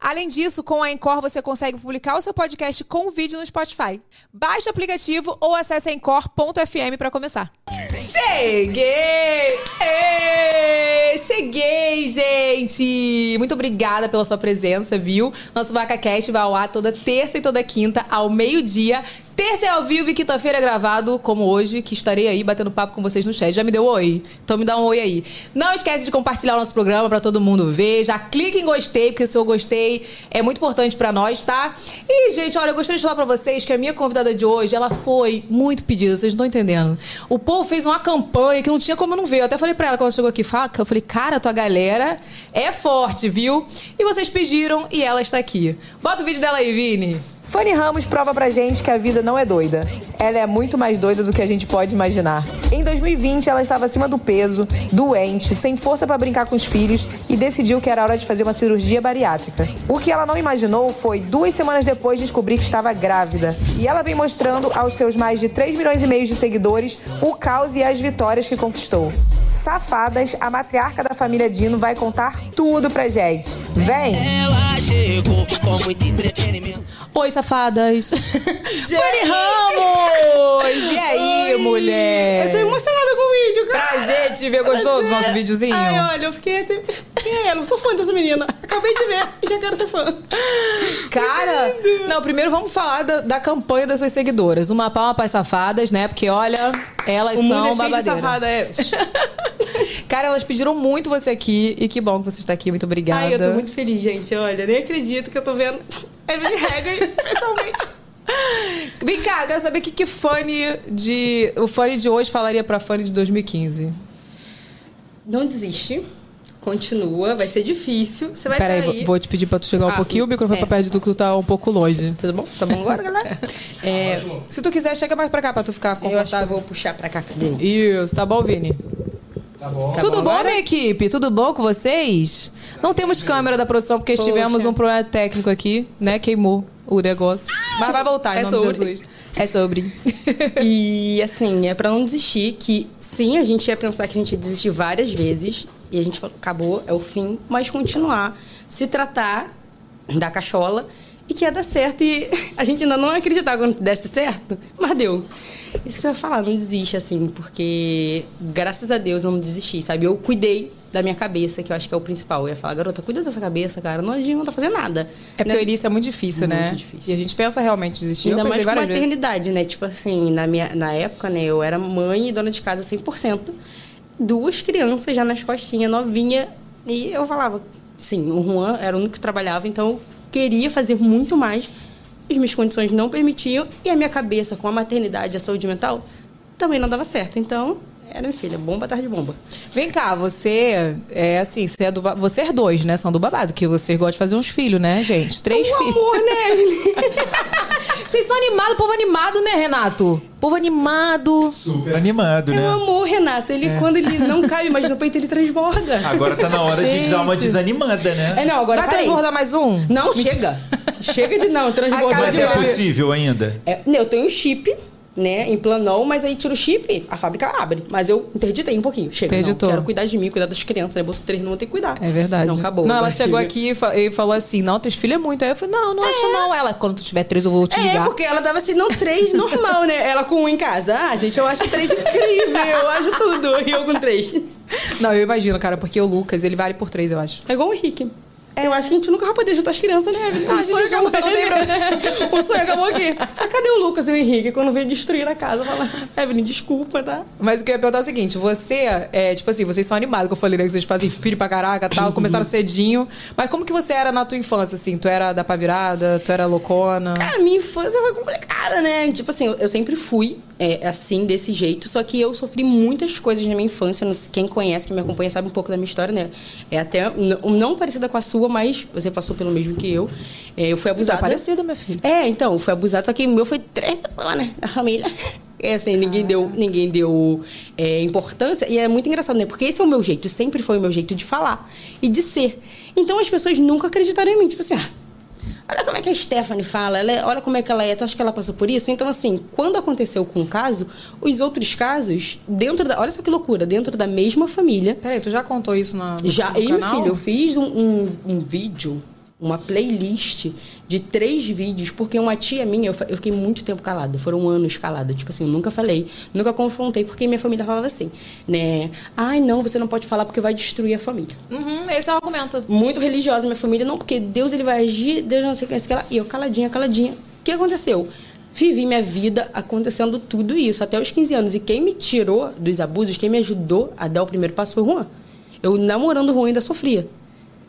Além disso, com a Encore você consegue publicar o seu podcast com vídeo no Spotify. Baixe o aplicativo ou acesse encore.fm para começar. Cheguei! Ê, cheguei, gente! Muito obrigada pela sua presença, viu? Nosso VacaCast vai ao ar toda terça e toda quinta, ao meio-dia. Terça é ao vivo e quinta-feira é gravado, como hoje, que estarei aí batendo papo com vocês no chat. Já me deu oi? Então me dá um oi aí. Não esquece de compartilhar o nosso programa para todo mundo ver. Já clique em gostei, porque se eu gostei é muito importante para nós, tá? E, gente, olha, eu gostaria de falar para vocês que a minha convidada de hoje, ela foi muito pedida, vocês não estão entendendo. O povo fez uma campanha que não tinha como não ver. Eu até falei para ela quando chegou aqui, faca, eu falei, cara, tua galera é forte, viu? E vocês pediram e ela está aqui. Bota o vídeo dela aí, Vini. Fanny Ramos prova pra gente que a vida não é doida. Ela é muito mais doida do que a gente pode imaginar. Em 2020, ela estava acima do peso, doente, sem força para brincar com os filhos e decidiu que era hora de fazer uma cirurgia bariátrica. O que ela não imaginou foi duas semanas depois descobrir que estava grávida. E ela vem mostrando aos seus mais de 3 milhões e meio de seguidores o caos e as vitórias que conquistou. Safadas, a matriarca da família Dino vai contar tudo pra gente. Vem! Ela chegou com muito entretenimento. Oi, safadas! Fanny Ramos! E aí, mulher? Eu tô emocionada com o vídeo, cara. Prazer te ver. Gostou do nosso videozinho? Ai, olha, eu fiquei até... Quem é ela? Eu sou fã dessa menina. Acabei de ver e já quero ser fã. Cara, não, primeiro vamos falar da, da campanha das suas seguidoras. Uma palma para as safadas, né? Porque, olha, elas O mundo são é cheio de safada, é. Cara, elas pediram muito você aqui. E que bom que você está aqui. Muito obrigada. Ai, eu tô muito feliz, gente. Olha, nem acredito que eu tô vendo Evelyn Hager pessoalmente. Vem cá, quero saber o que, que Fanny de. O Fanny de hoje falaria pra Fanny de 2015. Não desiste. Continua, vai ser difícil. Você vai Peraí, cair. vou, vou te pedir pra tu chegar um Ah, pouquinho, o microfone é. pra perto de tu, que tu tá um pouco longe. Tudo bom? Tá bom agora, galera? É, Se tu quiser, chega mais pra cá pra tu ficar eu acho que eu confortável. vou puxar pra cá. Cadê? Isso, tá bom, Vini? Tá bom. Tudo bom bom, agora? minha equipe? Tudo bom com vocês? Não temos câmera da produção porque Poxa. tivemos um problema técnico aqui, né? Queimou o negócio. Mas vai voltar, em É nome de sobre. Jesus. É sobre. E assim, é pra não desistir, que sim, a gente ia pensar que a gente ia desistir várias vezes. E a gente falou, acabou, é o fim, mas continuar, se tratar da cachola e que ia dar certo. E a gente ainda não acreditava quando desse certo, mas deu. Isso que eu ia falar, não desiste, assim, porque graças a Deus eu não desisti, sabe? Eu cuidei da minha cabeça, que eu acho que é o principal. Eu ia falar, garota, cuida dessa cabeça, cara, não adianta fazer nada. É porque né? o início é muito difícil, Muito né? difícil. E a gente pensa realmente desistir. Ainda eu mais com várias vezes. maternidade, né? Tipo assim, na, minha, na época, né, eu era mãe e dona de casa 100%. Duas crianças já nas costinhas, novinha. E eu falava, sim, o Juan era o único que trabalhava, então queria fazer muito mais. As minhas condições não permitiam. E a minha cabeça, com a maternidade e a saúde mental, também não dava certo. Então, era, minha filha, bomba atrás de bomba. Vem cá, você é assim, você é do dois, né? São do babado, que vocês gostam de fazer uns filhos, né, gente? Três filhos. Amor, né? Vocês são animados, povo animado, né, Renato? Povo animado. Super animado, É o né? amor, Renato. Ele, quando ele não cabe mais no peito, ele transborda. Agora tá na hora de dar uma desanimada, né? É, não, agora Vai parei. transbordar mais um? Não, chega. chega de não, transbordar. Mas é possível ainda? É, eu tenho um chip, né, em planão, mas aí tira o chip, a fábrica abre. Mas eu interditei um pouquinho. Chega, Interditou. não, quero cuidar de mim, cuidar das crianças, né? Bolso 3 não vou ter que cuidar. É verdade. Não, acabou. Não, ela chegou aqui e fa- falou assim: não, teus filhos é muito. Aí eu falei: não, não acho não. Ela, quando tu tiver três, eu vou te É, ligar. porque ela tava assim, não, três normal, né? Ela com um em casa. Ah, gente, eu acho três incrível, eu acho tudo. E eu com três. Não, eu imagino, cara, porque o Lucas, ele vale por três, eu acho. É igual o Henrique. Eu acho que a gente nunca vai poder juntar as crianças, né, Evelyn? A O sonho junta, acabou, não tem né? O sonho acabou aqui. Ah, cadê o Lucas e o Henrique? Quando veio destruir a casa, fala, Evelyn, desculpa, tá? Mas o que eu ia perguntar é o seguinte: você, é, tipo assim, vocês são animados, que eu falei, né? Que vocês fazem filho pra caraca e tal, começaram cedinho. Mas como que você era na tua infância, assim? Tu era da pá virada, tu era loucona? Cara, minha infância foi complicada, né? Tipo assim, eu sempre fui é, assim, desse jeito, só que eu sofri muitas coisas na minha infância. Quem conhece, quem me acompanha, sabe um pouco da minha história, né? É até não parecida com a sua, mas você passou pelo mesmo que eu. É, eu fui abusada. parecido, meu filho. É, então, fui abusada, só que o meu foi três pessoas, né? Da família. É assim, ninguém deu, ninguém deu é, importância. E é muito engraçado, né? Porque esse é o meu jeito, sempre foi o meu jeito de falar e de ser. Então as pessoas nunca acreditaram em mim. Tipo assim, ah, olha como é que a Stephanie fala, ela é- olha como é que ela é, tu acha que ela passou por isso? Então, assim, quando aconteceu com o caso, os outros casos, dentro da. Olha só que loucura, dentro da mesma família, Peraí, tu já contou isso na, já, eu e meu canal? filho, eu fiz um, um, um vídeo, uma playlist de três vídeos, porque uma tia minha, eu, fiquei muito tempo calada, foram anos calada. Tipo assim, eu nunca falei, nunca confrontei, porque minha família falava assim, né? Ai, não, você não pode falar porque vai destruir a família. Uhum, esse é o argumento. Muito religiosa minha família, não, porque Deus ele vai agir, Deus não sei o que, lá. E eu caladinha, caladinha. O que aconteceu? Vivi minha vida acontecendo tudo isso, até os 15 anos. E quem me tirou dos abusos, quem me ajudou a dar o primeiro passo foi o Juan. Eu, namorando o Juan, ainda sofria.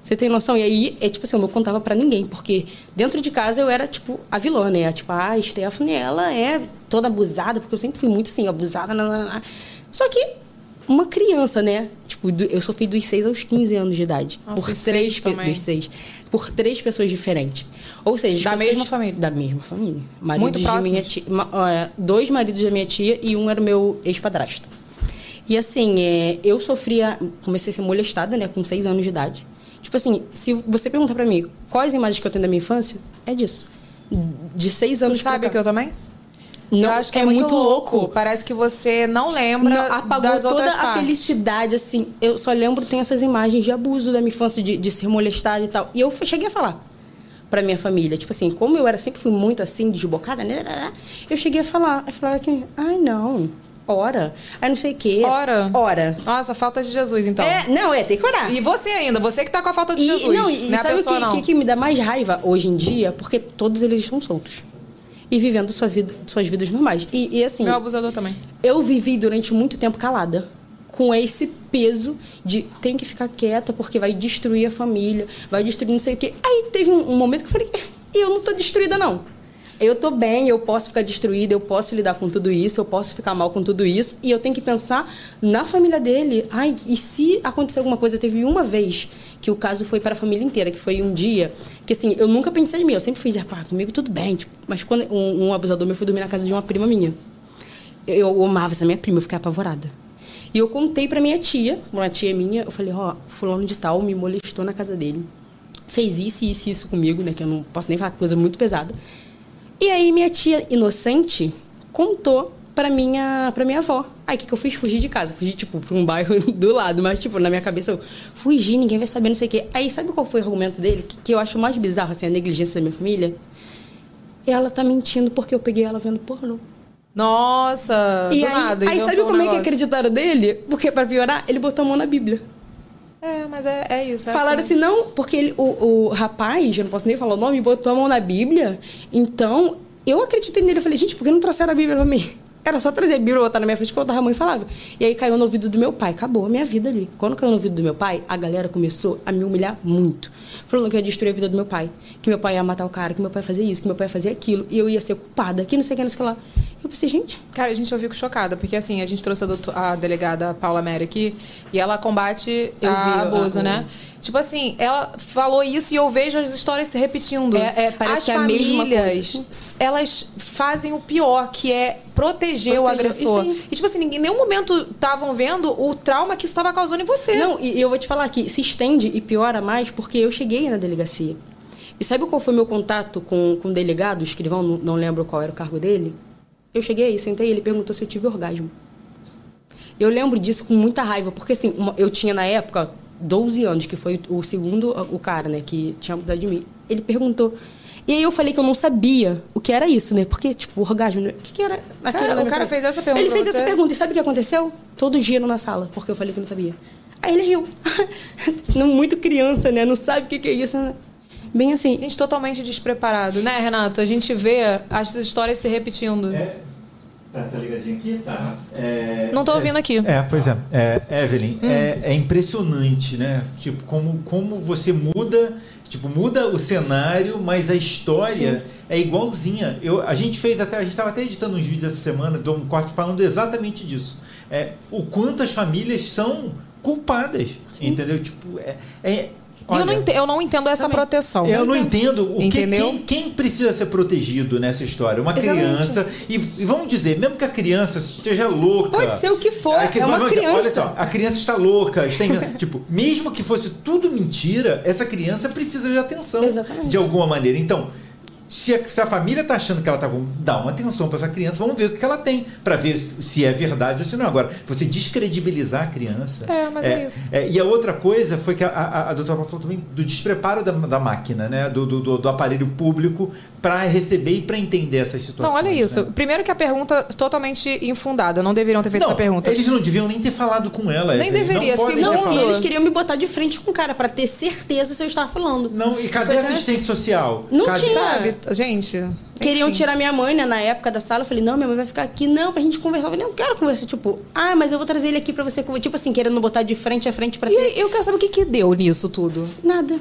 Você tem noção? E aí, é tipo assim, eu não contava pra ninguém, porque dentro de casa eu era, tipo, a vilã, né? Tipo, ah, a Stephanie, ela é toda abusada, porque eu sempre fui muito, assim, abusada. Não. Só que uma criança, né? Tipo, eu sofri dos 6 aos 15 anos de idade. Nossa, por três também. dos seis. Por três pessoas diferentes. Ou seja, Da pessoas- mesma família? Da mesma família. Maridos Muito próximos? minha tia, é, dois maridos da minha tia e um era o meu ex-padrasto. E assim, é, eu sofria, comecei a ser molestada, né, com seis anos de idade. Tipo assim, se você perguntar pra mim quais imagens que eu tenho da minha infância, é disso. De seis Tu anos pra sabe cá. que eu também? Não, eu acho que é, muito louco. Parece que você não lembra Não, apagou das toda a partes. felicidade, assim. Eu só lembro, tem essas imagens de abuso da minha infância, de, de ser molestada e tal. E eu cheguei a falar pra minha família. Tipo assim, como eu era sempre fui muito assim, desbocada, né? Eu cheguei a falar. Aí falaram que, ai, não, ora. Aí não sei o quê. Ora? Ora. Nossa, falta de Jesus, então. É, não, é, tem que orar. E você ainda, você que tá com a falta de E- Jesus. não, e não é a sabe pessoa, o que, não. que, que me dá mais raiva hoje em dia? Porque todos eles estão soltos. E vivendo sua vida, suas vidas normais. E, e assim, Meu abusador também. eu vivi durante muito tempo calada. Com esse peso de tem que ficar quieta porque vai destruir a família, vai destruir não sei o quê. Aí teve um, um momento que eu falei, e eu não tô destruída, não. Eu tô bem, eu posso ficar destruída, eu posso lidar com tudo isso, eu posso ficar mal com tudo isso. E eu tenho que pensar na família dele. Ai, e se acontecer alguma coisa? Teve uma vez que o caso foi para a família inteira, que foi um dia que, assim, eu nunca pensei em mim. Eu sempre fui, ah, pá, comigo tudo bem. Tipo, mas quando um, um abusador meu foi dormir na casa de uma prima minha. Eu, eu amava essa minha prima, eu fiquei apavorada. E eu contei pra minha tia, uma tia minha, eu falei, ó, fulano de tal me molestou na casa dele. Fez isso, isso e isso comigo, né? Que eu não posso nem falar coisa muito pesada. E aí minha tia, inocente, contou pra minha, pra minha avó. Aí o que, que eu fiz? Fugi de casa. Fugi, tipo, pra um bairro do lado. Mas, tipo, na minha cabeça eu fugi, ninguém vai saber, não sei o quê. Aí sabe qual foi o argumento dele? Que, que eu acho mais bizarro, assim, a negligência da minha família? Ela tá mentindo porque eu peguei ela vendo pornô. Nossa, E do aí, nada. aí sabe inventou um como é que acreditaram dele? Porque, pra piorar, ele botou a mão na Bíblia. É, mas é, é isso. É Falaram assim, não, porque ele, o, o rapaz, eu não posso nem falar o nome, botou a mão na Bíblia. Então, eu acreditei nele. Eu falei, gente, por que não trouxeram a Bíblia pra mim? Era só trazer a Bíblia, botar na minha frente, que eu tava mãe e falava. E aí caiu no ouvido do meu pai. Acabou a minha vida ali. Quando caiu no ouvido do meu pai, a galera começou a me humilhar muito. Falando que eu ia destruir a vida do meu pai. Que meu pai ia matar o cara, que meu pai ia fazer isso, que meu pai ia fazer aquilo. E eu ia ser culpada, que não sei o que, não sei o que lá. Eu pensei, gente, Cara, a gente eu fico chocada, porque assim, a gente trouxe a, doutor- a delegada Paula Mary aqui e ela combate Eu a vi, abuso, a- né? Tipo assim, ela falou isso e eu vejo as histórias se repetindo. É- é, parece as que é a mesma famílias, coisa, elas fazem o pior, que é proteger, o Proteger, agressor. isso aí. E tipo assim, ninguém, em nenhum momento estavam vendo o trauma que isso estava causando em você. Não, e eu vou te falar que se estende e piora mais porque eu cheguei na delegacia. E sabe qual foi meu contato com, com o delegado, o escrivão, não, não lembro qual era o cargo dele? Eu cheguei, sentei, ele perguntou se eu tive orgasmo. Eu lembro disso com muita raiva, porque assim, uma- eu tinha na época 12 anos, que foi o segundo, o cara, né, que tinha abusado de mim. Ele perguntou. E aí eu falei que eu não sabia o que era isso, né? Porque, tipo, orgasmo, né? o que, que era aquilo Cara, o cara fez essa pergunta Ele fez você? essa pergunta. E sabe o que aconteceu? Todos riram na sala, porque eu falei que eu não sabia. Aí ele riu. Não, Muito criança, né? Não sabe o que, que é isso. Né? Bem assim. Gente, totalmente despreparado, né, Renato? A gente vê as histórias se repetindo. É, tá, tá ligadinho aqui? Tá. É, Não tô ouvindo aqui. É, pois é. é Evelyn, é, é impressionante, né? Tipo, como, como você muda, tipo, muda o cenário, mas a história é igualzinha. Eu, a gente fez até, a gente estava até editando uns vídeos essa semana, de um corte falando exatamente disso. É, o quanto as famílias são culpadas, entendeu? Tipo, é, é E eu, não Olha. ente- eu não entendo essa proteção. Eu não entendo o que, quem, quem precisa ser protegido nessa história. Uma Exatamente. criança. E, e vamos dizer, mesmo que a criança esteja louca. Pode ser o que for, que é uma vamos dizer, Olha criança. só, a criança está louca. Está tipo, mesmo que fosse tudo mentira, essa criança precisa de atenção. Exatamente. De alguma maneira. Então. Se a, se a família está achando que ela está com. Dá uma atenção para essa criança, vamos ver o que ela tem, para ver se é verdade ou se não. Agora, você descredibilizar a criança. É, mas é isso. é, e a outra coisa foi que a, a, a doutora Paula falou também do despreparo da, da máquina, né? Do, do, do- do aparelho público para receber e para entender essas situações. Não, olha isso. né? Primeiro que a pergunta totalmente infundada. Não deveriam ter feito Não, essa pergunta. Eles não deviam nem ter falado com ela. Nem deveria, Não, e eles queriam me botar de frente com o cara, pra ter certeza se eu estava falando. Não, e cadê Foi a assistente social? Não Cadê- tinha. Sabe, gente. Queriam enfim. tirar minha mãe, né, na época da sala. Eu falei, não, minha mãe vai ficar aqui, não, pra gente conversar. Eu falei, não, eu quero conversar. Tipo, ah, mas eu vou trazer ele aqui pra você. Tipo assim, querendo botar de frente a frente pra ter. E eu quero saber o que, que deu nisso tudo. Nada.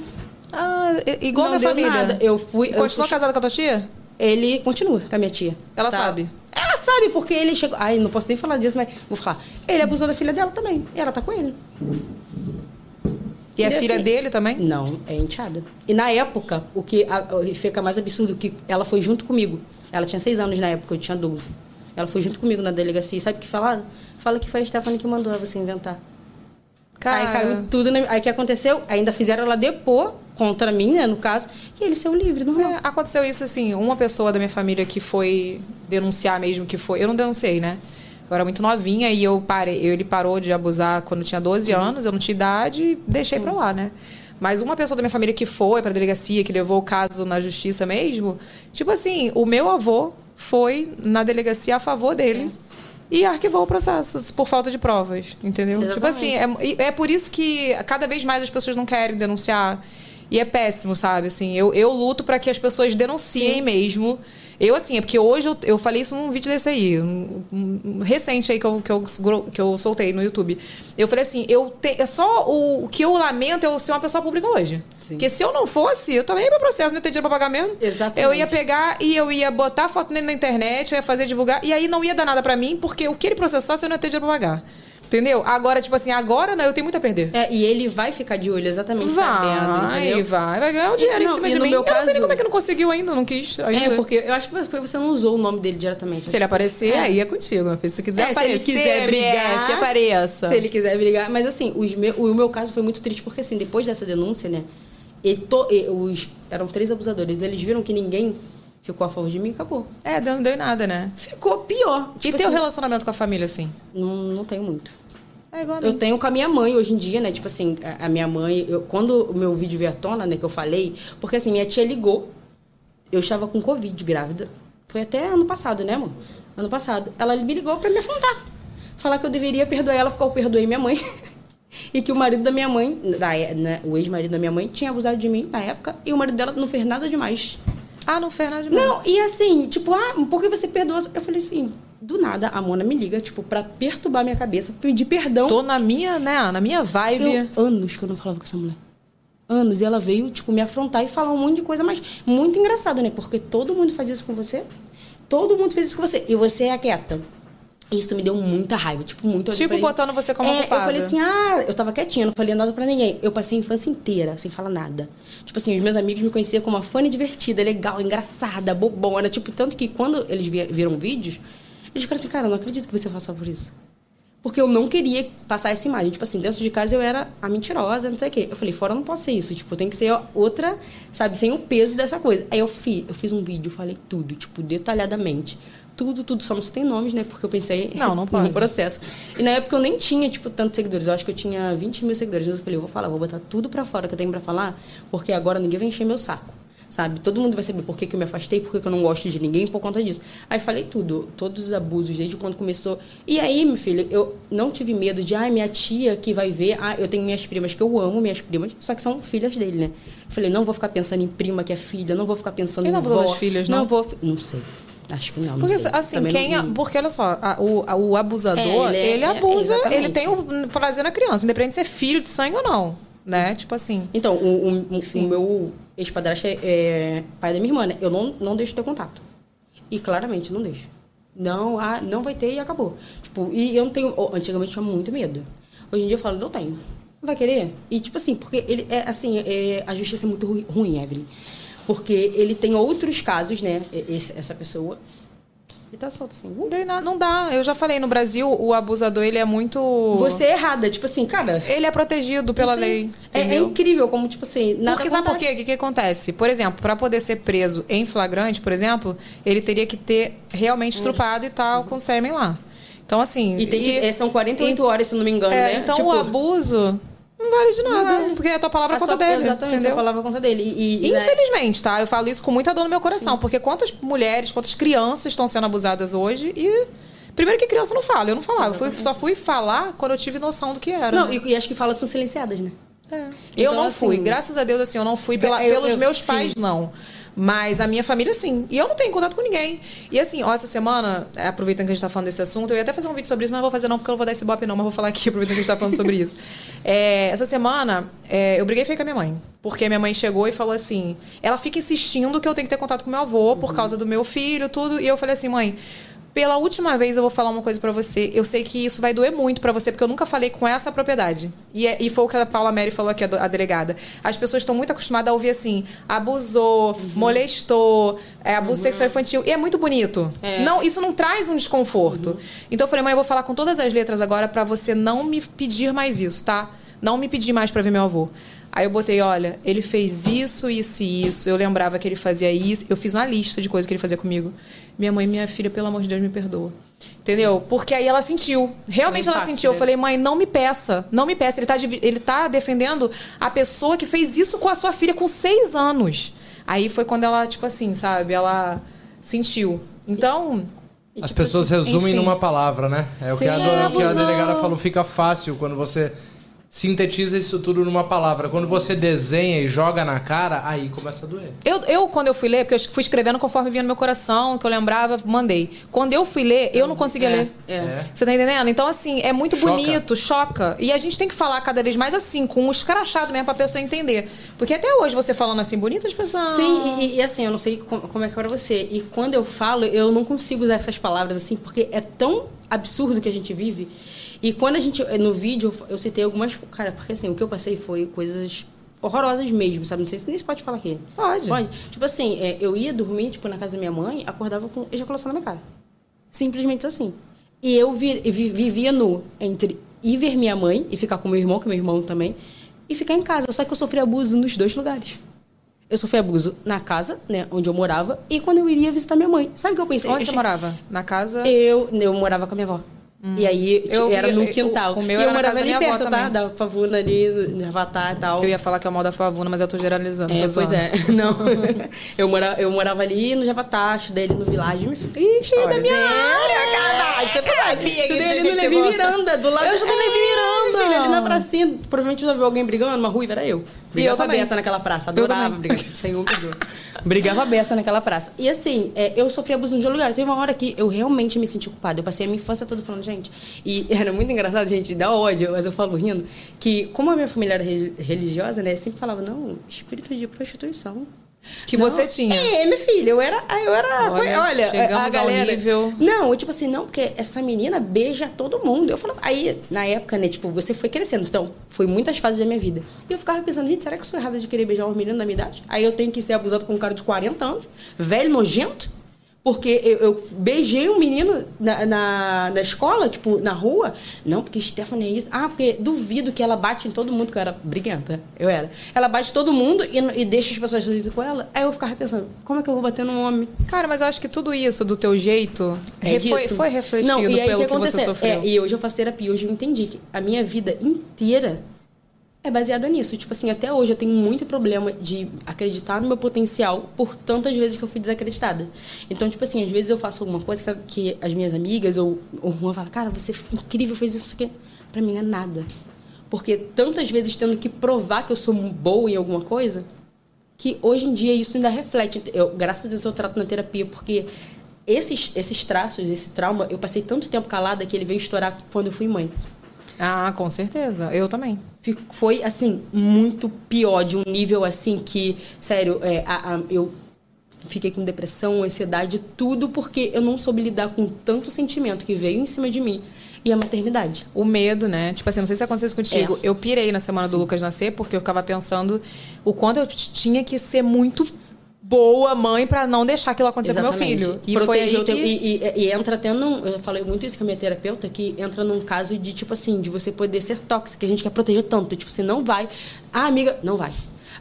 Ah, igual Não a minha família. nada. Eu fui. eu Continua fui- casada com a tua tia? Ele continua com a minha tia. Ela sabe? Ela sabe, porque ele chegou. Ai, não posso nem falar disso, mas vou falar. Ele abusou da filha dela também. E ela tá com ele. E é E filha assim- dele também? Não, é enteada. E na época, o que a- fica mais absurdo que ela foi junto comigo. Ela tinha seis anos na época, eu tinha 12. Ela foi junto comigo na delegacia. Sabe o que falaram? Fala que foi a Stephanie que mandou você inventar. Aí caiu tudo. Na... Aí o que aconteceu? Ainda fizeram ela depor contra mim, né, no caso. E ele saiu livre, normal. É, aconteceu isso assim, uma pessoa da minha família que foi denunciar mesmo que foi. Eu não denunciei, né? Eu era muito novinha e eu parei, ele parou de abusar quando eu tinha 12 anos, eu não tinha idade e deixei pra lá, né? Mas uma pessoa da minha família que foi pra delegacia, que levou o caso na justiça mesmo, tipo assim, o meu avô foi na delegacia a favor dele. E arquivou o processo por falta de provas, entendeu? Tipo assim, é, é por isso que cada vez mais as pessoas não querem denunciar. E é péssimo, sabe? Assim, eu, eu luto para que as pessoas denunciem mesmo. Eu, assim, é porque hoje eu, eu falei isso num vídeo desse aí, um, um- um recente aí que eu, que, eu, que eu soltei no YouTube. Eu falei assim, eu te, é só o, o que eu lamento é eu ser uma pessoa pública hoje. Porque se eu não fosse, eu também ia pra processo, não ia ter dinheiro pra pagar mesmo. Exatamente. Eu ia pegar e eu ia botar foto nele na internet, eu ia fazer divulgar, e aí não ia dar nada pra mim, porque o que ele processasse eu não ia ter dinheiro pra pagar. Entendeu? Agora, tipo assim, agora né, eu tenho muito a perder. É, e ele vai ficar de olho exatamente sabendo, Vai, entendeu? vai, vai ganhar o dinheiro Não, em cima de mim. meu eu não sei nem caso- como é que não conseguiu ainda, não quis ainda. É, porque eu acho que você não usou o nome dele diretamente. Se ele aparecer, aí é contigo, filho. Se quiser É, se aparecer, ele quiser brigar, MF, apareça. Se ele quiser brigar. Mas assim, meu, o meu caso foi muito triste, porque assim, depois dessa denúncia, né? E to- e os, eram três abusadores. Eles viram que ninguém ficou a favor de mim acabou. É, não deu nada, né? Ficou pior. e Tipo teu assim, relacionamento com a família, assim? Não, não tenho muito. É igual Eu tenho com a minha mãe hoje em dia, né? Tipo assim, a, a minha mãe, eu- quando o meu vídeo veio à tona, né, que eu falei, porque assim, minha tia ligou, eu estava com Covid grávida. Foi até ano passado, né, amor? Ano passado. Ela me ligou pra me afrontar. Falar que eu deveria perdoar ela porque eu perdoei minha mãe. e que o marido da minha mãe, da, né, o ex-marido da minha mãe, tinha abusado de mim na época e o marido dela não fez nada demais. Ah, não fez nada demais. Não, e assim, tipo, ah, por que você perdoou? Eu falei assim, do nada, a Mona me liga, tipo, pra perturbar minha cabeça, pedir perdão. Tô na minha, né, na minha vibe. Eu, anos que eu não falava com essa mulher. Anos. E ela veio, tipo, me afrontar e falar um monte de coisa, mas muito engraçado, né? Porque todo mundo faz isso com você. Todo mundo fez isso com você. E você é quieta. Isso me deu muita raiva, tipo, muito. Tipo, falei- botando você como é, culpada. Eu falei assim, ah, eu tava quietinha, não falei nada pra ninguém. Eu passei a infância inteira sem falar nada. Tipo assim, os meus amigos me conheciam como uma fã divertida, legal, engraçada, bobona. Tipo, tanto que quando eles vi- viram vídeos, eles ficaram assim, cara, eu não acredito que você faça por isso. Porque eu não queria passar essa imagem. Tipo assim, dentro de casa eu era a mentirosa, não sei o quê. Eu falei, fora não posso ser isso. Tipo, tem que ser outra, sabe, sem o peso dessa coisa. Aí eu fiz, eu fiz um vídeo, falei tudo, tipo, detalhadamente. Tudo, tudo, só não se tem nomes, né? Porque eu pensei Não, não pode. no processo. E na época eu nem tinha, tipo, tantos seguidores. Eu acho que eu tinha 20 mil seguidores. Mas eu falei, eu vou falar, vou botar tudo pra fora que eu tenho pra falar, porque agora ninguém vai encher meu saco. Sabe? Todo mundo vai saber por que, que eu me afastei, por que, que eu não gosto de ninguém por conta disso. Aí falei tudo, todos os abusos, desde quando começou. E aí, meu filho, eu não tive medo de, ai, minha tia que vai ver. Ah, eu tenho minhas primas que eu amo, minhas primas, só que são filhas dele, né? Falei, não vou ficar pensando em prima que é filha, não vou ficar pensando em não abusou vó. filhas, não? Não vou. Não sei. Acho que não. não Porque, sei. assim, Também quem. não- porque, olha só, a- o, a- o abusador, É, ele é- ele é, abusa, exatamente. ele tem o prazer na criança, independente de ser filho de sangue ou não. Né? Tipo assim. Então, o, o- o- meu ex-padrasto é, é pai da minha irmã, né? Eu não, não deixo ter contato. E claramente não deixo. Não, ah, não vai ter e acabou. Tipo, e eu não tenho. Antigamente tinha muito medo. Hoje em dia eu falo, não tenho. Não vai querer? E tipo assim, porque ele é assim, é, a justiça é muito ru- ruim, Evelyn. Porque ele tem outros casos, né? Esse- essa pessoa. E tá solto assim. uh, Não dá. Eu já falei, no Brasil, o abusador, ele é muito... Você é errada. Tipo assim, cara. Ele é protegido pela assim, lei. é, é incrível como, tipo assim, nada Porque sabe por quê? O que, que acontece? Por exemplo, para poder ser preso em flagrante, por exemplo, ele teria que ter realmente estrupado e tal com sêmen lá. Então, assim. E tem que. é, são 48 horas, se não me engano, é, né? Então Tipo, o abuso não vale de nada. vale. Porque a tua palavra é a conta sua- dele. Exatamente, entendeu? a palavra é conta dele. E, e, né, Infelizmente, tá? Eu falo isso com muita dor no meu coração. Porque quantas mulheres, quantas crianças estão sendo abusadas hoje e. Primeiro que criança não fala, eu não falava. Eu fui- só fui falar quando eu tive noção do que era. Não, né? e, e acho que falas são silenciadas, né? eu Então, não fui. assim, Graças a Deus, assim, eu não fui pela- eu- pelos eu- meus sim. pais, não. Mas a minha família, sim. E eu não tenho contato com ninguém. E assim, ó, essa semana, é, aproveitando que a gente tá falando desse assunto, eu ia até fazer um vídeo sobre isso, mas não vou fazer não, porque eu não vou dar esse bope não, mas vou falar aqui, aproveitando que a gente tá falando sobre isso. É, essa semana, é, eu briguei feio com a minha mãe. Porque minha mãe chegou e falou assim, ela fica insistindo que eu tenho que ter contato com meu avô por causa do meu filho, tudo. E eu falei assim, mãe, pela última vez eu vou falar uma coisa pra você. Eu sei que isso vai doer muito pra você, porque eu nunca falei com essa propriedade. E, é- e foi o que a Paula Mary falou aqui, a, delegada. As pessoas estão muito acostumadas a ouvir assim: abusou, molestou, é, abuso sexual infantil. E é muito bonito. Não, isso não traz um desconforto. Então eu falei, mãe, eu vou falar com todas as letras agora pra você não me pedir mais isso, tá? Não me pedir mais pra ver meu avô. Aí eu botei, olha, ele fez isso, isso e isso. Eu lembrava que ele fazia isso. Eu fiz uma lista de coisas que ele fazia comigo. Minha mãe, minha filha, pelo amor de Deus, me perdoa. Entendeu? Porque aí ela sentiu. Realmente O ela sentiu. Eu né? falei, mãe, não me peça. Não me peça. Ele tá, ele tá defendendo a pessoa que fez isso com a sua filha com seis anos. Aí foi quando ela, tipo assim, sabe? Ela sentiu. Então, E, As tipo pessoas resumem enfim. Sintetiza isso tudo numa palavra. Quando você desenha e joga na cara, aí começa a doer. Eu, eu, quando eu fui ler, porque eu fui escrevendo conforme vinha no meu coração, que eu lembrava, mandei. Quando eu fui ler, eu não conseguia É, ler. é. Você tá entendendo? Então, assim, é muito Choca. bonito, choca. E a gente tem que falar cada vez mais assim, com um escrachado mesmo pra pessoa entender. Porque até hoje você falando assim, bonito, as pessoas. Sim, e, e, assim, eu não sei como, como é que é pra você. E quando eu falo, eu não consigo usar essas palavras assim, porque é tão absurdo que a gente vive. E quando a gente. No vídeo, eu citei algumas. Cara, porque assim, o que eu passei foi coisas horrorosas mesmo, sabe? Não sei se nem se pode falar aqui. Pode. Pode. Tipo assim, é, eu ia dormir, tipo, na casa da minha mãe, acordava com ejaculação na minha cara. Simplesmente assim. E eu vi- vi- vivia no entre ir ver minha mãe e ficar com meu irmão, que é meu irmão também, e ficar em casa. Só que eu sofri abuso nos dois lugares. Eu sofri abuso na casa, né, onde eu morava, e quando eu iria visitar minha mãe. Sabe o que eu pensei? Onde eu você che- morava? Na casa. Eu, eu morava com a minha avó. E aí, Eu tipo, era vi- no eu- quintal. o meu e era eu morava ali perto, tá? também. Da Pavuna ali, no Avatar e tal. Eu ia falar que é o mal da favuna, mas eu tô generalizando. É, tô pois é. Não. eu, mora, eu morava ali no Javatar, estudei ali no Village. Ixi, da minha É. área, caralho. Você não sabia que tinha gente Levi boa. Miranda, do lado Eu estudei no Levi Miranda. Filho, ali na pracinha, provavelmente já viu alguém brigando, uma ruiva, era eu. Brigava eu beça naquela praça, Eu adorava brigar. Senhor, perdoa. Brigava beça naquela praça. E assim, é, eu sofri abuso de lugar. Teve uma hora que eu realmente me senti culpada. Eu passei a minha infância toda falando, gente. E era muito engraçado, gente, dá ódio, mas eu falo rindo, que como a minha família era re- religiosa, né, sempre falava, não, espírito de prostituição. Que Não. você tinha. É, minha filha, eu era. Eu era Olha, olha, chegamos a ao galera. nível- Não, tipo assim, não, porque essa menina beija todo mundo. Eu falava, aí, na época, né, tipo, você foi crescendo. Então, foi muitas fases da minha vida. E eu ficava pensando, gente, será que eu sou errada de querer beijar uma menina da minha idade? Aí eu tenho que ser abusado por um cara de 40 anos, velho, nojento. Porque eu, eu beijei um menino na, na, na escola, tipo, na rua. Não, porque Stephanie é isso. Ah, porque duvido que ela bate em todo mundo, que eu era briguenta. Eu era. Ela bate em todo mundo e, e deixa as pessoas felizes com ela. Aí eu ficava pensando, como é que eu vou bater num homem? Cara, mas eu acho que tudo isso do teu jeito É foi, foi refletido Não, e aí, pelo o que, você aconteceu? sofreu. É, e hoje eu faço terapia. Hoje eu entendi que a minha vida inteira é baseada nisso. Tipo assim, até hoje eu tenho muito problema de acreditar no meu potencial por tantas vezes que eu fui desacreditada. Então, tipo assim, às vezes eu faço alguma coisa que, que as minhas amigas ou, uma fala, cara, você é incrível, fez isso aqui. Pra mim é nada. Porque tantas vezes tendo que provar que eu sou boa em alguma coisa, que hoje em dia isso ainda reflete. Eu, graças a Deus eu trato na terapia, porque esses, esses traços, esse trauma, eu passei tanto tempo calada que ele veio estourar quando eu fui mãe. Ah, com certeza. Eu também. Foi, assim, muito pior, de um nível assim que, sério, é, a- a- eu fiquei com depressão, ansiedade, tudo porque eu não soube lidar com tanto sentimento que veio em cima de mim. e a maternidade. O medo, né? Tipo assim, não sei se aconteceu isso contigo. É. Eu pirei na semana do Lucas nascer, porque eu ficava pensando o quanto eu tinha que ser muito boa mãe pra não deixar aquilo acontecer com meu filho. E foi Proteger aí teu- que... e, e- e entra até num. Eu falei muito isso com a minha terapeuta, que entra num caso de, tipo assim, de você poder ser tóxica, que a gente quer proteger tanto. Tipo, você não vai. Ah, amiga, não vai.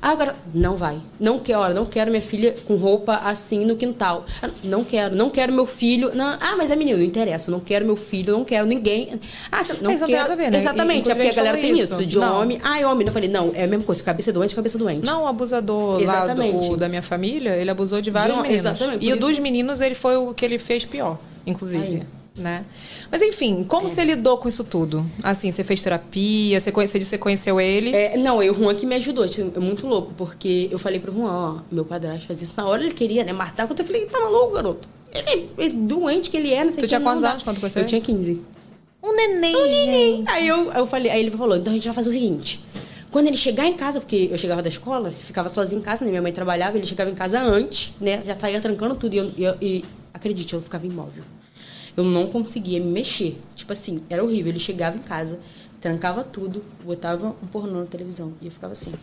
Ah, agora, não vai. Não quero, olha, não quero minha filha com roupa assim no quintal. Ah, Não quero, não quero meu filho. Não, ah, mas é menino, não interessa. Não quero meu filho, não quero ninguém. Ah, você- não tem quero. ver, né? Exatamente, é porque a galera tem isso. isso. De Não. homem. Ah, é homem. Eu falei, não, é a mesma coisa. Cabeça doente, cabeça doente. Não, o abusador lá Exatamente. do, da minha família, ele abusou de vários De meninos. exatamente, E o dos meninos, ele foi o que ele fez pior, inclusive. Aí. Né? Mas enfim, como você lidou com isso tudo? Assim, você fez terapia, você, conhe- você conheceu ele. É, não, e o Juan que me ajudou. É muito louco, porque eu falei pro Juan, ó, meu padrasto fazia isso. Na hora ele queria, né, matar. Quando eu falei, tá maluco, garoto? Ele é doente que ele é, não sei Tu tinha quantos anos quando conheceu Eu tinha 15. Um neném. Aí eu, eu falei, aí ele falou, então a gente vai fazer o seguinte. Quando ele chegar em casa, porque eu chegava da escola, ficava sozinha em casa, né? Minha mãe trabalhava, ele chegava em casa antes, né? Já saía trancando tudo. E, eu, e, eu- e acredite, eu ficava imóvel. Eu não conseguia me mexer. Tipo assim, era horrível. Ele chegava em casa, trancava tudo, botava um pornô na televisão. E eu ficava assim,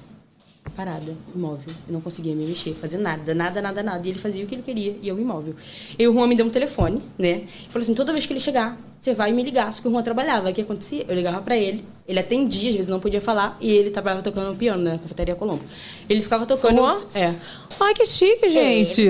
parada, imóvel. Eu não conseguia me mexer, fazer nada, nada, nada, nada. E ele fazia o que ele queria e eu imóvel. E o Juan me deu um telefone, né? E falou assim: toda vez que ele chegar, você vai me ligar. Só que o Juan trabalhava. O que acontecia? Eu ligava pra ele, ele atendia, às vezes não podia falar, e ele trabalhava tocando no piano, né? Na cafeteria Colombo. Ele ficava tocando. O Juan? É. Ai, que chique, gente.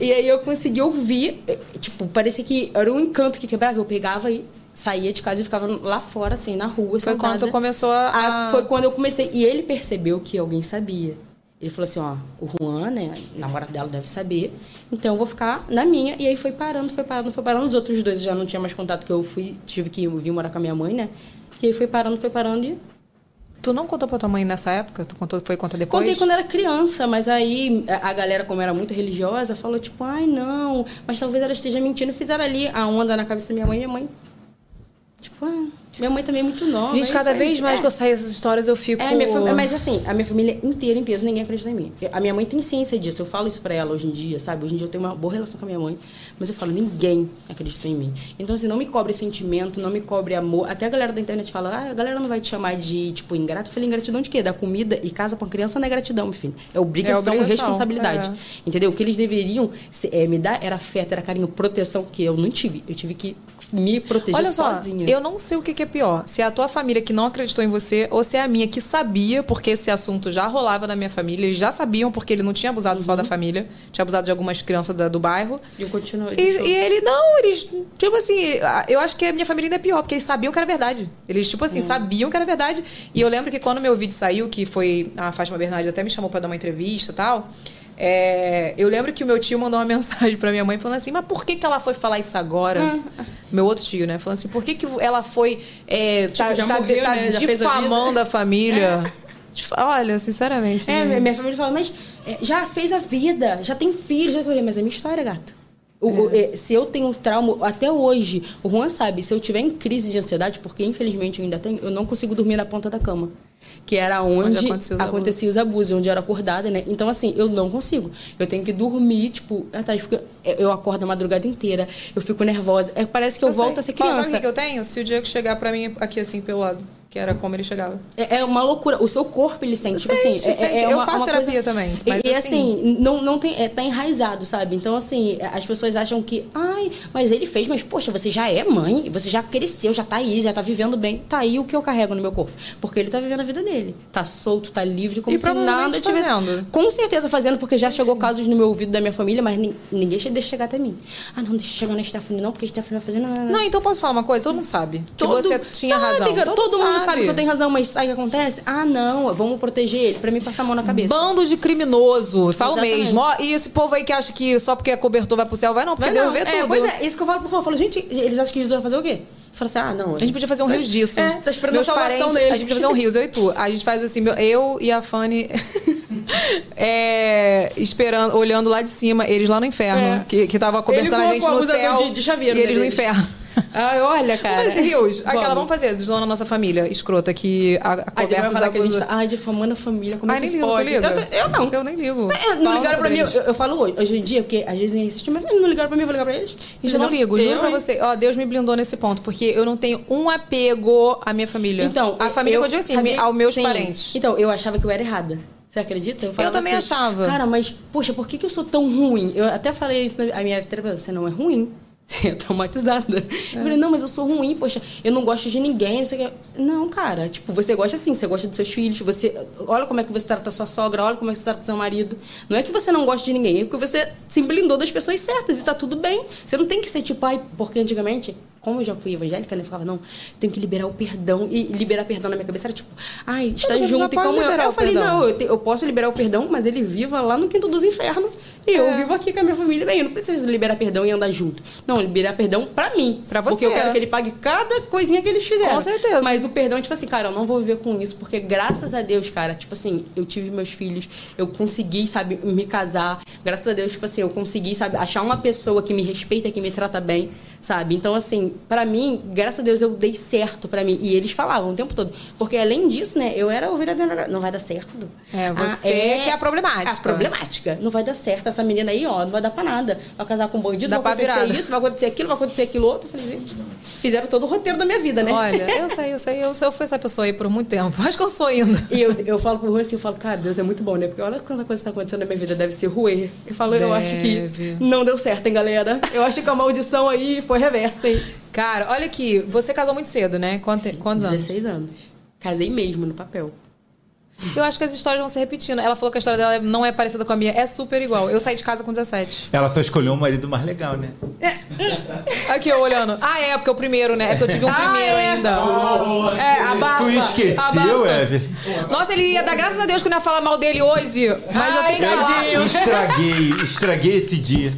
E aí eu consegui ouvir, tipo, parecia que era um encanto que quebrava. Eu pegava e saía de casa e ficava lá fora, assim, na rua, Foi quando sentada. tu começou a- Ah, Foi quando eu comecei. E ele percebeu que alguém sabia. Ele falou assim, ó, o Juan, né, namorado dela deve saber, então eu vou ficar na minha. E aí foi parando, foi parando, foi parando. Os outros dois já não tinha mais contato, que eu fui, tive que vir morar com a minha mãe, né. E aí foi parando, foi parando e Tu não contou pra tua mãe nessa época? Tu contou, foi contar depois? Contei quando era criança, mas aí a a galera, como era muito religiosa, falou tipo, ai não, mas talvez ela esteja mentindo. Fizeram ali a onda na cabeça da minha mãe minha mãe. Tipo, ah, minha mãe também é muito nova. Gente, cada foi- vez mais é. que eu saio essas histórias, eu fico... É, minha fami- mas assim, a minha família inteira em peso, ninguém acredita em mim. A minha mãe tem ciência disso, eu falo isso pra ela hoje em dia, sabe? Hoje em dia eu tenho uma boa relação com a minha mãe, mas eu falo, ninguém acredita em mim. Então, assim, não me cobre sentimento, não me cobre amor. Até a galera da internet fala, ah, a galera não vai te chamar de, tipo, ingrato. Eu falei, ingratidão de quê? Da comida e casa pra criança não é gratidão, meu filho. É obrigação, É obrigação, responsabilidade. é. Entendeu? O que eles deveriam é, me dar era afeto, era carinho, proteção, que eu não tive. Eu tive que me proteger Olha só, sozinha. eu não sei o que que é pior. Se é a tua família que não acreditou em você ou se é a minha que sabia, porque esse assunto já rolava na minha família. Eles já sabiam, porque ele não tinha abusado só da família. Tinha abusado de algumas crianças da- do bairro. E eu continuo. E, e ele, não, eles, tipo assim, eu acho que a minha família ainda é pior, porque eles sabiam que era verdade. Eles, tipo assim, sabiam que era verdade. E eu lembro que quando meu vídeo saiu, que foi a Fátima Bernardes até me chamou pra dar uma entrevista e tal. É, eu lembro que o meu tio mandou uma mensagem pra minha mãe falando assim: Mas por que, que ela foi falar isso agora? Meu outro tio, né? Falando assim: Por que, que ela foi. é, tá Tipo, já tá, morreu, tá né? Fez a difamando a família? Difa- Olha, sinceramente. É, gente. minha família fala, mas é, já fez a vida, já tem filhos. Eu falei, mas é minha história, gato. O- o- é, se eu tenho trauma, até hoje, o Juan sabe, se eu tiver em crise de ansiedade, porque infelizmente eu ainda tenho, eu não consigo dormir na ponta da cama. Que era onde, Onde acontecia os acontecia os abusos, onde eu era acordada, né? Então, assim, eu não consigo. Eu tenho que dormir, tipo, atrás, porque eu acordo a madrugada inteira, eu fico nervosa. É, parece que eu, volto sei. a ser criança. Sabe o que que eu tenho? Se o Diego chegar pra mim aqui assim pelo lado, que era como ele chegava. É, é uma loucura. O seu corpo, ele sente. Tipo Sente, assim, é- sente. é Eu uma- faço uma terapia coisa- também, E, mas e, assim- assim, não, não tem, é, tá enraizado, sabe? Então, assim, as pessoas acham que, ai, mas ele fez, mas poxa, você já é mãe, você já cresceu, já tá aí, já tá vivendo bem. Tá aí o que eu carrego no meu corpo. Porque ele tá vivendo a vida dele. Tá solto, tá livre, como E se nada tivesse. fazendo. Com certeza fazendo, porque já chegou casos no meu ouvido da minha família, mas nin- ninguém deixa chegar até mim. Ah, não, deixa chegar na Stephanie, não, porque a Stephanie vai fazer. Não, não, não. Não, então posso falar uma coisa? Todo mundo sabe que Todo- você tinha sabe, razão. cara, todo, mundo sabe. Que eu tenho razão, mas sabe o que acontece? Ah, não, vamos proteger ele, pra mim passar a mão na cabeça. Bando de criminoso, falo Exatamente. mesmo. Ó, e esse povo aí que acha que só porque é cobertor vai pro céu, vai não, porque Vai não, vê é, tudo. Pois é, isso que eu falo pro povo. Eu falo, gente, eles acham que Jesus vai fazer o quê? Fala assim, ah, não. A gente podia fazer um rios disso. É, tá esperando Meus a parentes, dele. A gente podia fazer um rios, eu e tu. A gente faz assim, meu- eu e a Fanny é, esperando, olhando lá de cima, eles lá no inferno, É. que, que tava cobertando a gente no céu de- de e né, eles no deles. inferno. Ai, olha, cara. Vamos fazer rios? Aquela, Vamos. vamos fazer, desonando a nossa família escrota que a, Aí depois coberta falar que a gente tá, ai, difamando a família, como Ai, é que nem ligo, tu pode? liga? Eu, eu não. Eu nem ligo. É, não Fala ligaram pra mim, eu, eu falo hoje, hoje em dia, porque às vezes nem assistem, mas não ligaram pra mim, eu vou ligar pra eles. Eu não ligo, juro Eu, pra você. Ó, Deus me blindou nesse ponto, porque eu não tenho um apego à minha família. Então, a família que eu digo assim, sabia- aos meus sim. parentes. Então, eu achava que eu era errada. Você acredita? falava também achava. Cara, mas, poxa, por que, que eu sou tão ruim? Eu até falei isso na a minha terapeuta, você não é ruim. É traumatizada. Eu falei, não, mas eu sou ruim, poxa, eu não gosto de ninguém, não sei o que. Não, cara, tipo, você gosta assim, você gosta dos seus filhos, você. Olha como é que você trata a sua sogra, olha como é que você trata seu marido. Não é que você não gosta de ninguém, é porque você se blindou das pessoas certas e tá tudo bem. Você não tem que ser tipo, ai, porque antigamente, como eu já fui evangélica, né? Eu falava, não, tenho que liberar o perdão. E liberar perdão na minha cabeça era tipo, ai, está junto e como eu. Eu falei, não, eu, te- eu posso liberar o perdão, mas ele viva lá no quinto dos infernos. E eu É. vivo aqui com a minha família bem. Eu não preciso liberar perdão e andar junto. Não, liberar perdão pra mim. Pra você. Porque eu quero que ele pague cada coisinha que eles fizeram. Com certeza. Mas o perdão é tipo assim, cara, eu não vou viver com isso, porque graças a Deus, cara, tipo assim, eu tive meus filhos, eu consegui, sabe, me casar. Graças a Deus, tipo assim, eu consegui, sabe, achar uma pessoa que me respeita, que me trata bem, sabe? Então, assim, pra mim, graças a Deus, eu dei certo pra mim. E eles falavam o tempo todo. Porque além disso, né, eu era ovelha. Não vai dar certo. É, você que é a problemática. A problemática. Não vai dar certo. Essa menina aí, ó, não vai dar pra nada. Vai casar com um bandido, Dá vai acontecer virada. isso, vai acontecer aquilo, vai acontecer aquilo outro. Eu falei, gente, fizeram todo o roteiro da minha vida, né? Olha, eu sei, eu sei, eu, sei, eu fui essa pessoa aí por muito tempo. Acho que eu sou ainda. E eu, eu falo pro Rui assim, eu falo, cara, Deus é muito bom, né? Porque olha quanta coisa tá acontecendo na minha vida, deve ser ruê. Eu falo, eu acho Deve. que não deu certo, hein, galera? Eu acho que a maldição aí foi reversa, hein? Cara, olha aqui, você casou muito cedo, né? Quanto- quantos anos? 16 anos. Casei mesmo no papel. Eu acho que as histórias vão se repetindo. Ela falou que a história dela não é parecida com a minha, é super igual. Eu saí de casa com 17. Ela só escolheu um marido mais legal, né? Aqui eu olhando. Ah, é, porque é o primeiro, né? É porque eu tive um Ah, primeiro é. ainda. É, abafa. Tu esqueceu. Evelyn? Nossa, ele ia dar graças a Deus que eu não ia falar mal dele hoje. Mas eu Ai, tenho que. Estraguei, estraguei esse dia.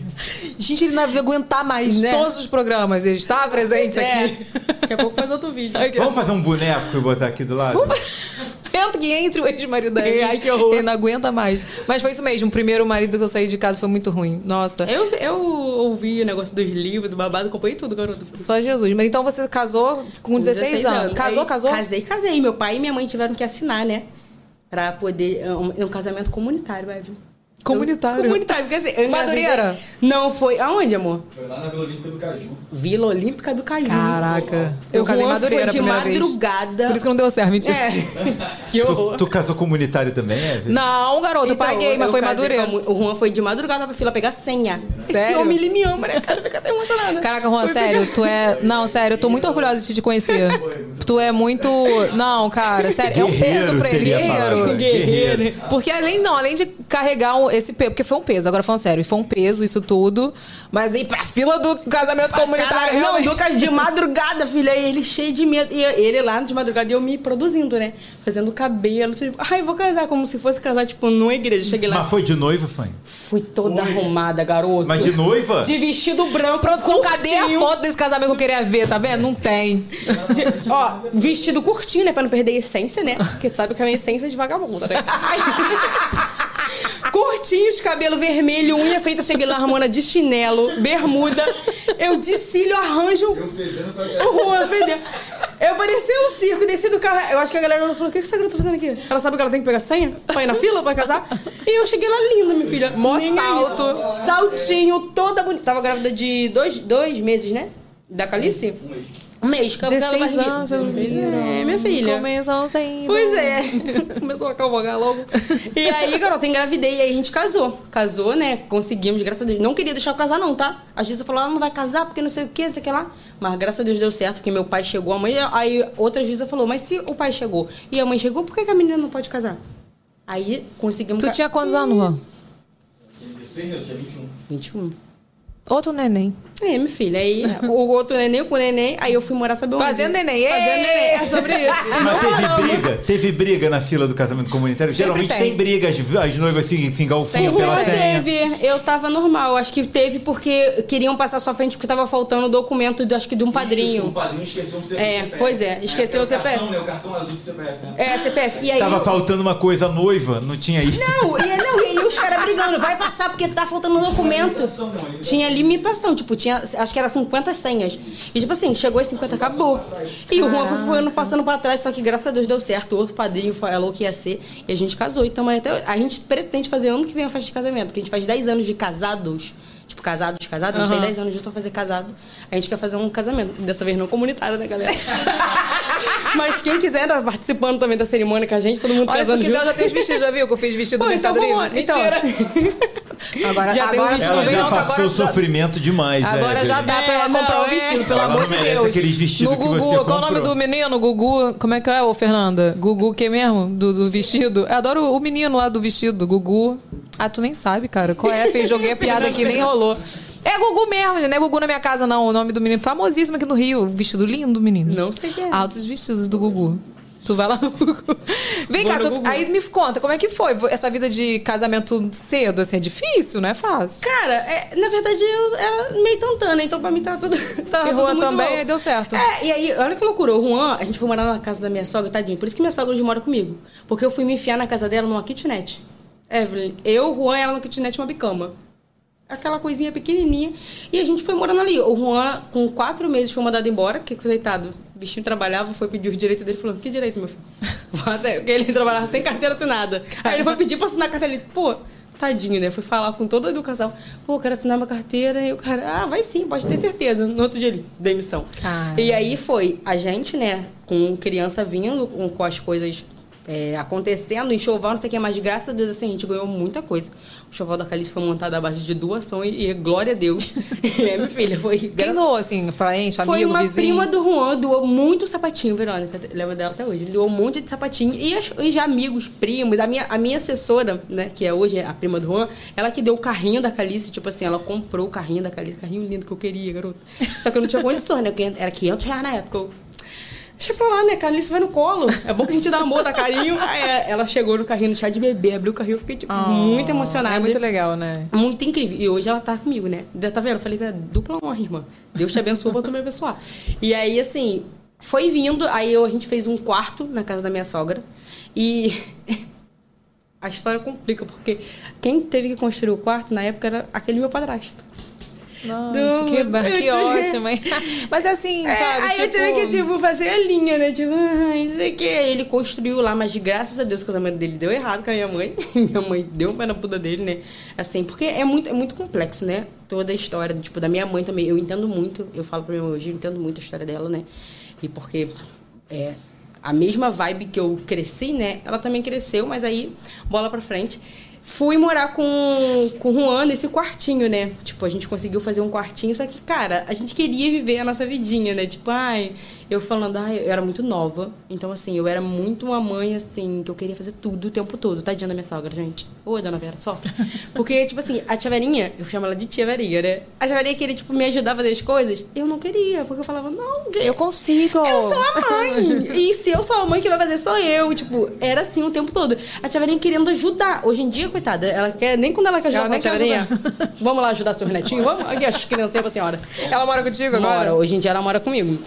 Gente, ele não ia aguentar mais Né? todos os programas. Ele está presente É. aqui. Daqui a pouco faz outro vídeo. Vamos fazer um boneco e botar aqui do lado? Entra que entre o ex-marido dele. Ai, que horror. Ele não aguenta mais. Mas foi isso mesmo. O primeiro marido que eu saí de casa foi muito ruim. Nossa. Eu, eu ouvi o negócio dos livros, do babado, acompanhei tudo, garoto. Só Jesus. Mas então você casou com 16, anos. Casou, Aí, casou? Casei, casei. Meu pai e minha mãe tiveram que assinar, né? Pra poder. Um, um casamento comunitário, Evelyn. Comunitário. Eu- comunitário, porque assim. eu Madureira? Não, foi. Aonde, amor? Foi lá na Vila Olímpica do Caju. Vila Olímpica do Caju. Caraca. Eu O casei em Madureira foi a de primeira vez. madrugada. Por isso que não deu certo, mentira. É. que horror. Tu, tu casou comunitário também, Evelyn? Não, garoto, eu Então, paguei, mas eu foi Madureira. com O Juan foi de madrugada pra fila pegar senha. Esse Sério? homem, ele me ama, né? Cara, fica até emocionada. Caraca, Juan, Foi sério, pegar- tu é. Não, sério, eu tô muito orgulhosa de te conhecer. Tu é muito. Não, cara, sério, é um peso Guerreiro pra ele. Guerreiro. Guerreiro. Porque além, não, além de carregar um- esse peso, porque foi um peso, agora falando sério, foi um peso isso tudo, mas ir pra fila do casamento comunitário, Cara, não. Lucas de madrugada, filha, e ele cheio de medo. E ele lá de madrugada e eu me produzindo, né? Fazendo cabelo. Tipo, ai, vou casar, como se fosse casar, tipo, numa igreja. Cheguei lá. Mas foi de noiva, Fanny? Fui toda arrumada, garoto. Mas de noiva? De vestido branco. Produção, cadê a foto desse casamento que eu queria ver, tá vendo? Não tem. De- ó, vestido curtinho, né? Pra não perder a essência, né? Porque sabe que a minha essência é de vagabunda, né? Curtinho, de cabelo vermelho, unha feita, cheguei lá, Ramona de chinelo, bermuda. Eu de cílio, arranjo. O Juan fedeu. Eu parecia um circo, desci do carro. Eu acho que a galera falou: o que que essa garota tá fazendo aqui? Ela sabe que ela tem que pegar senha pra ir na fila, pra casar? E eu cheguei lá linda, minha filha. Mó Nem aí. salto. Saltinho, toda bonita. Tava grávida de dois, dois meses, né? Da Calice? Um mês. Um mês, com aquela 16 barriguinha. anos, viram. É, minha filha. Começam sem. Pois é. Começou a cavalgar logo. E aí, garota, engravidei. E aí a gente casou. Casou, né? Conseguimos, graças a Deus. Não queria deixar eu casar, não, tá? A gente falou, ela não vai casar porque não sei o que, não sei o que lá. Mas graças a Deus deu certo, porque meu pai chegou, a mãe. Aí outra juíza falou, mas se o pai chegou e a mãe chegou, por que, que a menina não pode casar? Aí conseguimos. Tu ca- tinha quantos anos, Juan? Tinha 16 anos, tinha 21. 21. Outro neném. É, minha filha. Aí o outro neném com o neném, aí eu fui morar, sabe onde? Fazendo neném. Fazendo neném. É sobre isso. Mas teve briga? Teve briga na fila do casamento comunitário? Geralmente tem. tem, briga, as, as noivas se, se engalfinham Sempre pela senha. teve, eu tava normal. Acho que teve porque queriam passar sua frente porque tava faltando o documento, de, acho que de um O padrinho. padrinho esqueceu o CPF. É, pois é, esqueceu o CPF. Cartão, né? O cartão azul do CPF, né? É, CPF. E aí. Tava faltando uma coisa, noiva, não tinha isso. Não, e, não, e aí os caras brigando, vai passar porque tá faltando um documento. Tinha limitação. Tipo, tinha, acho que era 50 senhas. E tipo assim, chegou as 50, acabou. E o Juan foi, ano passando pra trás, só que graças a Deus deu certo. O outro padrinho falou que ia ser. E a gente casou. Então, até, a gente pretende fazer ano que vem a festa de casamento. Que a gente faz 10 anos de casados. Tipo, casados, casados. A gente tem 10 anos de pra fazer casado. A gente quer fazer um casamento. Dessa vez não comunitário, né, galera? Mas quem quiser estar participando também da cerimônia com a gente, todo mundo Olha, se casando quiser, eu junto. já tenho os vestidos, já viu? Que eu fiz vestido Pô, do então Mercado vamos Livre. Então, Agora, Já tem um agora vestido. Ela já não, passou agora já- sofrimento demais, Agora Evelyn. já dá pra ela É, comprar o vestido, é. pelo Ela amor de Deus. aqueles vestidos no que Gugu, você qual o nome comprou. do menino? Gugu, como é que é, ô Fernanda? Gugu, que mesmo? Do, do vestido? Eu adoro o menino lá do vestido, Gugu. Ah, tu nem sabe, cara. Qual é? Fez, joguei a piada aqui, nem rolou. É Gugu mesmo, não é Gugu na minha casa, não. O nome do menino famosíssimo aqui no Rio. Vestido lindo, menino. Não sei quem é. Altos vestidos do Gugu. Tu vai lá no Gugu. Vem Vou cá, tu- Gugu. aí me conta, como é que foi essa vida de casamento cedo? Assim, é difícil, não é fácil? Cara, é, na verdade eu era meio tantana, então pra mim tá tudo. Tá E tudo Juan muito também, bom. deu certo. É, e aí, olha que loucura. O Juan, a gente foi morar na casa da minha sogra, tadinho. Por isso que minha sogra hoje mora comigo. Porque eu fui me enfiar na casa dela numa kitnet. Evelyn, eu, Juan, ela na kitnet, uma bicama. Aquela coisinha pequenininha. E a gente foi morando ali. O Juan, com quatro meses, foi mandado embora, porque, coitado, o bichinho trabalhava, foi pedir o direito dele. Falou, que direito, meu filho? Porque ele trabalhava sem carteira assinada. Aí ele foi pedir pra assinar a carteira. Ele, pô, tadinho, né? Foi falar com toda a educação. Pô, eu quero assinar uma carteira. E o cara, ah, vai sim, pode ter certeza. No outro dia ele, demissão. Caramba. E aí foi a gente, né, com criança vindo, com, com as coisas é, acontecendo, enxoval, não sei o que mais. Graças a Deus, assim, a gente ganhou muita coisa. O enxoval da Calice foi montado à base de doação e, e glória a Deus. é, minha filha, foi... Quem doou, assim, parente, amigo, Foi uma vizinho? prima do Juan, doou muito sapatinho, Verônica. Lembra dela até hoje. Doou um monte de sapatinho. E, as, e já amigos, primos. A minha, a minha assessora, né, que é hoje a prima do Juan, ela que deu o carrinho da Calice. Tipo assim, ela comprou o carrinho da Calice. Carrinho lindo que eu queria, garoto. Só que eu não tinha condições, né? Era 500 reais na época. Eu, Deixa pra lá, né? Calice vai no colo. É bom que a gente dá amor, dá carinho. Aí é, ela chegou no carrinho no chá de bebê, abriu o carrinho, eu fiquei tipo, muito emocionada. É muito legal, né? Muito incrível. E hoje ela tá comigo, né? Tá vendo? Eu falei, "Vé, dupla honra, irmã. Deus te abençoe tu me abençoar. E aí, assim, foi vindo. Aí eu, a gente fez um quarto na casa da minha sogra. E a história complica, porque quem teve que construir o quarto na época era aquele meu padrasto. Nossa, Não, que, eu que ótimo, hein? Mas assim, É, sabe? aí eu tive que, tipo, fazer a linha, né? Tipo, ai, não sei o que. Ele construiu lá, mas graças a Deus o casamento dele deu errado com a minha mãe. minha mãe deu um pé na puta dele, né? Assim, porque é muito, é muito complexo, né? Toda a história, tipo, da minha mãe também. Eu entendo muito, eu falo pra minha mãe hoje, eu entendo muito a história dela, né? E porque é a mesma vibe que eu cresci, né? Ela também cresceu, mas aí, bola pra frente. Fui morar com, com o Juan nesse quartinho, né? Tipo, a gente conseguiu fazer um quartinho, só que, cara, a gente queria viver a nossa vidinha, né? Tipo, ai, eu falando, ai, eu era muito nova. Então, assim, eu era muito uma mãe, assim, que eu queria fazer tudo o tempo todo. Tadinha da minha sogra, gente. Oi, dona Vera, sofre. Porque, tipo assim, a tia Verinha, eu chamo ela de tia Verinha, né? A tia Verinha queria, tipo, me ajudar a fazer as coisas. Eu não queria, porque eu falava, não, Eu consigo. eu sou a mãe. e se eu sou a mãe, quem vai fazer sou eu. Tipo, era assim o tempo todo. A tia Verinha querendo ajudar. Hoje em dia, coitada, ela quer. Nem quando ela quer ajudar Ela a tia quer Verinha. Vamos lá ajudar seus netinhos? Vamos? Aqui, as criancinhas pra senhora. Ela mora contigo agora? Mora. Hoje em dia ela mora comigo.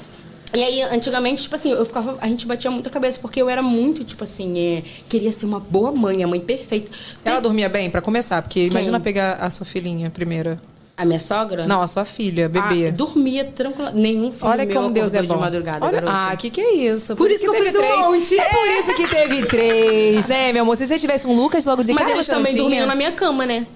E aí, antigamente, tipo assim, eu ficava. A gente batia muito a cabeça, porque eu era muito, tipo assim, é, queria ser uma boa mãe, a mãe perfeita. Ela dormia bem, pra começar? Porque imagina pegar a sua filhinha primeira. A minha sogra? Não, a sua filha, bebê. Ah, dormia tranquila. Nenhum filho Olha como Deus é bom. de madrugada, Olha, garota. ah, que que é isso? Por isso que eu teve fiz um três. monte. É por isso que teve três, né, meu amor? Se você tivesse um Lucas logo de Mas cara, eles não também dormiam na minha cama, né?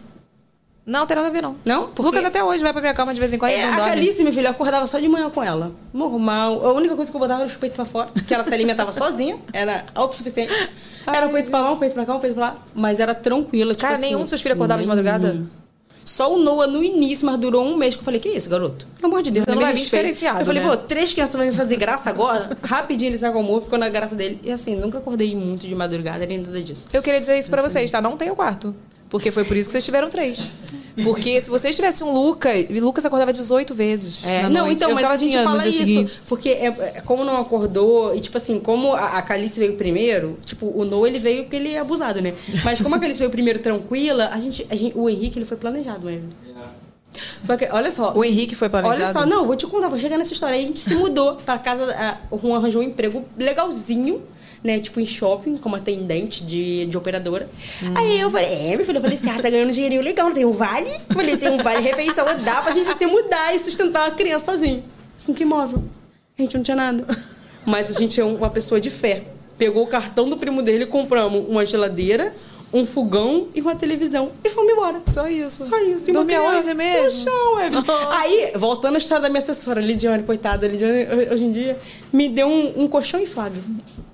Não, tem nada a ver, não. Não? Porque- Lucas até hoje vai pra minha cama de vez em quando É, não a. Calice, minha filha, eu acordava só de manhã com ela. Normal. A única coisa que eu botava era o peito pra fora, porque ela se alimentava sozinha, era autossuficiente. Era o peito pra lá, um peito pra cá, um peito pra lá. Mas era tranquila. Tipo Cara, assim, nenhum dos seus filhos acordava de nenhum. madrugada? Só o Noah no início, mas durou um mês que eu falei, que isso, garoto? Pelo amor de Deus, Você não me vai vir respeita. diferenciado, Eu falei, né? pô, três crianças vão me fazer graça agora? Rapidinho ele se acalmou, ficou na graça dele. E assim, nunca acordei muito de madrugada, nem nada disso. Eu queria dizer isso pra vocês, tá? Não tem o quarto. Porque foi por isso que vocês tiveram três. Porque se vocês tivessem um Lucas, e Lucas acordava 18 vezes. É, não, noite. então, Eu mas a gente assim, no fala isso. seguinte. Porque é, é como não acordou, e tipo assim, como a, a Calice veio primeiro, tipo, o Noah ele veio porque ele é abusado, né? Mas como a Calice veio primeiro tranquila, a gente, a gente, o Henrique ele foi planejado mesmo. Porque, olha só. O Henrique foi planejado? Olha só, não, vou te contar, vou chegar nessa história. Aí a gente se mudou pra casa, a- o Juan arranjou um emprego legalzinho. Né? Tipo em shopping, como atendente de, de operadora. Aí eu falei, é, meu filho, eu falei assim, ah, tá ganhando um dinheirinho legal, não tem um vale? Eu falei, tem um vale refeição, dá pra gente se mudar e sustentar uma criança sozinho. Com que imóvel? A gente não tinha nada. Mas a gente é uma pessoa de fé. Pegou o cartão do primo dele, compramos uma geladeira, um fogão e uma televisão. E fomos embora. Só isso. Só isso. E Dormia onde mesmo? No chão, Evelyn. Aí, voltando à história da minha assessora, Lidiane, coitada, Lidiane, hoje em dia, me deu um, um colchão inflável.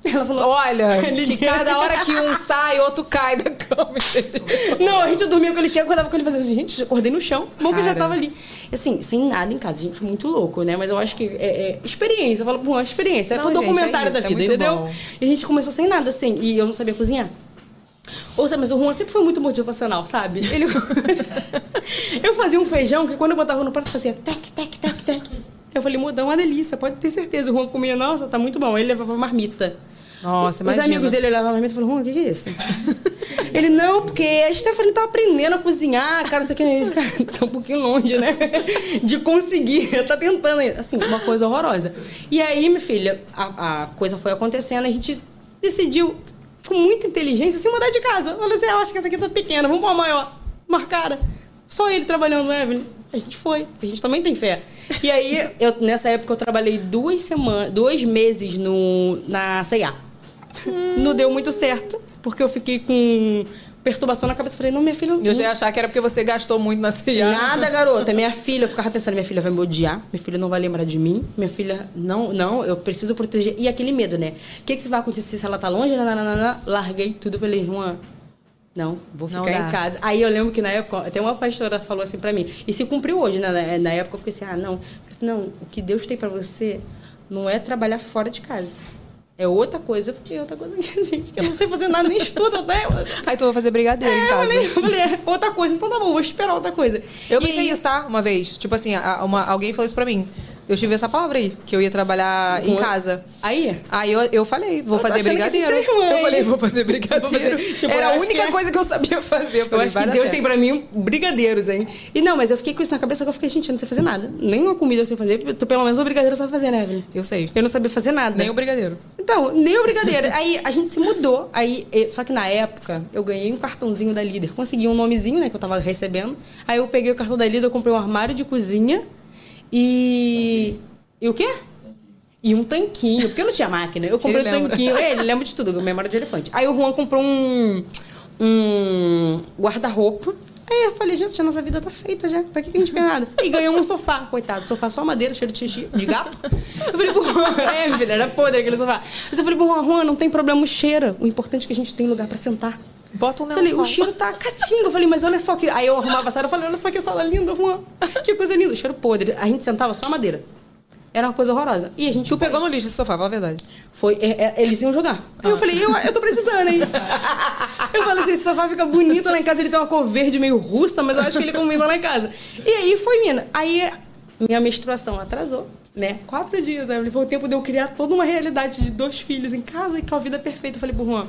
Ela falou... Olha, que cada hora que um sai, outro cai da cama, entendeu? Não, a gente dormia com ele chega, acordava com ele fazendo assim, gente, acordei no chão, bom que eu já tava ali. Assim, sem nada em casa, gente, muito louco, né? Mas eu acho que é, é experiência, eu falo, pô, uma experiência, é pro gente, documentário é isso, da é vida, entendeu? bom. E a gente começou sem nada, assim, e eu não sabia cozinhar. Ou seja, mas o Juan sempre foi muito motivacional, sabe? Ele... eu fazia um feijão que quando eu botava no prato fazia tec, tec, tec, tec. Eu falei, mudar uma delícia, pode ter certeza. O Juan comia, nossa, tá muito bom. Aí ele levava marmita. Nossa, Os imagina. amigos dele olhavam na mesa e falavam, Juan, o que que é isso? ele, não, porque a Stephanie tá aprendendo a cozinhar, cara, não sei o que. Ele, cara, tá um pouquinho longe, né? De conseguir, tá tentando. Assim, uma coisa horrorosa. E aí, minha filha, a, a coisa foi acontecendo, a gente decidiu, com muita inteligência, se mudar de casa. Olha assim, eu acho que essa aqui tá pequena, vamos pra uma maior. Marcara. Só ele trabalhando, Evelyn. A gente foi. A gente também tem fé. E aí, eu, nessa época, eu trabalhei duas semanas, dois meses no, na C&A. Não deu muito certo, porque eu fiquei com perturbação na cabeça. Falei, não, minha filha... Eu já ia achar que era porque você gastou muito na CIA. Nada, garota. Minha filha, eu ficava pensando, minha filha vai me odiar, minha filha não vai lembrar de mim, minha filha, não, não, eu preciso proteger. E aquele medo, né? O que, que vai acontecer se ela tá longe? Nananana. Larguei tudo, falei, Juan, não, vou Não ficar dá. em casa. Aí eu lembro que na época, até uma pastora falou assim pra mim, e se cumpriu hoje, né? Na, na época eu fiquei assim, ah, não. Assim, não, o que Deus tem pra você não é trabalhar fora de casa. É outra coisa. Eu fiquei, outra coisa, gente, que eu não sei fazer nada, nem estudo até. Aí tu vai fazer brigadeiro em É, eu casa. eu falei, é, outra coisa, então tá bom, vou esperar outra coisa. Eu E pensei aí- isso, tá? Uma vez. Tipo assim, uma- alguém falou isso pra mim. Eu tive essa palavra aí, que eu ia trabalhar em Com- casa. Aí? Aí eu, eu falei, vou Eu fazer brigadeiro. é eu falei, vou fazer brigadeiro. Vou fazer- tipo, Era eu a acho única que- coisa que eu sabia fazer. Eu, Eu falei, acho vai que Deus certo. tem pra mim brigadeiros, hein? E não, mas eu fiquei com isso na cabeça que eu fiquei, gente, eu não sei fazer nada. Nem uma comida eu sei fazer. Tu, pelo menos o brigadeiro sabe fazer, né, Evelyn? Eu sei. Eu não sabia fazer nada. Nem o brigadeiro. Então, nem o brigadeiro. Aí a gente se mudou. Aí, só que na época, eu ganhei um cartãozinho da líder. Consegui um nomezinho, né, que eu tava recebendo. Aí eu peguei o cartão da líder, eu comprei um armário de cozinha e. E o quê? E um tanquinho, porque eu não tinha máquina. Eu comprei um tanquinho. É, ele lembra de tudo, memória de elefante. Aí o Juan comprou um, um guarda-roupa. Aí eu falei, gente, a nossa vida tá feita já. Pra que que a gente quer nada? E ganhou um sofá, coitado. Sofá só madeira, cheiro de xixi, de gato. Eu falei, pro Juan, é, filha, era podre aquele sofá. Mas eu falei, Juan, Juan, não tem problema o cheiro. O importante é que a gente tem lugar pra sentar. Bota um Eu falei, o cheiro tá catingo. Eu falei, mas olha só que. Aí eu arrumava a sala, eu falei, olha só que sala linda, Juan. Que coisa linda. O cheiro podre. A gente sentava só madeira. Era uma coisa horrorosa. E a gente. Tu pegou no lixo esse sofá, fala a verdade. Foi, é, é, eles iam jogar. Aí eu falei, eu, eu tô precisando, hein? eu falei assim, esse sofá fica bonito lá em casa, ele tem uma cor verde meio russa, mas eu acho que ele combina lá em casa. E aí foi, mina. Aí minha menstruação atrasou, né? Quatro dias, né? Foi o tempo de eu criar toda uma realidade de dois filhos em casa e com a vida perfeita. Eu falei Juan,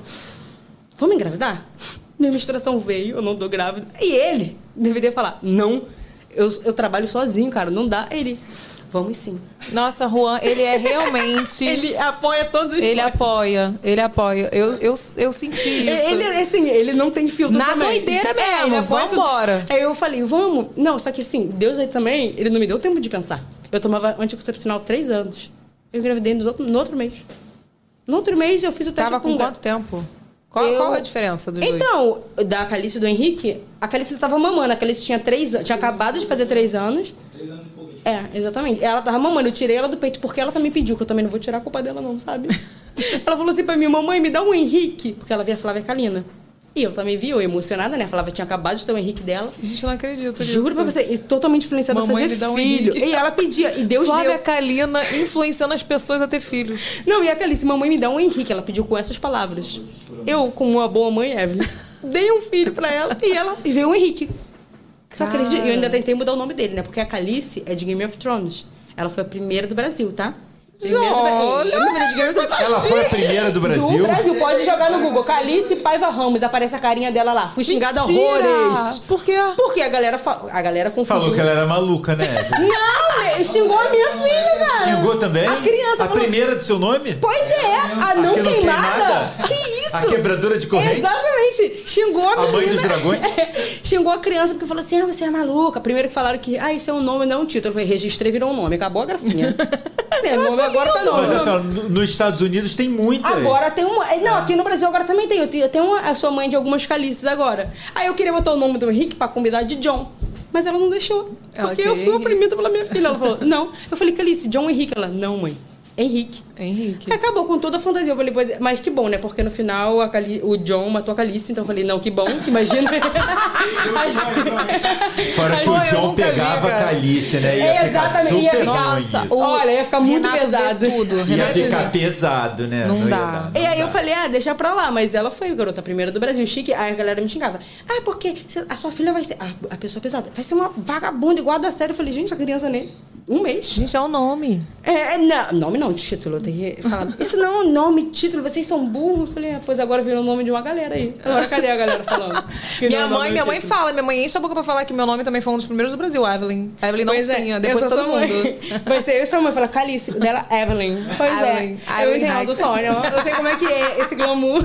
vamos engravidar? Minha menstruação veio, eu não tô grávida. E ele deveria falar, não, eu, eu trabalho sozinho, cara, não dá. Ele, vamos sim. Nossa, Juan, ele é realmente. Ele apoia todos os Ele sonhos. apoia, ele apoia. Eu, eu, eu senti isso. Ele, assim, ele não tem filtro Na também. doideira mesmo, ele apoia tudo. vambora. Aí eu falei, vamos. Não, só que assim, Deus aí também, ele não me deu tempo de pensar. Eu tomava anticoncepcional três anos. Eu engravidei no outro, no outro mês. No outro mês eu fiz o teste Tava com gra- quanto tempo? Qual, Eu- qual a diferença dos dois? Então, da Calice e do Henrique, a Calice tava mamando. A Calice tinha três anos, tinha acabado de fazer três anos. É, exatamente. Ela tava mamando, eu tirei ela do peito porque ela também pediu, que eu também não vou tirar a culpa dela, não, sabe? ela falou assim pra mim, mamãe, me dá um Henrique, porque ela via a Flávia Kalina. E eu também vi, eu emocionada, né? A Flávia tinha acabado de ter um Henrique dela. Gente, eu não acredito nisso. Juro pra você, e totalmente influenciada a Mamãe, fazer me dá um filho. Henrique. e ela pedia, e Deus Flávia deu. Kalina influenciando as pessoas a ter filhos. Não, e a Calice, mamãe me dá um Henrique. Ela pediu com essas palavras. Eu, como uma boa mãe, Evelyn, dei um filho pra ela e ela e veio o Henrique. Só acredito, eu ainda tentei mudar o nome dele, né? Porque a Calice é de Game of Thrones. Ela foi a primeira do Brasil, tá? Thrones. Ela foi a primeira do Brasil? Do Brasil, pode jogar no Google. Calice Paiva Ramos, aparece a carinha dela lá. Fui xingada horrores. Por quê? Porque a galera, fa- a galera confundiu. Falou que ela era maluca, né? Não, xingou a minha filha, cara. Xingou também? A criança A falou- primeira do seu nome? Pois é, a não que não queimada. queimada? Que isso? A quebradora de corrente? Exatamente. Xingou a A mãe menina. dos dragões? Xingou a criança porque falou assim: ah, você é maluca. Primeiro que falaram que, ah, isso é um nome, não é um título. Eu falei, registrei, virou um nome. Acabou a gracinha. é, nome agora tá nome. Mas só, no- nos Estados Unidos tem muitas. Agora tem uma. Não, aqui no Brasil agora também tem. Eu tenho, eu tenho uma, eu sou mãe de algumas calices agora. Aí eu queria botar o nome do Henrique pra combinar de John. Mas ela não deixou. Porque Ok, eu fui oprimida pela minha filha. Ela falou, não. Eu falei, Calice, John Henrique. Ela, não, mãe. Henrique. Henrique. Aí Acabou com toda a fantasia. Eu falei, "Pô, mas que bom, né? Porque no final a Cali- o John matou a Calice. Então eu falei, não, que bom, que imagina. Fora que o eu John nunca vi, pegava a. Calice, né? Ia É, ficar exatamente, super ia ficar- Nossa, o- Olha, ia ficar muito Renato pesado. tudo. Ia Renato ficar pesado, né? Não ia dá. dar, E não aí eu dá. falei, ah, deixa pra lá. Mas ela foi, garota, a primeira do Brasil, chique. Aí a galera me xingava. Ah, porque a sua filha vai ser... A, a pessoa pesada. Vai ser uma vagabunda igual a da série. Eu falei, gente, a criança nem... Um mês. Gente, é o nome. É, é, não, nome não, título. Eu tenho que falar. Isso não é um nome, título. Vocês são burros. Eu falei, ah, pois agora virou o nome de uma galera aí. Agora cadê a galera falando? Que Minha não é mãe, minha do mãe título. fala, minha mãe enche a boca pra falar que meu nome também foi um dos primeiros do Brasil, Evelyn. Evelyn não Pois é, tinha, eu depois sou todo mundo. Vai ser eu e sua mãe. Fala, Calice, dela, Evelyn. Pois Evelyn, é. Eu Evelyn entendo do Hack. sonho. Eu sei como é que é esse glamour.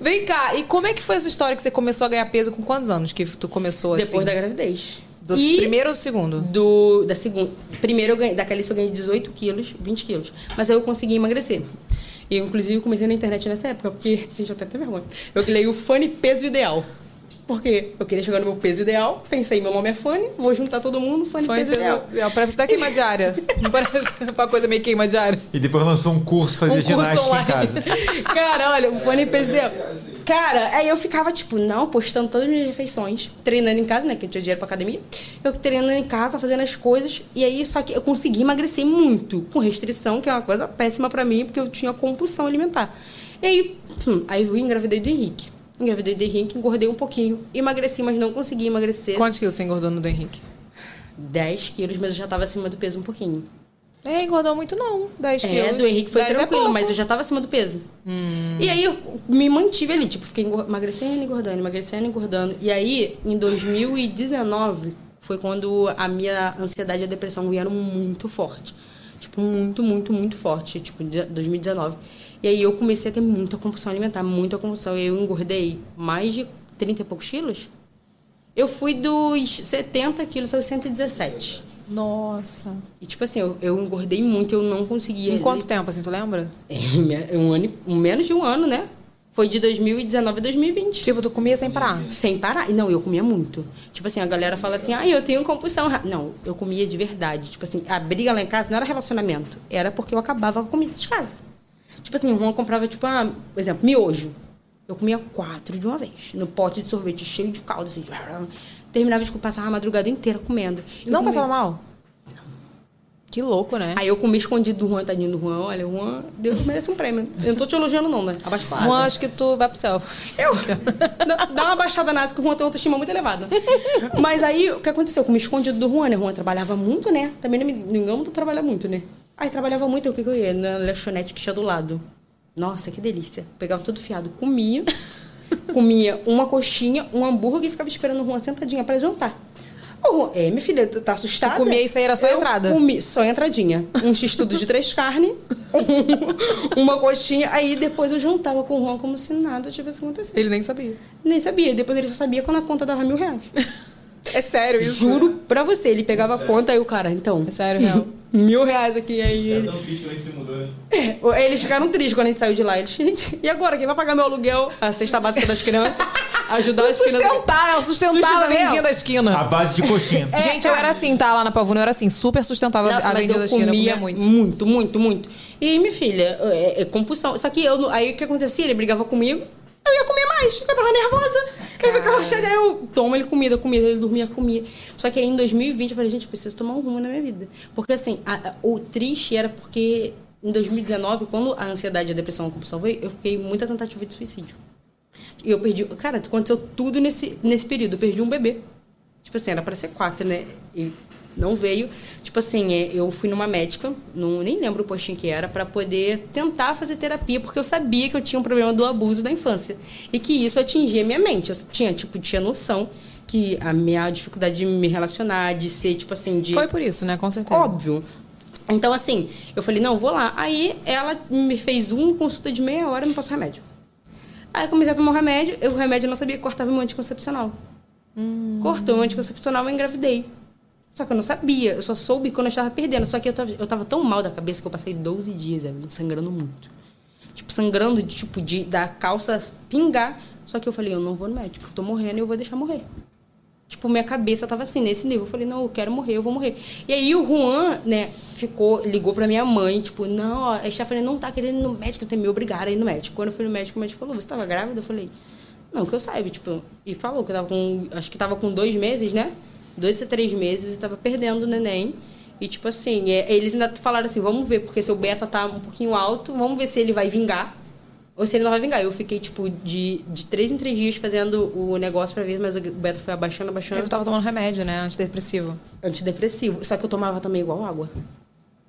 Vem cá, e como é que foi essa história que você começou a ganhar peso com quantos anos que tu começou assim? Depois da gravidez. Do E- primeiro ou do segundo? do da segunda. Primeiro eu ganhei, da Calice eu ganhei 18 quilos, 20 quilos. Mas aí eu consegui emagrecer. E eu, inclusive, comecei na internet nessa época, porque, gente, eu tenho até vergonha. Eu criei o Funny Peso Ideal. Porque eu queria chegar no meu peso ideal, pensei, meu nome é Fanny, vou juntar todo mundo, Fanny Foi Peso Ideal. ideal. Parece até queima diária. Não parece uma coisa meio queima diária. E depois lançou um curso fazer Um curso ginástica online. em casa. Cara, olha, o fone peso ideal. Cara, aí eu ficava, tipo, não, postando todas as minhas refeições, treinando em casa, né? Que eu tinha dinheiro pra academia. Eu treinando em casa, fazendo as coisas. E aí, só que eu consegui emagrecer muito, com restrição, que é uma coisa péssima pra mim, porque eu tinha compulsão alimentar. E aí, hum, aí eu engravidei do Henrique. Engravidei do Henrique, engordei um pouquinho. Emagreci, mas não consegui emagrecer. Quantos quilos você engordou no do Henrique? 10 quilos, mas eu já tava acima do peso um pouquinho. É, engordou muito não. 10 quilos. É, do Henrique foi 10 é tranquilo, pouco. mas eu já tava acima do peso. E aí eu me mantive ali, tipo, fiquei emagrecendo, engordando, emagrecendo, engordando. E aí, em 2019, foi quando a minha ansiedade e a depressão vieram muito forte. Tipo, muito, muito, muito forte. Tipo, de- 2019. E aí eu comecei a ter muita compulsão alimentar, muita compulsão. Eu engordei mais de 30 e poucos quilos. Eu fui dos 70 quilos aos 117. Nossa. E tipo assim, eu, eu engordei muito, eu não conseguia. Em quanto tempo, assim, tu lembra? É, um ano, menos de um ano, né? Foi de 2019 a 2020. Tipo, tu comia sem parar. Sem parar. Não, eu comia muito. Tipo assim, a galera fala assim, ah, eu tenho compulsão. ra-". Não, eu comia de verdade. Tipo assim, a briga lá em casa não era relacionamento. Era porque eu acabava a comida de casa. Tipo assim, o Juan comprava, tipo, ah, por exemplo, miojo. Eu comia quatro de uma vez. No pote de sorvete cheio de caldo, assim. Terminava de passar a madrugada inteira comendo. Não comia- passava mal? Que louco, né? Aí eu comi escondido do Juan, tadinho do Juan. Olha, o Juan, Deus merece um prêmio. Eu não tô te elogiando, não, né? Abaixa Eu acho que tu vai pro céu. Eu? Dá, uma baixada nasa, que o Juan tem uma autoestima muito elevada. Mas aí, o que aconteceu? Eu comi escondido do Juan, né? O Juan trabalhava muito, né? Também não me não me engano, tu trabalha muito, né? Aí trabalhava muito, o que eu ia? Na lanchonete que tinha do lado. Nossa, que delícia. Pegava tudo fiado, comia, comia uma coxinha, um hambúrguer e ficava esperando o Juan sentadinha pra jantar. O Juan, é, minha filha, tu tá assustada? Tu comia isso aí, era só Eu entrada? Comi, só entradinha. Um x-tudo de três carnes, um- uma coxinha. Aí depois eu juntava com o Juan como se nada tivesse acontecido. Ele nem sabia. Nem sabia. Depois ele só sabia quando a conta dava mil reais. É sério isso? Juro pra você. Ele pegava a conta e o cara, então. É sério, real. Mil reais aqui. Aí É ele... tão triste quando a gente se mudou, né? É, Eles ficaram tristes quando a gente saiu de lá. Eles, gente, e agora? Quem vai pagar meu aluguel? A cesta básica das crianças? Ajudar as crianças. Sustentar, ela sustentava a vendinha da esquina. A base de coxinha. Gente, eu era assim, tá? Lá na Pavuna eu era assim, super sustentável Não, a vendinha da esquina. Eu comia comia muito. muito, muito, muito. E aí, minha filha, é, é compulsão. Só que eu, aí o que acontecia? Ele brigava comigo, eu ia comer mais, porque eu tava nervosa. Eu ficava cheia, eu tomo ele comida, comida, ele dormia, comia. Só que aí em 2020 eu falei, gente, eu preciso tomar um rumo na minha vida. Porque assim, a- a- o triste era porque em 2019, quando a ansiedade e a depressão compulsão veio, eu fiquei muita tentativa de suicídio. E eu perdi. Cara, aconteceu tudo nesse, nesse período. Eu perdi um bebê. Tipo assim, era pra ser quatro, né? E Não veio. Tipo assim, é, eu fui numa médica, não, nem lembro o postinho que era, pra poder tentar fazer terapia, porque eu sabia que eu tinha um problema do abuso da infância. E que isso atingia a minha mente. Eu tinha, tipo, tinha noção que a minha dificuldade de me relacionar, de ser, tipo assim, de. Foi por isso, né? Com certeza. Óbvio. Então, assim, eu falei, não, vou lá. Aí ela me fez uma consulta de meia hora e me passou remédio. Aí eu comecei a tomar o remédio, eu, o remédio eu não sabia que cortava meu anticoncepcional. Cortou meu anticoncepcional, eu engravidei. Só que eu não sabia, eu só soube quando eu estava perdendo. Só que eu tava, eu tava tão mal da cabeça que eu passei 12 dias, Evelyn, sangrando muito. Tipo, sangrando de tipo de da calça pingar. Só que eu falei, eu não vou no médico, eu tô morrendo e eu vou deixar morrer. Tipo, minha cabeça tava assim, nesse nível. Eu falei, não, eu quero morrer, eu vou morrer. E aí o Juan, né, ficou, ligou pra minha mãe, tipo, não, ó, a Stephanie não tá querendo ir no médico, tem me obrigar a ir no médico. Quando eu fui no médico, o médico falou, você tava grávida? Eu falei, não, que eu saiba, tipo, e falou que eu tava com, acho que tava com dois meses, né? Dois a três meses e tava perdendo o neném. E, tipo assim, é, eles ainda falaram assim, vamos ver, porque seu beta tá um pouquinho alto, vamos ver se ele vai vingar ou se ele não vai vingar. Eu fiquei, tipo, de, de três em três dias fazendo o negócio pra ver, mas o beta foi abaixando, abaixando. Mas eu tava tomando remédio, né? Antidepressivo. Antidepressivo. Só que eu tomava também igual água.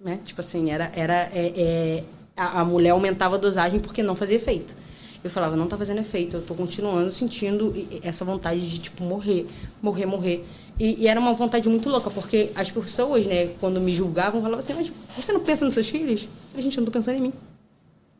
Né? Tipo assim, era... era é, é, a, a mulher aumentava a dosagem porque não fazia efeito. Eu falava, não tá fazendo efeito. Eu tô continuando sentindo essa vontade de, tipo, morrer. Morrer, morrer. E, e era uma vontade muito louca, porque as pessoas, né, quando me julgavam, falavam assim, mas você não pensa nos seus filhos? Eu falei, gente, eu não tô pensando em mim.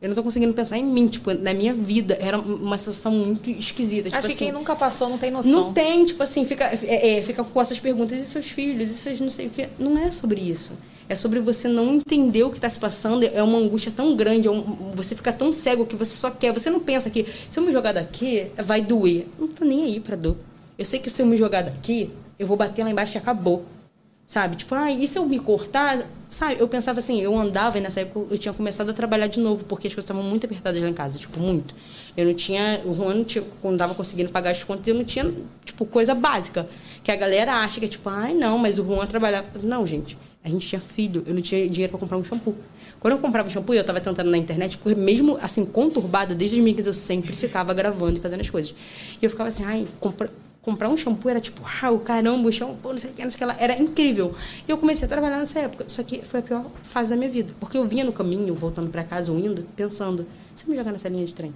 Eu não tô conseguindo pensar em mim, tipo, na minha vida. Era uma sensação muito esquisita. Tipo Acho que assim, quem nunca passou não tem noção. não tem, tipo assim, fica, é, é, fica com essas perguntas, e seus filhos, e seus não sei o quê. Não é sobre isso. É sobre você não entender o que está se passando. É uma angústia tão grande, é um- você fica tão cego que você só quer. Você não pensa que se eu me jogar daqui, vai doer. Não tô nem aí pra dor. Eu sei que se eu me jogar daqui, eu vou bater lá embaixo e acabou. Sabe? Tipo, ah, e se eu me cortar? Sabe? Eu pensava assim, eu andava e nessa época eu tinha começado a trabalhar de novo, porque as coisas estavam muito apertadas lá em casa, tipo, muito. Eu não tinha, o Juan não tinha, quando tava conseguindo pagar as contas, eu não tinha, tipo, coisa básica. Que a galera acha que é tipo, ai não, mas o Juan trabalhava. Não, gente, a gente tinha filho, eu não tinha dinheiro para comprar um shampoo. Quando eu comprava o shampoo, eu tava tentando na internet, porque mesmo assim, conturbada, desde 2015 eu sempre ficava gravando e fazendo as coisas. E eu ficava assim, ai, compra, comprar um shampoo era tipo, uau, caramba, o shampoo, não sei o que, não sei o que lá. Era incrível. E eu comecei a trabalhar nessa época. Só que foi a pior fase da minha vida. Porque eu vinha no caminho, voltando para casa ou indo, pensando, se eu me jogar nessa linha de trem?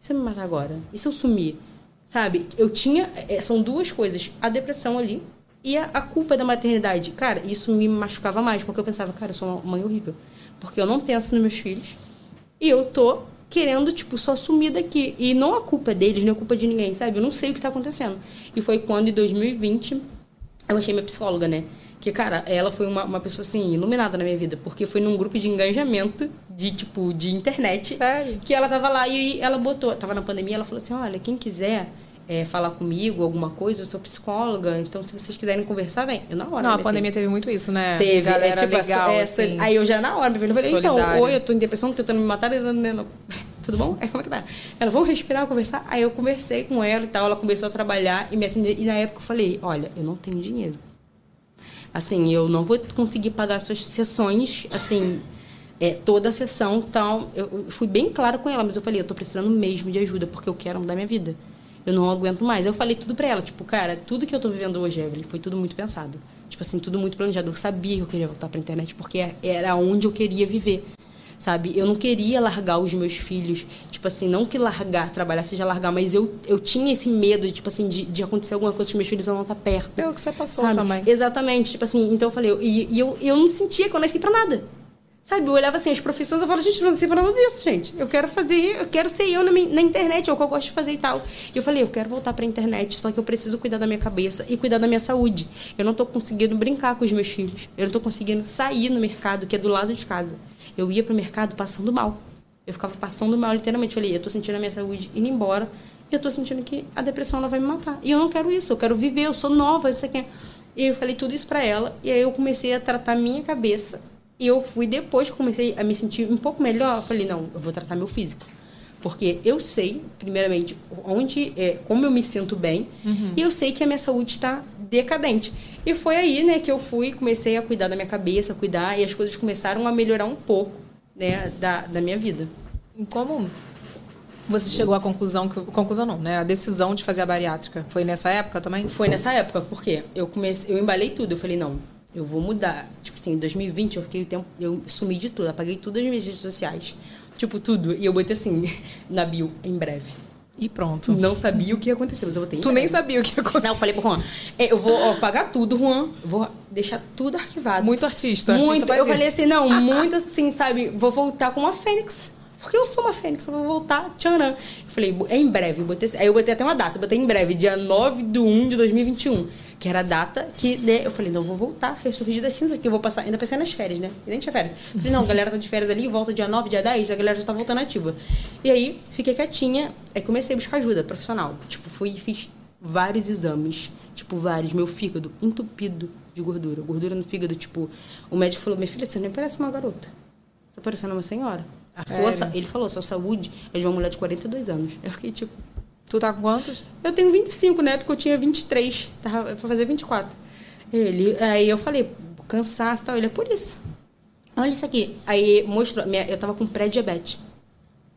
E se eu me matar agora? E se eu sumir? Sabe? Eu tinha. eh, São duas coisas. A depressão ali e a, a culpa da maternidade. Cara, isso me machucava mais, porque eu pensava, cara, eu sou uma mãe horrível. Porque eu não penso nos meus filhos. E eu tô querendo, tipo, só sumir daqui. E não a culpa é deles, nem a culpa de ninguém, sabe? Eu não sei o que tá acontecendo. E foi quando, em 2020, eu achei minha psicóloga, né? Que, cara, ela foi uma, uma pessoa, assim, iluminada na minha vida. Porque foi num grupo de engajamento, de, tipo, de internet. Sério? Que ela tava lá e ela botou... Tava na pandemia, ela falou assim, olha, quem quiser... é, falar comigo, alguma coisa, eu sou psicóloga, então se vocês quiserem conversar, vem. Eu na hora. Não, a pandemia filha. teve muito isso, né? Teve, galera é, tipo, legal, essa, assim. Aí eu já na hora, eu falei, então, Solidária. oi, eu tô em depressão, tô tentando me matar, ela, tudo bom? Aí como é que tá? Ela, vamos respirar, conversar? Aí eu conversei com ela e tal, ela começou a trabalhar e me atender. E na época eu falei, olha, eu não tenho dinheiro. Assim, eu não vou conseguir pagar suas sessões, assim, é, toda a sessão, então eu, eu fui bem clara com ela, mas eu falei, eu tô precisando mesmo de ajuda, porque eu quero mudar minha vida. Eu não aguento mais. Eu falei tudo pra ela, tipo, cara, tudo que eu tô vivendo hoje, Evelyn, foi tudo muito pensado. Tipo assim, tudo muito planejado. Eu sabia que eu queria voltar pra internet, porque era onde eu queria viver. Sabe? Eu não queria largar os meus filhos. Tipo assim, não que largar, trabalhar seja largar, mas eu, eu tinha esse medo, de, tipo assim, de, de acontecer alguma coisa com os meus filhos eu não estar perto. Pelo que você passou Sabe? também. Exatamente. Tipo assim, então eu falei, eu- e, e eu, eu não sentia que eu nasci pra nada. Sabe, eu olhava assim, as profissões, eu falava, gente, eu não nasci pra nada disso, gente. Eu quero fazer, eu quero ser eu na, minha- na internet, é o que eu gosto de fazer e tal. E eu falei, eu quero voltar pra internet, só que eu preciso cuidar da minha cabeça e cuidar da minha saúde. Eu não tô conseguindo brincar com os meus filhos. Eu não tô conseguindo sair no mercado, que é do lado de casa. Eu ia pro mercado passando mal. Eu ficava passando mal, literalmente. Falei, eu tô sentindo a minha saúde indo embora. E eu tô sentindo que a depressão ela vai me matar. E eu não quero isso, eu quero viver, eu sou nova, não sei quê. E eu falei tudo isso pra ela. E aí eu comecei a tratar minha cabeça. E eu fui depois que comecei a me sentir um pouco melhor, eu falei, não, eu vou tratar meu físico. Porque eu sei, primeiramente, onde, é, como eu me sinto bem, e eu sei que a minha saúde está decadente. E foi aí, né, que eu fui, comecei a cuidar da minha cabeça, cuidar, e as coisas começaram a melhorar um pouco, né, da, da minha vida. E como você chegou à conclusão que conclusão não, né? A decisão de fazer a bariátrica foi nessa época também? Foi nessa época, porque eu comecei, eu embalei tudo, eu falei, não, eu vou mudar. Tipo assim, em 2020 eu fiquei o tempo, eu sumi de tudo, apaguei tudo das minhas redes sociais. Tipo, tudo. E eu botei assim, na bio, em breve. E pronto. Não sabia o que ia acontecer, mas eu botei em Tu nem breve. sabia o que ia acontecer. Não, eu falei pro Juan, é, eu vou apagar tudo, Juan. Vou deixar tudo arquivado. Muito artista. Muito. artista eu falei assim, não, muito assim, sabe? Vou voltar com uma fênix. Porque eu sou uma fênix, eu vou voltar, tcharam. Eu falei, é em breve. eu Botei, aí eu botei até uma data, eu botei em breve, dia 9 de 1 de 2021. Que era a data que né, eu falei, não, vou voltar, ressurgir das cinzas, que eu vou passar. Ainda pensei nas férias, né? E nem tinha férias. Falei, não, a galera tá de férias ali, volta dia 9, dia 10, a galera já tá voltando ativa. E aí, fiquei quietinha, aí comecei a buscar ajuda profissional. Tipo, fui e fiz vários exames. Tipo, vários. Meu fígado entupido de gordura. Gordura no fígado, tipo... O médico falou, minha filha, você nem parece uma garota. Você tá parecendo uma senhora. A sua, ele falou, sua saúde é de uma mulher de 42 anos. Eu fiquei tipo... Tu tá com quantos? Eu tenho 25, né? Porque eu tinha 23. Tava pra fazer 24. Ele, aí eu falei, cansaço e tal. Ele é por isso. Olha isso aqui. Aí mostrou, minha- eu tava com pré-diabetes.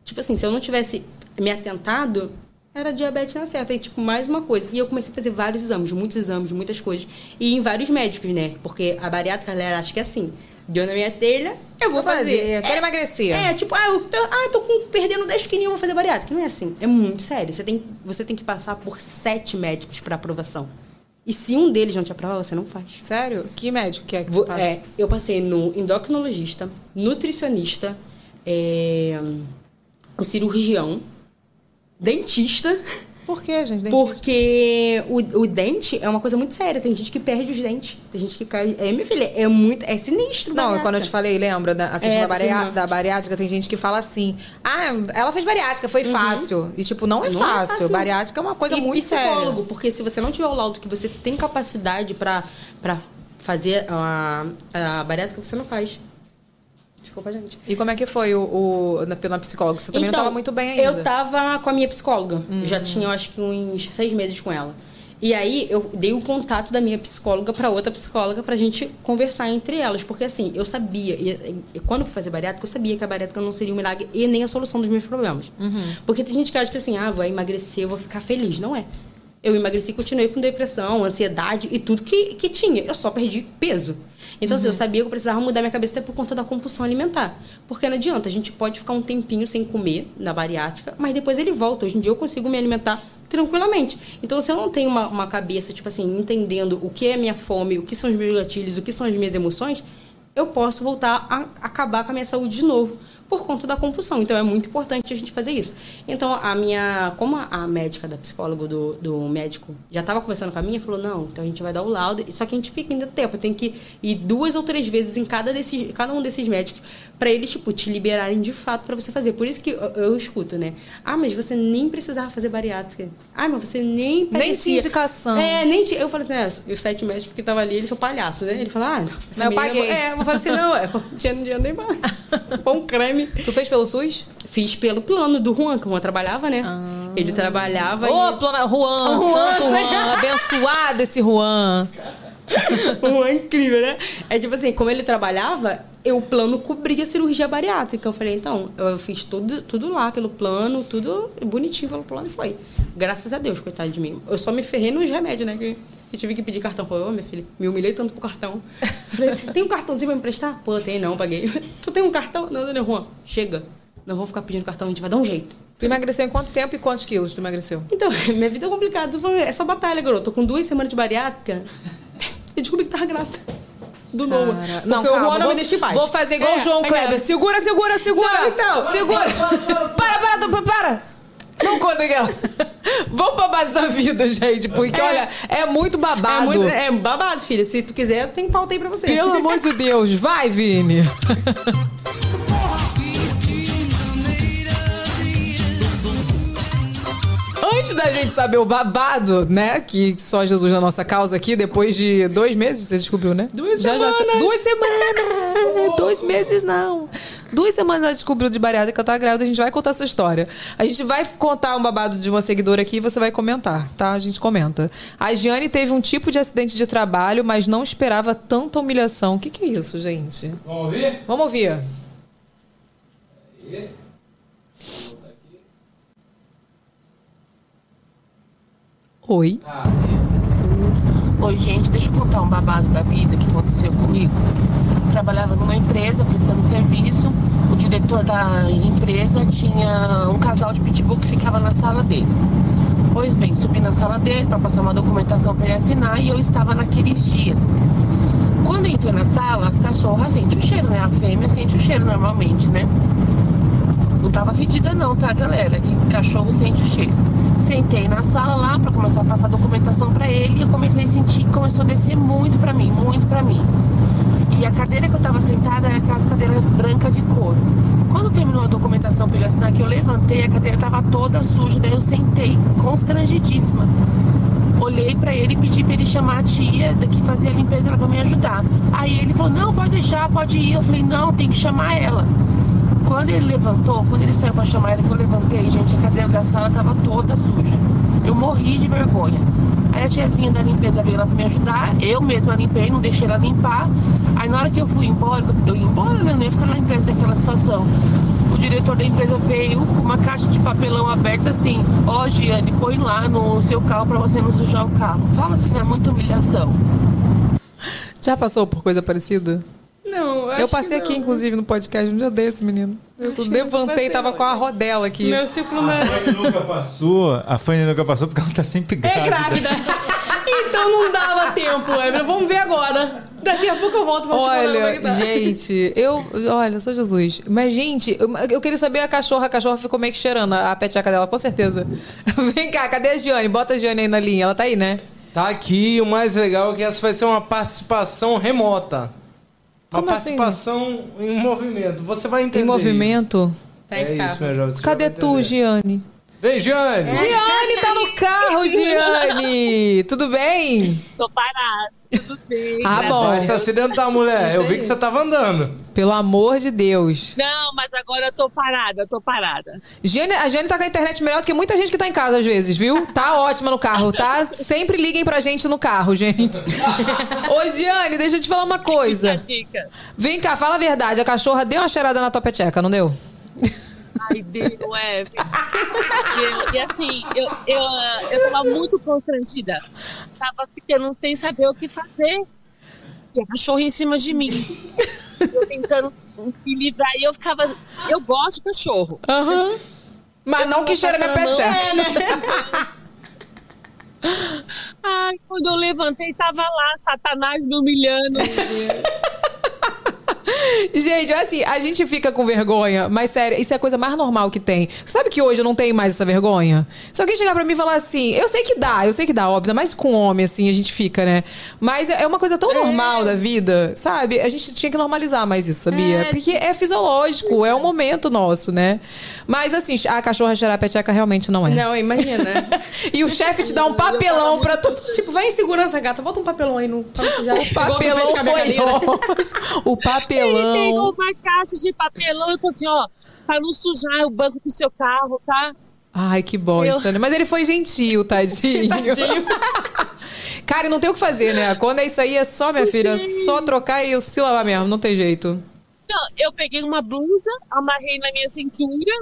Tipo assim, se eu não tivesse me atentado, era diabetes na certa. E, tipo, mais uma coisa. E eu comecei a fazer vários exames, muitos exames, muitas coisas. E em vários médicos, né? Porque a bariátrica, galera acha que é assim. Deu na minha telha, eu vou, fazer. fazer. Quero emagrecer. É, tipo, ah, eu tô, ah, tô com- perdendo 10 quilinhos, eu vou fazer bariátrica. Não é assim. É muito sério. Você tem, você tem que passar por sete médicos para aprovação. E se um deles não te aprova, você não faz. Sério? Que médico que é que tu Vou- passa? é, eu passei no endocrinologista, nutricionista, é, o cirurgião, dentista, Por quê, gente? Dentista? porque o, o dente é uma coisa muito séria. Tem gente que perde os dentes. Tem gente que cai. É, minha filha, é muito. É sinistro. Não, bariátrica. quando eu te falei, lembra da a questão É, da, não. da bariátrica, tem gente que fala assim: ah, ela fez bariátrica, foi fácil. E, tipo, não é, Uhum. Não é fácil. fácil. Bariátrica é uma coisa e muito psicólogo, séria. porque se você não tiver o laudo que você tem capacidade pra, pra fazer a, a bariátrica, você não faz. Desculpa, gente. E como é que foi o, o na, pela psicóloga? Você também não tava muito bem ainda. Então, Eu tava com a minha psicóloga. Eu já tinha, acho que uns seis meses com ela. E aí eu dei o contato da minha psicóloga pra outra psicóloga pra gente conversar entre elas. Porque assim, eu sabia, e, e quando eu fui fazer bariátrica, eu sabia que a bariátrica não seria um milagre e nem a solução dos meus problemas. Porque tem gente que acha que assim, ah, vou emagrecer, vou ficar feliz. Não é. Eu emagreci e continuei com depressão, ansiedade e tudo que, que tinha. Eu só perdi peso. Então, assim, eu sabia que eu precisava mudar minha cabeça até por conta da compulsão alimentar. Porque não adianta, a gente pode ficar um tempinho sem comer na bariátrica, mas depois ele volta. Hoje em dia eu consigo me alimentar tranquilamente. Então, se eu não tenho uma, uma cabeça, tipo assim, entendendo o que é minha fome, o que são os meus gatilhos, o que são as minhas emoções, eu posso voltar a acabar com a minha saúde de novo por conta da compulsão. Então é muito importante a gente fazer isso. Então a minha, como a, médica da psicóloga do, do médico já estava conversando com a minha, falou: "Não, então a gente vai dar o laudo, só que a gente fica ainda tempo, tem que ir duas ou três vezes em cada desses, cada um desses médicos para eles tipo te liberarem de fato para você fazer. Por isso que eu, eu escuto, né? Ah, mas você nem precisava fazer bariátrica. Ah, mas você nem Nem parecia. tinha indicação. É, nem. Eu falei, né, os sete médicos que estavam ali, eles são palhaços, né? Ele falou, ah, não, eu menina- paguei. É, eu falei assim, não, é, não tinha dinheiro nem pôr um creme. Tu fez pelo SUS? Fiz pelo plano do Juan, que o Juan trabalhava, né? Ele trabalhava Ô, e... plana Juan, Juan, santo Juan, abençoado esse Juan. Juan é incrível, né? É tipo assim, como ele trabalhava, eu, o plano cobria a cirurgia bariátrica. Eu falei, então, eu fiz tudo, tudo lá pelo plano, tudo bonitinho pelo plano e foi. Graças a Deus, coitado de mim. Eu só me ferrei nos remédios, né? Que eu tive que pedir cartão. Falei, ô, minha filha, me humilhei tanto pro cartão. Falei, tem um cartãozinho pra me emprestar? Pô, tem não, paguei. Tu tem um cartão? Não, não, Juan, chega. Não vou ficar pedindo cartão, a gente vai dar um jeito. Tu emagreceu em quanto tempo e quantos quilos tu emagreceu? Então, minha vida é complicada. É só batalha, garoto. Tô com duas semanas de bariátrica e descobri que tava grávida. Do Noah. Cara, Porque não, o calma, Juan não vou, me deixa em paz. Vou fazer igual É, o João é Kleber. Segura, segura, segura. Não, então. Segura. Para, para, tu- para. Não conta aquela. Vamos pra base da vida, gente. Porque, É. olha, é muito É, babado. muito, é babado, filha. Se tu quiser, tem pauta aí pra você. Pelo amor de Deus. Vai, Vini. Antes da gente saber o babado, né? Que só Jesus na nossa causa aqui, depois de dois meses, você descobriu, né? Duas Já, já- semanas. duas semanas! dois meses não. Duas semanas ela descobriu de bariátrica que ela tá grávida, a gente vai contar essa história. A gente vai contar um babado de uma seguidora aqui e você vai comentar, tá? A gente comenta. A Giane teve um tipo de acidente de trabalho, mas não esperava tanta humilhação. O que, que é isso, gente? Vamos ouvir? Vamos ouvir. Oi. Oi, gente, deixa eu contar um babado da vida que aconteceu comigo. Trabalhava numa empresa prestando serviço. O diretor da empresa tinha um casal de pitbull que ficava na sala dele. Pois bem, subi na sala dele para passar uma documentação para ele assinar e eu estava naqueles dias. Quando entrei na sala, as cachorras sentem o cheiro, né? A fêmea sente o cheiro normalmente, né? Tava fedida não, tá, galera? Que cachorro sente o cheiro. Sentei na sala lá para começar a passar documentação para ele e eu comecei a sentir começou a descer muito para mim, muito para mim. E a cadeira que eu tava sentada era aquelas cadeiras brancas de couro. Quando terminou a documentação para ele assinar, que eu levantei, a cadeira tava toda suja, daí eu sentei, constrangidíssima. Olhei para ele e pedi para ele chamar a tia que fazia a limpeza para me ajudar. Aí ele falou: "Não, pode deixar, pode ir". Eu falei: "Não, tem que chamar ela". Quando ele levantou, quando ele saiu para chamar ela, que eu levantei, gente, a cadeira da sala tava toda suja. Eu morri de vergonha. Aí a tiazinha da limpeza veio lá pra me ajudar, eu mesma limpei, não deixei ela limpar. Aí na hora que eu fui embora, eu ia embora, né? Não ia ficar na empresa daquela situação. O diretor da empresa veio com uma caixa de papelão aberta assim, ó, Giane, põe lá no seu carro pra você não sujar o carro. Fala assim, é muita humilhação. Já passou por coisa parecida? Não, Eu passei aqui, inclusive, no podcast um dia desse, menino. Eu Acho eu levantei e tava com a rodela aqui. Meu ciclo não é. A Fanny nunca passou. A Fanny nunca passou porque ela tá sempre grávida. É grávida. então não dava tempo, Evelyn. Vamos ver agora. Daqui a pouco eu volto pra te contar como é que Olha, tá. gente, eu. Olha, sou Jesus. Mas, gente, eu, eu queria saber a cachorra. A cachorra ficou meio que cheirando a peteca dela, com certeza. Vem cá, cadê a Giane? Bota a Giane aí na linha. Ela tá aí, né? Tá aqui, o mais legal é que essa vai ser uma participação remota. Uma Como assim? participação em movimento. Você vai entender. Em movimento. Em é isso, meu jovem. Cadê tu. Giane? Vem, Jane! É. Giane tá no carro, Giane! Tudo bem? Tô parada, tudo bem. Ah, bom. Vai se acidentar, mulher. Eu vi que você tava andando. Pelo amor de Deus. Não, mas agora eu tô parada, eu tô parada. Giane, a Giane tá com a internet melhor do que muita gente que tá em casa às vezes, viu? Tá ótima no carro, tá? Sempre liguem pra gente no carro, gente. Ô, Giane, deixa eu te falar uma coisa. Dica. Vem cá, fala a verdade. A cachorra deu uma cheirada na tua peteca, não deu? Ai, deu, é. Deu. E assim, eu, eu, eu tava muito constrangida. Tava ficando sem saber o que fazer. E a cachorra em cima de mim. Eu tentando me livrar. E eu ficava. Eu gosto de cachorro. Aham. Mas não que cheira minha mão. peteca. É, né? Ai, quando eu levantei, tava lá, Satanás me humilhando. Gente, assim, a gente fica com vergonha, mas sério, isso é a coisa mais normal que tem. Sabe que hoje eu não tenho mais essa vergonha? Se alguém chegar pra mim e falar assim, eu sei que dá, eu sei que dá, óbvio, mas com homem, assim, a gente fica, né? Mas é uma coisa tão normal da vida, sabe? A gente tinha que normalizar mais isso, sabia? É. Porque é fisiológico, é um momento nosso, né? Mas assim, a cachorra cheirar a peteca realmente não é. Não, imagina. E o chefe te dá um papelão pra tu. tipo, vai em segurança, gata. Bota um papelão aí no. O papelão foi cadeira. ótimo. O Ele papelão. pegou uma caixa de papelão e falou assim, ó, pra não sujar o banco do seu carro, tá? Ai, que bosta, Eu- né? Mas ele foi gentil, tadinho. Tadinho. Cara, não tem o que fazer, né? Quando é isso aí, é só, minha filha, só trocar e se lavar mesmo, não tem jeito. Não, eu peguei uma blusa, amarrei na minha cintura,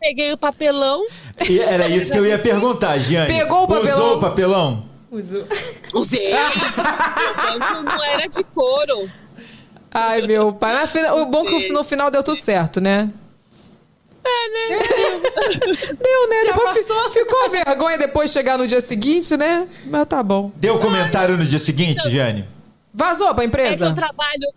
peguei o papelão, E era isso que eu ia perguntar, Giane. Pegou o papelão? Usou o papelão? Usou. usei. o banco não era de couro. Ai, meu pai. Mas o bom é que no final deu tudo certo, né? É, né? Deu, né? Depois fi- ficou a vergonha depois de chegar no dia seguinte, né? Mas tá bom. Deu comentário no dia seguinte, Giane? Vazou pra É que empresa? eu trabalho.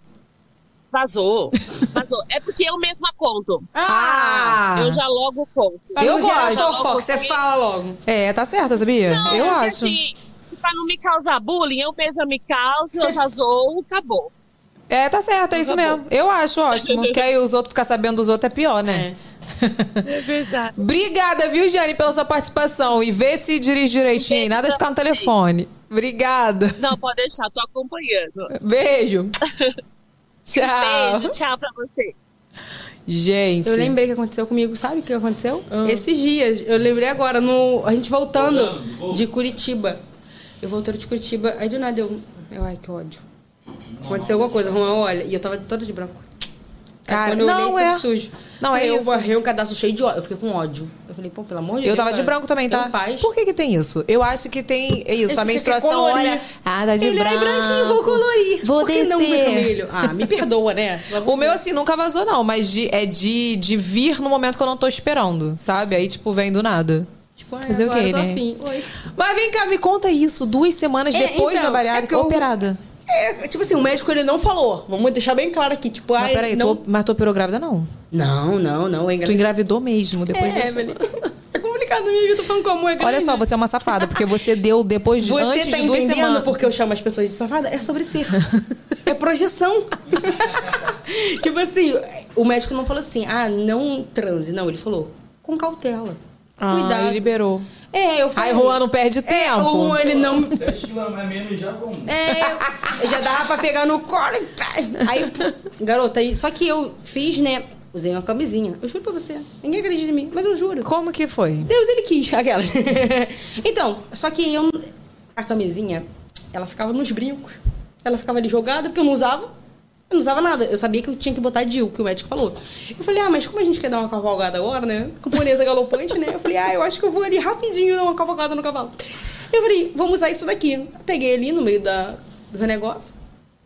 Vazou. Vazou. É porque eu mesma conto. Ah! Eu já logo conto. Eu gerar gosto. fofoca, você fala logo. É, tá certa, sabia? Não, eu acho. Assim, se pra não me causar bullying, eu mesma me causo, eu já zoo, acabou. É, tá certo, é isso mesmo. Eu acho ótimo. que aí os outros ficar sabendo dos outros é pior, né? É verdade. Obrigada, viu, Jane, pela sua participação. E vê se dirige direitinho. Beijo Nada de ficar no telefone. Obrigada. Não, pode deixar, tô acompanhando. Beijo. Tchau. Beijo, tchau pra você. Gente. Eu lembrei que aconteceu comigo, sabe o que aconteceu? Esses dias, eu lembrei agora, no, a gente voltando de Curitiba. Eu voltando de Curitiba, aí do nada eu. eu ai, que ódio. Aconteceu alguma coisa, Juan, olha, e eu tava toda de branco. Cara, Quando eu não, olhei, é. tudo sujo. Não, é eu isso. barrei um cadastro cheio de ódio. Eu fiquei com ódio. Eu falei, pô, pelo amor de Eu Deus. tava de cara. branco também, tá? Tem paz. Por que que tem isso? Eu acho que tem é isso, Esse a quer menstruação colorir. olha, ah, tá de Ele branco. é branquinho, vou colorir. Vou Por que não descer. vermelho? Ah, me perdoa, né? O meu, assim, nunca vazou, não, mas de- é de, de vir no momento que eu não tô esperando, sabe? Aí, tipo, vem do nada. Tipo, ai, Fazer o agora quê, eu tô né? afim. Oi. Mas vem cá, me conta isso, duas semanas É, depois então, da bariátrica, é eu- operada. É, tipo assim, o médico ele não falou. Vamos deixar bem claro aqui. Tipo, Mas ai, peraí, não... tu, mas tu operou grávida, não? Não, não, não. É Tu engravidou mesmo depois é, disso? É complicado, minha vida. Tô falando como é Olha só, você é uma safada, porque você deu depois de Você antes tá de duas entendendo semanas. porque eu chamo as pessoas de safada? É sobre ser. é projeção. tipo assim, o médico não falou assim, ah, não transe. Não, ele falou, com cautela. Ah, Cuidado. ele liberou. É, eu falei. Aí Juan não perde tempo. É, o Juan, ele não... 10 quilos a menos já como. É, já dava pra pegar no colo e pá. Aí, garota, aí, só que eu fiz, né? Usei uma camisinha. Eu juro pra você. Ninguém acredita em mim, mas eu juro. Como que foi? Deus, ele quis, aquela. então, só que eu. A camisinha, ela ficava nos brincos. Ela ficava ali jogada, porque eu não usava. Eu não usava nada. Eu sabia que eu tinha que botar DIL, que o médico falou. Eu falei, ah, mas como a gente quer dar uma cavalgada agora, né? Camponesa galopante, né? Eu falei, ah, eu acho que eu vou ali rapidinho dar uma cavalgada no cavalo. Eu falei, vamos usar isso daqui. Peguei ali no meio da, do negócio.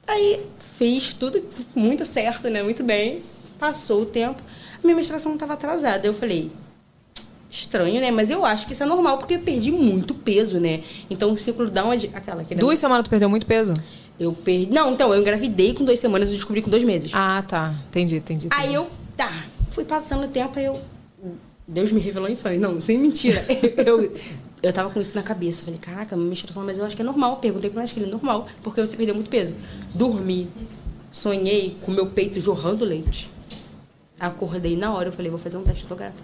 Aí fiz tudo muito certo, né? Muito bem. Passou o tempo. A minha menstruação estava atrasada. Eu falei, estranho, né? Mas eu acho que isso é normal, porque eu perdi muito peso, né? Então o ciclo dá uma. Aquela, aquele Duas semanas tu perdeu muito peso? Eu perdi. Não, então, eu engravidei com duas semanas e descobri com dois meses. Ah, tá. Entendi, entendi. entendi. Aí eu, tá, fui passando o tempo, aí eu. Deus me revelou em sonho. Não, sem mentira. eu, eu tava com isso na cabeça. Falei, caraca, menstruação, mas eu acho que é normal. Perguntei pro médico, ele é normal, porque você perdeu muito peso. Dormi, sonhei com meu peito jorrando leite. Acordei na hora, eu falei, vou fazer um teste, tô grávida.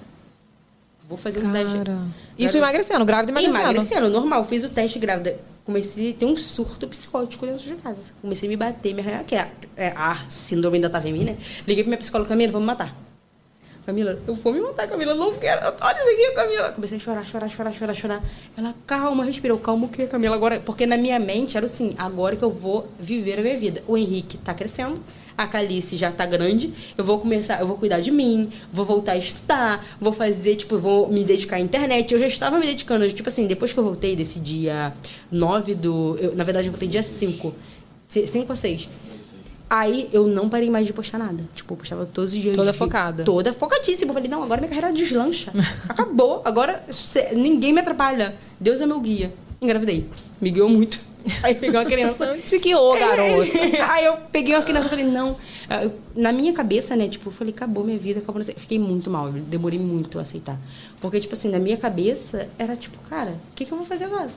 Vou fazer um teste. Cara. E tu emagrecendo, grávida emagrecendo. Emagrecendo, normal. Fiz o teste grávida. Comecei a ter um surto psicótico dentro de casa. Comecei a me bater, me arranhar, que é, é a síndrome em mim, né? Liguei pra minha psicóloga, Camila, me matar. Camila, eu vou me matar, Camila, não quero. Olha isso aqui, Camila. Comecei a chorar, chorar, chorar, chorar, chorar. Ela, calma, respirou, calma o quê, Camila? Agora, porque na minha mente era assim, agora que eu vou viver a minha vida. O Henrique tá crescendo, a Calice já tá grande, eu vou começar, eu vou cuidar de mim, vou voltar a estudar, vou fazer, tipo, vou me dedicar à internet. Eu já estava me dedicando, tipo assim, depois que eu voltei desse dia 9 do. eu- na verdade, eu voltei dia 5. 5 ou 6. Aí eu não parei mais de postar nada. Tipo, eu postava todos os dias. Toda focada. Toda focadíssima. Eu falei, não, agora minha carreira deslancha. Acabou. Agora ninguém me atrapalha. Deus é meu guia. Engravidei. Me guiou muito. Aí peguei uma criança. Te guiou, garota. Aí eu peguei uma criança e falei, não. Eu- na minha cabeça, né, tipo, eu falei, acabou minha vida, acabou. Fiquei muito mal, demorei muito a aceitar. Porque, tipo assim, na minha cabeça, era tipo, cara, o que, que eu vou fazer agora?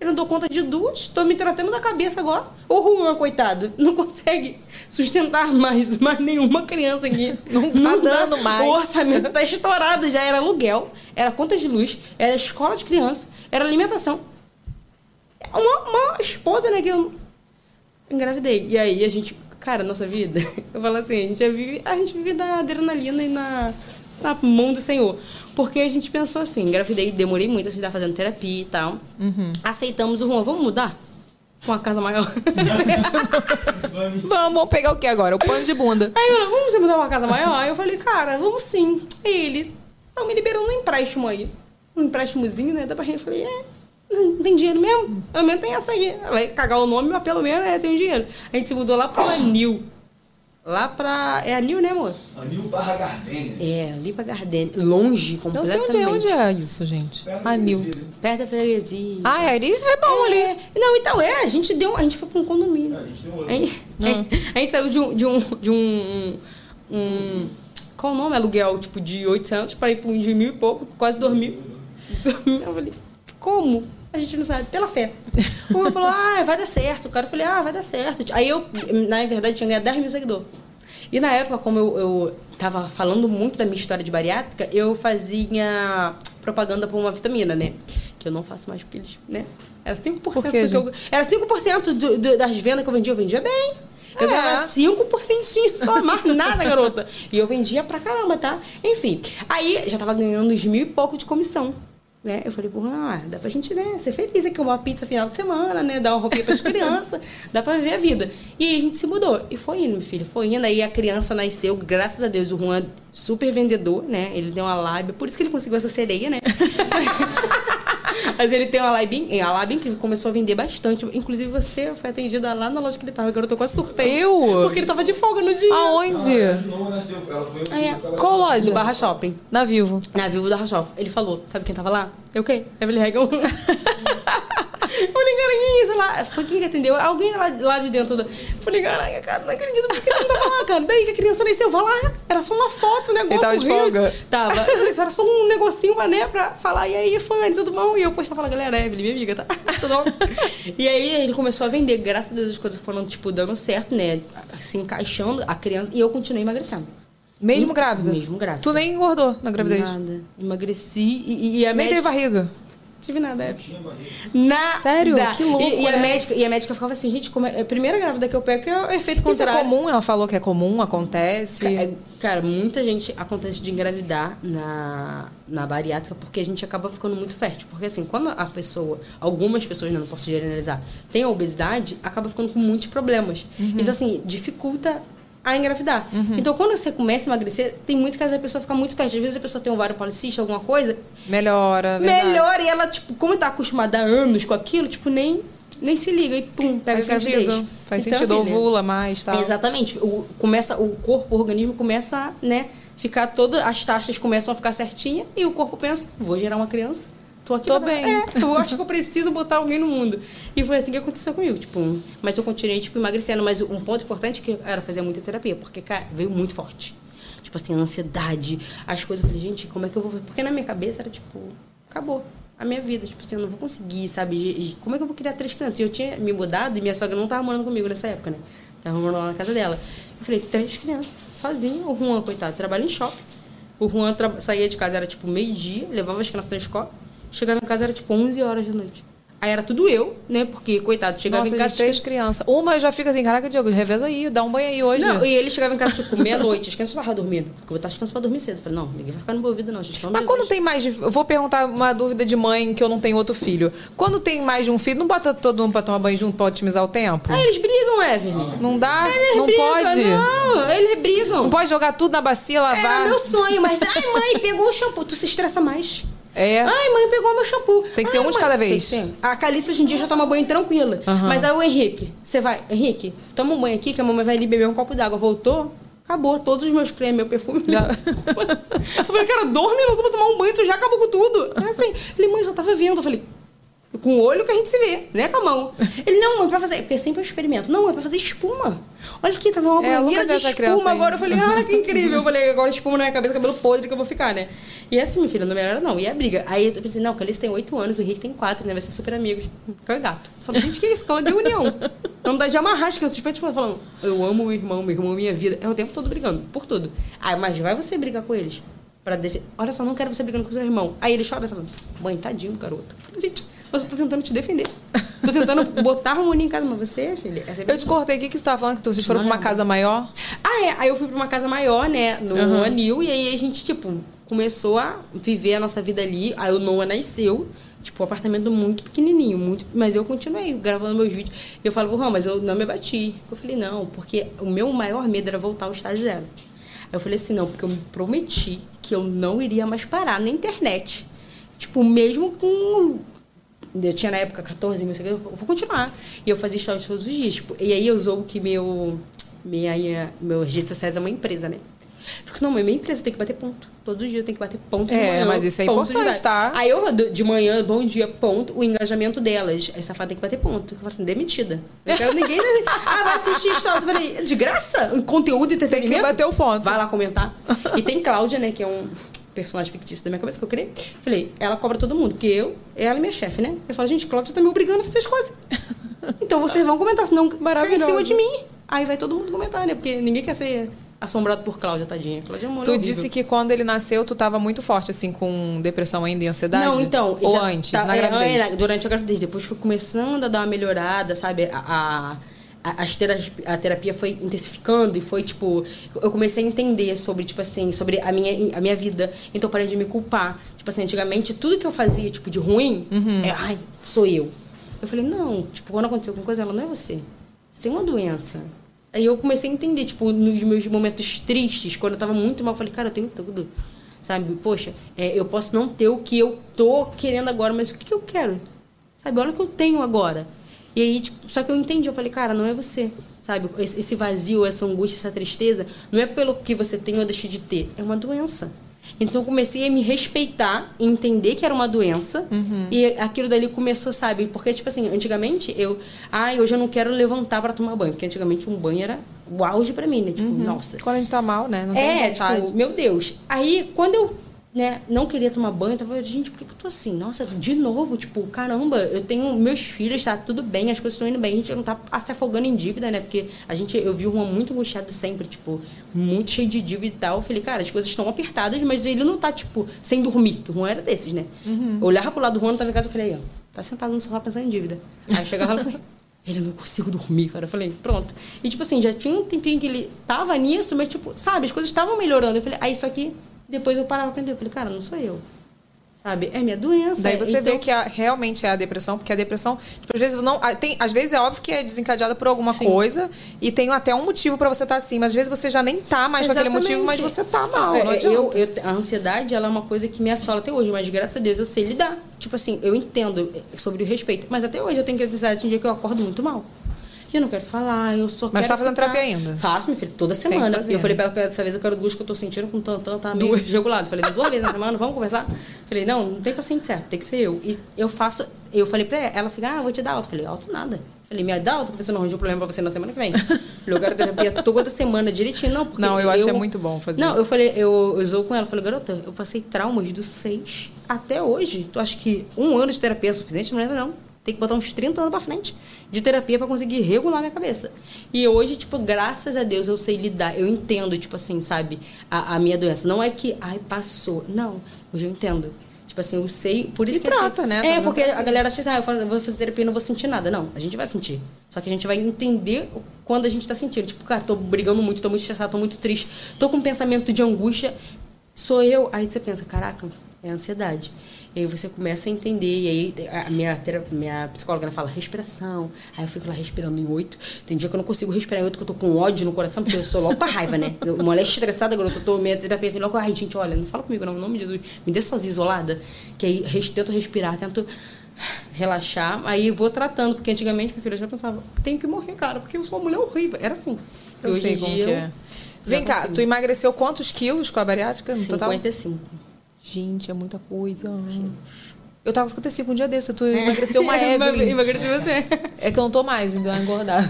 Eu não dou conta de duas, tô me tratando da cabeça agora. O Juan, coitado, não consegue sustentar mais, mais nenhuma criança aqui. Não tá dando mais. O orçamento tá estourado, já era aluguel, era conta de luz, era escola de criança, era alimentação. Uma, uma esposa, né, que eu engravidei. E aí a gente, cara, nossa vida, eu falo assim, a gente vive, a gente vive da adrenalina e na, na mão do Senhor. Porque a gente pensou assim, engravidei, demorei muito, a gente tá fazendo terapia e tal. Aceitamos o Juan, vamos mudar? Com uma casa maior. Vamos, vamos pegar o que agora? O pano de bunda. Aí eu falei, vamos mudar uma casa maior? Aí eu falei, cara, vamos sim. Aí ele, então me liberou um empréstimo aí. Um empréstimozinho, né? Da pra gente. Eu falei, é, não tem dinheiro mesmo? Pelo menos tem essa aí. Vai cagar o nome, mas pelo menos é, tem dinheiro. A gente se mudou lá pro Anil. Lá pra. É Anil, né, amor? Anil barra Gardênia. É, ali pra Gardênia. Longe, Não sei completamente. onde é, onde é isso, gente. Anil. Perto da freguesia. Ah, é ali? É bom ali. É. Não, então, é, a gente deu. A gente foi pra um condomínio. A gente demorou. A gente, a gente saiu de um. De um, de um, um- qual o nome? Aluguel, tipo, de 800 para ir para um de mil e pouco, quase dois mil. Eu falei, como? A gente não sabe, pela fé. O Juan falou, ah, vai dar certo. O cara falou, ah, vai dar certo. Aí eu, na verdade, tinha ganhado 10 mil seguidores. E na época, como eu, eu tava falando muito da minha história de bariátrica, eu fazia propaganda por uma vitamina, né? Que eu não faço mais porque eles, né? Era 5% Por quê, do que eu? Era 5% do, do, das vendas que eu vendia, eu vendia bem. Eu É. ganhava 5% só, mais nada, garota. E eu vendia pra caramba, tá? Enfim. Aí já tava ganhando uns mil e pouco de comissão. Né? Eu falei, porra, ah, dá pra gente né, ser feliz aqui, uma pizza final de semana, né? Dar uma roupinha pras crianças, dá pra ver a vida. E aí a gente se mudou. E foi indo, meu filho, foi indo. Aí a criança nasceu, graças a Deus, o Juan super vendedor, né? Ele tem uma lábia, por isso que ele conseguiu essa sereia, né? Mas ele tem uma lábia, a lábia incrível, começou a vender bastante. Inclusive você foi atendida lá na loja que ele tava, agora eu tô quase surtando. Eu? Porque ele tava de folga no dia. Aonde? Não nasceu, ela foi É, Qual loja? No Barra Shopping. Na Vivo. Na Vivo da Barra Shopping. Ele falou, sabe quem tava lá? Eu quem? Evelyn Regal. Eu falei, garanguinha, sei lá. Foi quem que atendeu? Alguém lá, lá de dentro. Da... Eu falei, caraca, cara, não acredito. Por que você não tava lá, cara? Daí que a criança nasceu, vai lá. Era só uma foto, um negócio. Ele tava de folga? Tava. Eu falei, era só um negocinho, né, pra falar. E aí, fã, tudo bom? E eu postava, falar, galera, Evelyn, minha amiga, tá? Tudo bom? e aí ele começou a vender. Graças a Deus as coisas foram, tipo, dando certo, né? Se encaixando a criança. E eu continuei emagrecendo. Mesmo grávida? Mesmo grávida. Tu nem engordou na gravidez? Nada. Emagreci e, e a Nem médica... teve barriga? Tive nada, é. Nada. Sério? Que louco, E, e a né? médica, e a médica ficava assim, gente, como é, a primeira grávida que eu pego é o efeito Isso é contrário. comum? Ela falou que é comum, acontece. Ca- é, Cara, muita gente acontece de engravidar na, na bariátrica porque a gente acaba ficando muito fértil. Porque assim, quando a pessoa, algumas pessoas, né, não posso generalizar, tem a obesidade, acaba ficando com muitos problemas. Então, assim, dificulta a engravidar. Então, quando você começa a emagrecer, tem muito caso da pessoa ficar muito fértil. Às vezes a pessoa tem um ovário policístico, alguma coisa, Melhora, verdade. melhor e ela, tipo, como tá acostumada há anos com aquilo, tipo, nem, nem se liga e pum, pega Faz a gravidez. sentido. Faz Então, sentido, filha, ovula mais, tal. Exatamente. O, começa, o corpo, o organismo começa a, né, ficar todas as taxas começam a ficar certinha e o corpo pensa, vou gerar uma criança. Tô aqui. Tô bem. É, eu acho que eu preciso botar alguém no mundo. E foi assim que aconteceu comigo, tipo, mas eu continuei tipo emagrecendo, mas um ponto importante que era fazer muita terapia, porque cara, veio muito forte. Tipo assim, a ansiedade, as coisas, eu falei, gente, como é que eu vou, porque na minha cabeça era tipo, acabou a minha vida, tipo assim, eu não vou conseguir, sabe? Como é que eu vou criar três crianças? E eu tinha me mudado e minha sogra não tava morando comigo nessa época, né? Tava morando lá na casa dela. Eu falei, três crianças, sozinho. O Juan, coitado, trabalha em shopping. O Juan tra- saía de casa, era tipo meio-dia, levava as crianças na escola. Chegava em casa, era tipo 11 horas da noite. Aí era tudo eu, né? Porque, coitado, chegava Nossa, em casa... três crianças. Uma já fica assim, caraca, Diogo, reveza aí, dá um banho aí hoje. Não, e ele chegava em casa, tipo, meia-noite. As crianças estavam dormindo. Porque eu vou estar crianças pra dormir cedo. Eu falei, não, ninguém vai ficar no meu ouvido, não. Gente, Mas quando tem mais de. Eu vou perguntar uma dúvida de mãe que eu não tenho outro filho. Quando tem mais de um filho, não bota todo mundo pra tomar banho junto pra otimizar o tempo? Ah, eles brigam, Evelyn. Não dá? Eles não brigam, pode? Não, eles brigam. Não pode jogar tudo na bacia, lavar? Era meu sonho, mas... Ai, mãe, pegou o shampoo. Tu se estressa mais. É. Ai, mãe, pegou meu shampoo. Tem que ser Ai, um de mãe- cada Tem vez. A Calice hoje em dia já toma banho tranquila. Mas aí o Henrique, você vai, Henrique, toma um banho aqui que a mamãe vai ali beber um copo d'água. Voltou? Acabou. Todos os meus cremes, meu perfume. Já. eu falei, cara, dois minutos pra tomar um banho, tu já acabou com tudo. É assim. Ele, mãe, só tava vendo. Eu falei, com o olho que a gente se vê, né? Com a mão. Ele, não, mãe, pra fazer. Porque sempre eu experimento. Não, é pra fazer espuma. Olha aqui, tava uma É, banheira de é espuma agora. Eu falei, ah, que incrível. Eu falei, agora espuma na minha cabeça, cabelo podre que eu vou ficar, né? E assim, minha filha, não melhora não. E a briga. Aí eu pensei, não, o Calice tem oito anos, o Rick tem quatro, né? Vai ser super amigos. Que é gato. Eu falei, gente, que isso? Calma de união. Não dá de amarrar as crianças. Tipo, tipo, falando, eu amo meu irmão, meu irmão é minha vida. É o tempo todo brigando, por tudo. Aí, mas vai você brigar com eles. Pra. Olha só, não quero você brigando com seu irmão. Aí ele chora falando, mãe, tadinho, garoto. Eu falei, gente, mas eu tô tentando te defender. Tô tentando botar harmonia em casa, mas você, filha, é Eu te cortei. O que, que você tava falando? Que vocês foram pra uma casa maior? ah, é. Aí eu fui pra uma casa maior, né? No Aham. Anil. E aí a gente, tipo, começou a viver a nossa vida ali. Aí o Noah nasceu. Tipo, um apartamento muito pequenininho. muito Mas eu continuei gravando meus vídeos. E eu falo, Juan, mas eu não me abati. Eu falei, não. Porque o meu maior medo era voltar ao estágio zero. Aí eu falei assim, não. Porque eu me prometi que eu não iria mais parar na internet. Tipo, mesmo com eu tinha na época 14 mil seguidores, eu vou continuar. E eu fazia stories todos os dias. Tipo, e aí eu usou que meu, minha, meus redes sociais é uma empresa, né? Fico, não, mas minha empresa tem que bater ponto. Todos os dias tem que bater ponto de É, manhã, mas isso é importante, tá? Aí eu, de manhã, bom dia, ponto, o engajamento delas. Essa safada tem que bater ponto. Eu falo assim, demitida. Não quero ninguém. ah, vai assistir stories. Eu falei, de graça? Conteúdo e Tem entretenimento? que bater o ponto. Vai lá comentar. E tem Cláudia, né, que é um personagem fictício da minha cabeça que eu criei. Falei, ela cobra todo mundo, porque eu, ela é minha chefe, né? Eu falo, gente, Cláudia tá me obrigando a fazer as coisas. Então vocês vão comentar, senão cai em cima de mim. Aí vai todo mundo comentar, né? Porque ninguém quer ser assombrado por Cláudia, tadinha. Cláudia é mulher Tu disse que quando ele nasceu, tu tava muito forte, assim, com depressão ainda e ansiedade? Não, então. Ou antes, tá- na é, gravidez? é, durante a gravidez. Depois foi começando a dar uma melhorada, sabe? A, a- a, as terapi- a terapia foi intensificando e foi, tipo... Eu comecei a entender sobre, tipo assim, sobre a minha, a minha vida. Então, eu parei de me culpar. Tipo assim, antigamente, tudo que eu fazia, tipo, de ruim, é, ai, sou eu. Eu falei, não, tipo, quando aconteceu alguma coisa, ela não é você. Você tem uma doença. Aí eu comecei a entender, tipo, nos meus momentos tristes, quando eu tava muito mal, eu falei, cara, eu tenho tudo. Sabe? Poxa, é, eu posso não ter o que eu tô querendo agora, mas o que, que eu quero? Sabe? Olha o que eu tenho agora. E aí, tipo, só que eu entendi, eu falei, cara, não é você. Sabe? Esse vazio, essa angústia, essa tristeza, não é pelo que você tem ou deixa de ter, é uma doença. Então eu comecei a me respeitar entender que era uma doença. E aquilo dali começou, sabe? Porque, tipo assim, antigamente eu. Ai, hoje eu não quero levantar pra tomar banho. Porque antigamente um banho era o auge pra mim, né? Tipo, nossa. Quando a gente tá mal, né? Não É, tipo, meu Deus. Aí, quando eu né, não queria tomar banho, eu tava, gente, por que, que eu tô assim? Nossa, de novo, tipo, caramba, eu tenho meus filhos, tá tudo bem, as coisas estão indo bem, a gente não tá se afogando em dívida, né? Porque a gente, eu vi o Juan muito angustiado sempre, tipo, muito cheio de dívida e tal. Eu falei, cara, as coisas estão apertadas, mas ele não tá, tipo, sem dormir, que o Juan era desses, né? Eu olhava pro lado do Juan, tava em casa, eu falei, ó, tá sentado no sofá pensando em dívida. Aí eu chegava lá e falei, ele não consigo dormir, cara. Eu falei, pronto. E, tipo assim, já tinha um tempinho que ele tava nisso, mas, tipo, sabe, as coisas estavam melhorando. Eu falei, aí, só que depois eu parava pra entender. Eu falei, cara, não sou eu. Sabe? É minha doença. Daí você Então, vê que a- realmente é a depressão, porque a depressão, tipo, às vezes não. Tem, às vezes é óbvio que é desencadeada por alguma Sim. coisa e tem até um motivo pra você estar assim, mas às vezes você já nem tá mais com aquele motivo, mas você tá mal. É, é, eu, eu, a ansiedade, ela é uma coisa que me assola até hoje, mas graças a Deus eu sei lidar. Tipo assim, eu entendo sobre o respeito, mas até hoje eu tenho que dizer, tem dia que eu acordo muito mal. Eu não quero falar, eu só Mas quero tá fazendo ficar- terapia ainda? Faço, minha filha, toda semana. E eu falei né? pra ela que dessa vez eu quero duas que eu tô sentindo com tantão, tá meio desregulado. Falei, duas vezes na semana, vamos conversar? Falei, não, não tem paciente certo, tem que ser eu. E eu faço, eu falei pra ela, ela falou, ah, vou te dar alta. Falei, alto nada. Falei, me dá alta pra você não arranjar um problema pra você na semana que vem. Falei, eu quero terapia toda semana direitinho. Não, porque Não, eu acho que é muito bom fazer. Não, eu falei, eu, eu com ela, falei, garota, eu passei traumas dos seis até hoje. Tu acha que um ano de terapia é suficiente? Não lembra, não. Tem que botar uns 30 anos pra frente de terapia pra conseguir regular minha cabeça. E hoje, tipo, graças a Deus eu sei lidar. Eu entendo, tipo assim, sabe, a, a minha doença. Não é que, ai, passou. Não, hoje eu entendo. Tipo assim, eu sei, por isso E que. trata, né? Tá É, fazendo porque a galera acha assim, ah, eu faço- eu vou fazer terapia e não vou sentir nada. Não, a gente vai sentir. Só que a gente vai entender quando a gente tá sentindo. Tipo, cara, tô brigando muito, tô muito estressado, tô muito triste, tô com um pensamento de angústia. Sou eu. Aí você pensa, caraca, é ansiedade. E aí você começa a entender. E aí a minha, minha psicóloga fala respiração. Aí eu fico lá respirando em oito. Tem dia que eu não consigo respirar em oito, que eu tô com ódio no coração, porque eu sou logo pra raiva, né? Eu moleste estressada, agora eu tô minha terapia, logo, ai, gente, olha, não fala comigo, não, em nome de Jesus. Me dê sozinha isolada. Que aí res- tento respirar, tento relaxar. Aí vou tratando, porque antigamente, minha filha já pensava, tenho que morrer, cara, porque eu sou uma mulher horrível. Era assim. Eu sei como que é. Vem cá, consigo. tu emagreceu quantos quilos com a bariátrica no total? 55. Gente, é muita coisa. Eu tava com 55 um dia desse, tu emagreceu uma Evelyn. Emagreci você. É que eu não tô mais, ainda uma engordada.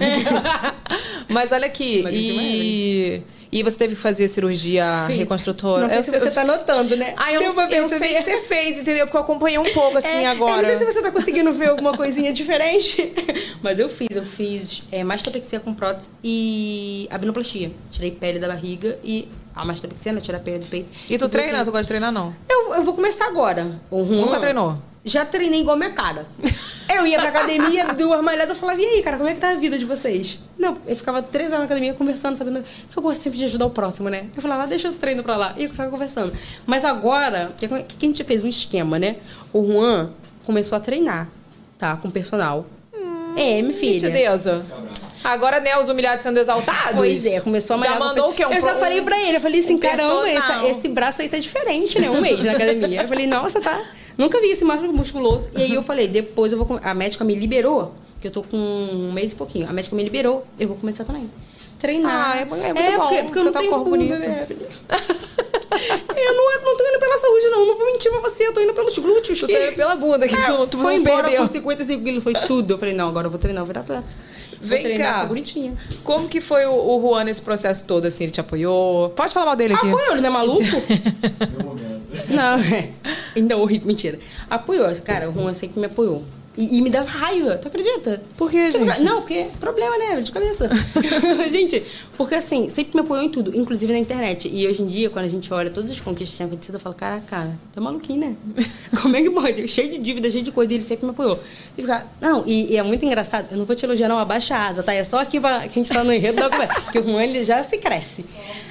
Mas olha aqui, Emagreci uma e... E você teve que fazer cirurgia Fiz. reconstrutora? Não sei Eu se você tá notando, né? Ah, eu, pra eu sei que você fez, entendeu? Porque eu acompanhei um pouco assim É, agora. Eu não sei se você tá conseguindo ver alguma coisinha diferente. Mas eu fiz, eu fiz é, mastopexia com prótese e abnoplastia. Tirei pele da barriga e a mastopexia, né? Tirar pele do peito. E tu treina? Tu gosta de treinar, não? Eu, eu vou começar agora. Juan- Nunca treinou? Já treinei igual minha cara. Eu ia pra academia, duas malhadas, eu falava, e aí, cara, como é que tá a vida de vocês? Não, eu ficava três horas na academia conversando, sabendo que eu gosto sempre de ajudar o próximo, né? Eu falava, ah, deixa eu treino pra lá. E eu ficava conversando. Mas agora, o que, que a gente fez? Um esquema, né? O Juan começou a treinar, tá? Com personal. é, minha filha. Gente, deusa. Agora, né, os humilhados sendo exaltados. Pois é, começou a Já malhar com mandou o quê? Um eu já pro- falei pra ele, eu falei assim, um caramba, essa- esse braço aí tá diferente, né? Um mês na academia. Eu falei, nossa, tá. Nunca vi esse músculo musculoso. E aí eu falei, depois eu vou. A médica me liberou, que eu tô com um mês e pouquinho. A médica me liberou, eu vou começar também. Treinar. Ah, é, é muito bom. Porque, porque eu você não tá com tenho o corpo bunda, bonito. né, filha? Eu não, não tô indo pela saúde, não. Não vou mentir pra você. Eu tô indo pelos glúteos. Tu que- tá indo pela bunda, que tu- tu foi não embora perdeu. com 55 quilos, foi tudo. Eu falei, não, agora eu vou treinar, eu vou virar atleta. Vem treinar, cá. bonitinha. Como que foi o, o Juan nesse processo todo, assim? Ele te apoiou? Pode falar mal dele aqui. Apoiou, ele não é maluco? Meu momento. Não. Ainda horrível, mentira. Apoiou, cara, o Juan sempre me apoiou. E, e me dava raiva, tu acredita? Por Porque eu gente? ficava- Não, porque problema, né? De cabeça. gente, porque assim, sempre me apoiou em tudo, inclusive na internet. E hoje em dia, quando a gente olha todas as conquistas que tinham acontecido, eu falo, cara, cara, tá maluquinho, né? Como é que pode? Cheio de dívida, cheio de coisa, e ele sempre me apoiou. E ficar, não, e, e é muito engraçado, eu não vou te elogiar, não, abaixa a asa, tá? É só aqui pra, que a gente tá no enredo da conversa. Porque o Juan, ele já se cresce.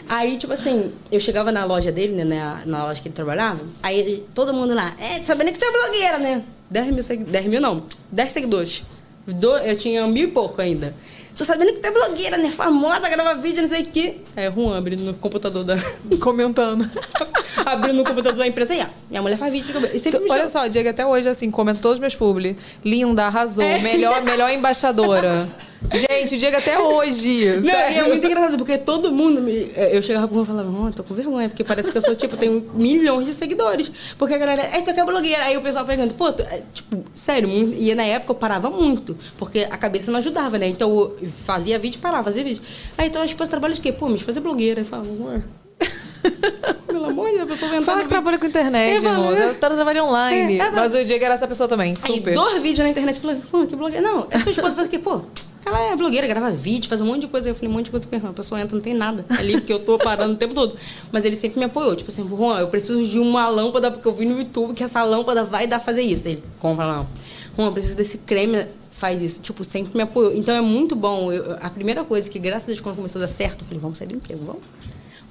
Aí, tipo assim, eu chegava na loja dele, né, na, na loja que ele trabalhava, aí todo mundo lá, é, sabendo que tu é blogueira, né? 10 mil, segui- 10 mil não, 10 seguidores. Do- eu tinha mil e pouco ainda. Tô sabendo que tu é blogueira, né? Famosa, grava vídeo, não sei o quê. O Juan abrindo no computador da. Comentando. abrindo no computador da empresa. E, ó, minha mulher faz vídeo. E sempre me Olha só, o Diego até hoje, assim, comenta todos os meus publi. Linda, arrasou. É. Melhor, melhor embaixadora. Gente, o Diego até hoje. Não, e é muito engraçado, porque todo mundo. me- Eu chegava pro e falava, não, eu tô com vergonha, porque parece que eu sou, tipo, tenho milhões de seguidores. Porque a galera, é, tu que é blogueira. Aí o pessoal pergunta, pô, tu, é, tipo, sério, muito, e na época eu parava muito, porque a cabeça não ajudava, né? Então eu fazia vídeo e parava, fazia vídeo. Aí então a esposa trabalha de quê? Pô, minha esposa é blogueira. Eu falo, amor. Pelo amor de Deus, a pessoa entrar Fala que trabalha com internet, Eu é. Ela tá trabalhando online. É, é, Mas o Diego era essa pessoa também, Aí, super. dois vídeos na internet, eu falei, pô, que blogueira. Não, a sua esposa faz o quê? Pô, ela é blogueira, grava vídeo, faz um monte de coisa. Eu falei, um monte de coisa com. A pessoa entra, não tem nada ali, porque eu tô parando o tempo todo. Mas ele sempre me apoiou. Tipo assim, Juan, eu preciso de uma lâmpada, porque eu vi no YouTube que essa lâmpada vai dar fazer isso. Ele, compra lá. Juan, eu preciso desse creme, faz isso. Tipo, sempre me apoiou. Então é muito bom. Eu- a primeira coisa que, graças a Deus, quando começou a dar certo, eu falei, vamos sair do emprego, vamos.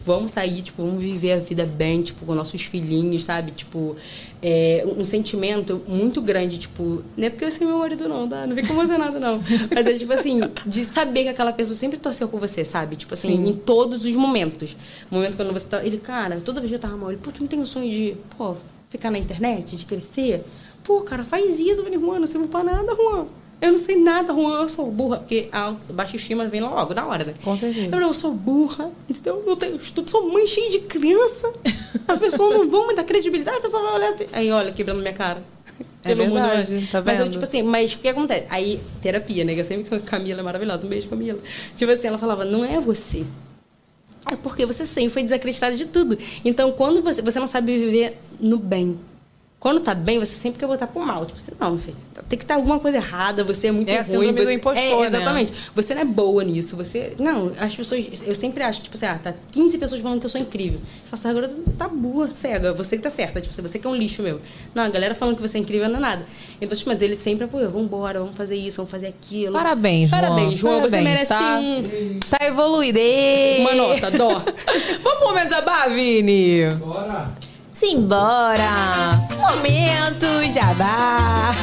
Vamos sair, tipo, vamos viver a vida bem, tipo, com nossos filhinhos, sabe? Tipo, é, um sentimento muito grande, tipo, não é porque eu sei meu marido, não, tá? Não fica emocionado, não. Mas é tipo assim, de saber que aquela pessoa sempre torceu por você, sabe? Tipo assim, Sim. em todos os momentos. Momento quando você tá. Ele, cara, toda vez que eu tava mal, ele, pô, tu não tem o sonho de, pô, ficar na internet, de crescer? Pô, cara, faz isso, eu falei, Juan, não sirvo pra nada, Juan. Eu não sei nada, eu sou burra. Porque a baixa estima vem logo, na hora, né? Com certeza. Eu, falei, eu sou burra, entendeu? Eu tenho estudo, sou mãe cheia de criança. As pessoas não vão me dar credibilidade, a pessoa vai olhar assim. Aí, olha, quebrando minha cara. É verdade, né? tá Mas eu, tipo assim, mas o que acontece? Aí, terapia, né? Que eu sempre que a Camila é maravilhosa. Um beijo, Camila. Tipo assim, ela falava, não é você. É porque você sempre foi desacreditada de tudo. Então, quando você, você não sabe viver no bem. Quando tá bem, você sempre quer botar pro mal. Tipo assim, não, filho, tem que estar alguma coisa errada, você é muito É ruim. do você- impostor, é, né? exatamente. Você não é boa nisso. Você. Não, as pessoas. Eu sempre acho, tipo assim, ah, tá 15 pessoas falando que eu sou incrível. Eu falo assim, agora tu tá burra, cega. Você que tá certa. Tipo, você que é um lixo mesmo. Não, a galera falando que você é incrível não é nada. Então, tipo, mas ele sempre apoiou. Vambora, vamos fazer isso, vamos fazer aquilo. Parabéns, João. Parabéns, João. você Parabéns, merece tá? um. Tá evoluída. Ê! Uma nota, dó. Vamos pro momento jabá, Vini? Bora. Simbora! Momento jabá!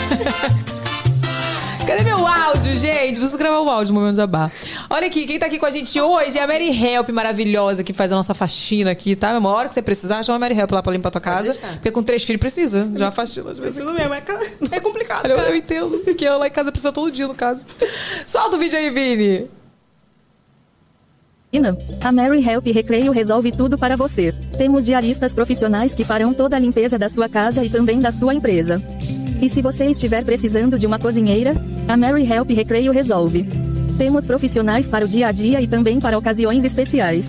Cadê meu áudio, gente? Preciso gravar o áudio Momento Jabá. Olha aqui, quem tá aqui com a gente hoje é a Mary Help, maravilhosa, que faz a nossa faxina aqui, tá? Uma hora que você precisar, chama a Mary Help lá pra limpar a tua casa. Porque com três filhos precisa uma faxina. às vezes. Preciso mesmo, é, é complicado. Eu, cara. eu entendo, porque eu lá em casa precisa todo dia, no caso. Solta o vídeo aí, Vini! A Mary Help Recreio resolve tudo para você. Temos diaristas profissionais que farão toda a limpeza da sua casa e também da sua empresa. E se você estiver precisando de uma cozinheira, a Mary Help Recreio resolve. Temos profissionais para o dia a dia e também para ocasiões especiais.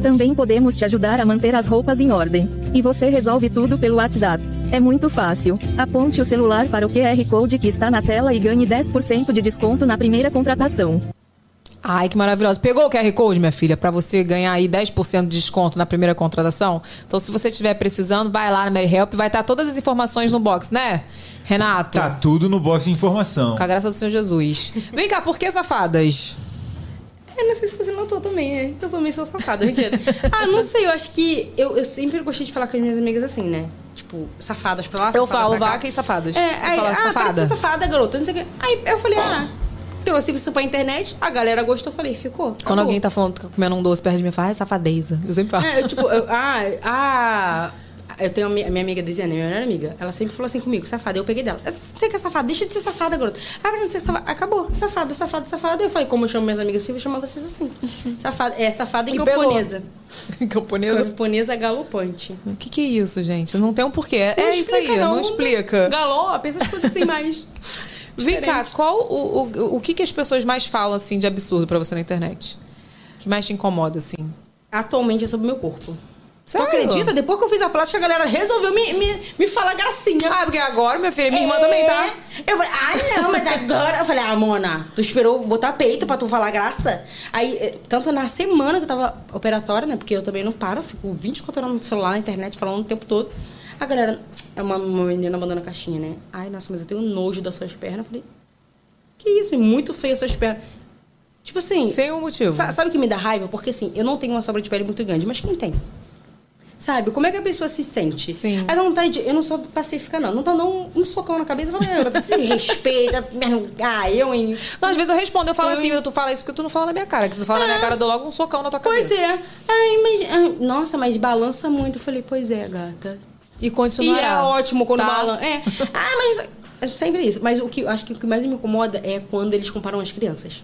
Também podemos te ajudar a manter as roupas em ordem. E você resolve tudo pelo WhatsApp. É muito fácil. Aponte o celular para o QR Code que está na tela e ganhe 10% de desconto na primeira contratação. Ai, que maravilhoso. Pegou o QR Code, minha filha, pra você ganhar aí 10% de desconto na primeira contratação? Então, se você estiver precisando, vai lá na Mary Help, vai estar todas as informações no box, né? Renato? Tá tudo no box de informação. Com a graça do Senhor Jesus. Vem cá, por que safadas? Eu não sei se você notou também, né? Eu também sou safada, mentira. ah, não sei, eu acho que. Eu, eu sempre gostei de falar com as minhas amigas assim, né? Tipo, safadas pra lá, Eu safada falo pra cá. vaca e safadas. É, Eu aí, falo ah, para de safada. ser safada, garota, não sei o quê. Aí eu falei, ah, trouxe isso pra internet, a galera gostou, falei, ficou. Quando acabou. alguém tá falando que tá comendo um doce perto de mim, fala, ah, é safadeza. Eu sempre falo. É, eu, tipo, eu, ah, ah, eu tenho a minha, amiga Desiane, minha melhor amiga. Ela sempre falou assim comigo, safada. Eu peguei dela. Não sei que é safada, deixa de ser safada, garota. Ah, pra não ser safada. Acabou. Safada, safada, safada. Eu falei, como eu chamo minhas amigas assim, eu vou chamar vocês assim. Safada. É safada em E camponesa. Camponesa. Camponesa galopante. O que que é isso, gente? Não tem um porquê. É, Não isso aí, explica, não, não. explica. Galope, essas coisas assim mais. Vem cá, qual o, o, o que, que as pessoas mais falam, assim, de absurdo pra você na internet? Que mais te incomoda, assim? Atualmente é sobre o meu corpo. Tu acredita? Depois que eu fiz a plástica, a galera resolveu me, me, me falar gracinha. Ah, porque agora, minha filha, minha irmã É. também tá. Eu falei, ah, não, mas agora. Eu falei, ah, Mona, tu esperou botar peito pra tu falar graça? Aí, eh, tanto na semana que eu tava operatória, né? Porque eu também não paro, eu fico 24 horas no celular, na internet, falando o tempo todo. A galera, é uma, menina mandando a caixinha, né? Ai, nossa, mas eu tenho nojo das suas pernas. Eu falei, que isso? É muito feio as suas pernas. Tipo assim. Sem um motivo. Sa- sabe o que me dá raiva? Porque assim, eu não tenho uma sobra de pele muito grande, mas quem tem? Sabe? Como é que a pessoa se sente? Sim. Dá vontade de. Eu não sou pacífica, não. Não tá não um socão na cabeça e fala, "Ah, se respeita. Ah, eu, hein? Não, às vezes eu respondo, eu falo Eu, assim, hein? tu fala isso porque tu não fala na minha cara. Que se tu fala na minha cara, eu dou logo um socão na tua cabeça. Pois é. Ai, mas. ai, nossa, mas balança muito. Eu falei, pois é, gata. E continuará. E é ótimo quando Tá. balança. É. Ah, mas. É sempre isso. Mas o que acho que o que mais me incomoda é quando eles comparam as crianças.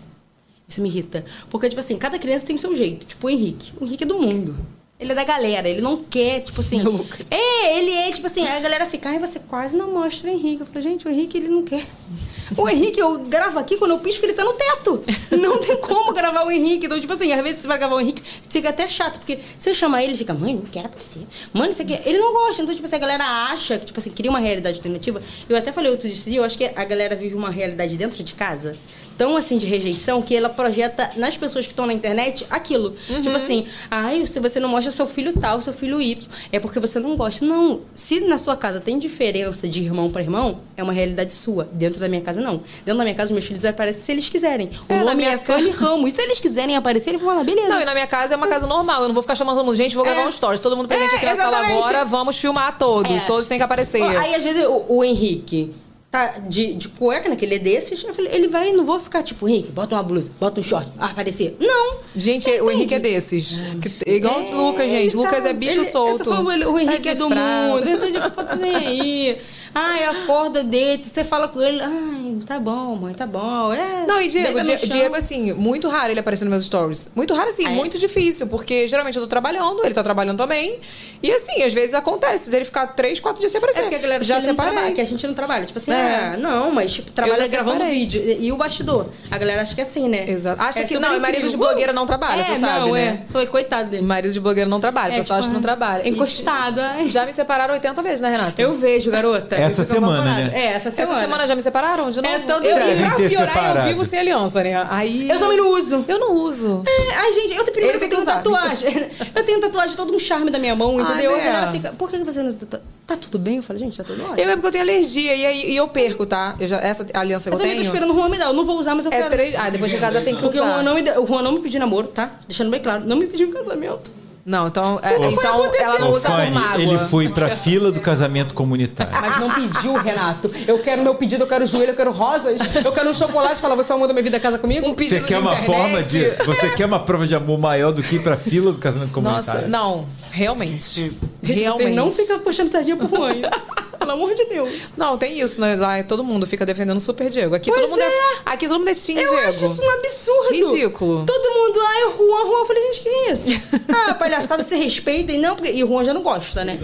Isso me irrita. Porque, tipo assim, cada criança tem o seu jeito. Tipo o Henrique. O Henrique é do mundo. Ele é da galera, ele não quer, tipo assim. É, ele é, tipo assim, a galera fica, ai, você quase não mostra o Henrique. Eu falei, gente, o Henrique, ele não quer. O Henrique, eu gravo aqui, quando eu pisco, ele tá no teto. Não tem como gravar o Henrique. Então, tipo assim, às vezes você vai gravar o Henrique, fica até chato, porque se eu chamar ele, ele fica, mãe, não quero aparecer. Mano, isso aqui. Ele não gosta. Então, tipo assim, a galera acha que, tipo assim, cria uma realidade alternativa. Eu até falei outro dia, eu acho que a galera vive uma realidade dentro de casa. Tão assim de rejeição que ela projeta nas pessoas que estão na internet aquilo. Tipo assim, ai, se você não mostra seu filho tal, seu filho Y, é porque você não gosta. Não. Se na sua casa tem diferença de irmão para irmão, é uma realidade sua. Dentro da minha casa, não. Dentro da minha casa, meus filhos aparecem se eles quiserem. O É, na nome minha é Fanny Ramos. E se eles quiserem aparecer, eles vão falar, beleza. Não, e na minha casa é uma casa normal. Eu não vou ficar chamando todo mundo. Gente, vou gravar um stories. Todo mundo presente É, aqui na sala exatamente. agora. Vamos filmar todos. É. Todos têm que aparecer. Aí, às vezes, o, o Henrique tá de, de cueca, né? Que ele é desses. Eu falei, ele vai, não vou ficar tipo, Henrique, bota uma blusa, bota um short, ah, aparecer. Não! Gente, o Henrique é desses. Que- é igual o Lucas, gente. Lucas tá- é bicho ele- solto. falando, o Henrique Tá é do mundo, ele tá de foto nem aí. Ai, acorda, deita, você fala com ele, ai, tá bom, mãe, tá bom. É, Não, e Diego. Diego, assim, muito raro ele aparecer nos meus stories. Muito raro, assim, Ah, é? muito difícil, porque geralmente eu tô trabalhando, ele tá trabalhando também. E assim, às vezes acontece dele ficar três, quatro dias sem aparecer. É porque a galera já acha que ele não separei. trabalha, que a gente não trabalha. Tipo assim, É. ah, não, mas tipo, trabalha gravando vídeo. E, o bastidor? A galera acha que é assim, né? Exato. Acha É que não, e marido de blogueira não trabalha, é, você sabe, não, né? É. Foi, coitado dele. Marido de blogueiro não trabalha, o É, pessoal tipo, acha que não trabalha. encostado, ai. Já me separaram 80 vezes, né, Renata? Eu vejo, garota. Essa Eu semana, né? É, essa semana. Essa semana já me separaram de novo? É, todo eu, dia. E pra piorar, eu separado. vivo sem aliança, né? Aí... Eu também não uso. Eu não uso. É, ai, gente, eu tenho, primeiro que eu tenho usar, tatuagem. eu tenho tatuagem, todo um charme da minha mão, Ah, entendeu? né? A galera fica, por que você não usa? Tá tudo bem? Eu falei, gente, tá tudo ótimo. Eu é porque eu tenho alergia e, aí, e eu perco, tá? Eu já, essa aliança que Eu eu, também tenho... tô esperando o Juan me dar. Eu não vou usar, mas eu É quero. três... Ah, depois de casa tem que Porque o usar. Juan, não me, o Juan não me pediu namoro, tá? Deixando bem claro. Não me pediu em casamento. Não, então, é, então ela não usa por Fanny, mágoa. ele foi pra fila do casamento comunitário. Mas não pediu, Renato. Eu quero meu pedido, eu quero joelho, eu quero rosas, eu quero um chocolate. Fala, você é o amor da minha vida, casa comigo? Um Você quer uma forma de. Você quer uma prova de amor maior do que ir pra fila do casamento comunitário? Nossa, não, realmente. Gente, realmente. você não fica puxando sardinha pro Juan. Pelo amor de Deus. Não, tem isso, né? Lá todo mundo fica defendendo o Super Diego. Aqui todo Pois mundo é. é. Aqui todo mundo é Team Eu Diego. acho isso um absurdo. Ridículo. Todo mundo, ai, o Juan, Juan. Eu falei, gente, que é isso? ah, palhaçada, se respeitem. Não, porque... E o Juan já não gosta, né?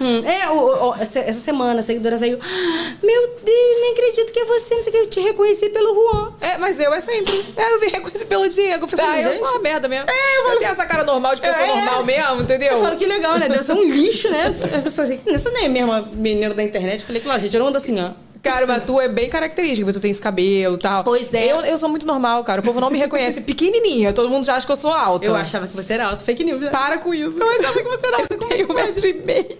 Hum, é, o- o- essa, semana a seguidora veio. "Ah, Meu Deus, nem acredito que é você, não sei o que, eu te reconheci pelo Juan. É, mas eu é sempre. É, eu vim reconhecer pelo Diego. Eu falei, ah, eu gente. sou uma merda mesmo. eu, tenho essa cara normal de pessoa É. normal mesmo, entendeu? Eu falo que legal, né? Deve ser um lixo, né? As pessoas dizem, essa nem é mesmo a menina da internet. Eu falei, claro, gente, eu não ando assim, ó. Cara, mas tu é bem característica, porque tu tem esse cabelo e tal. Pois é. Eu, eu sou muito normal, cara. O povo não me reconhece pequenininha. Todo mundo já acha que eu sou alta. Eu achava que você era alto, fake news. né? Para com isso. Eu achava que você era alta. Eu tenho um metro e meio.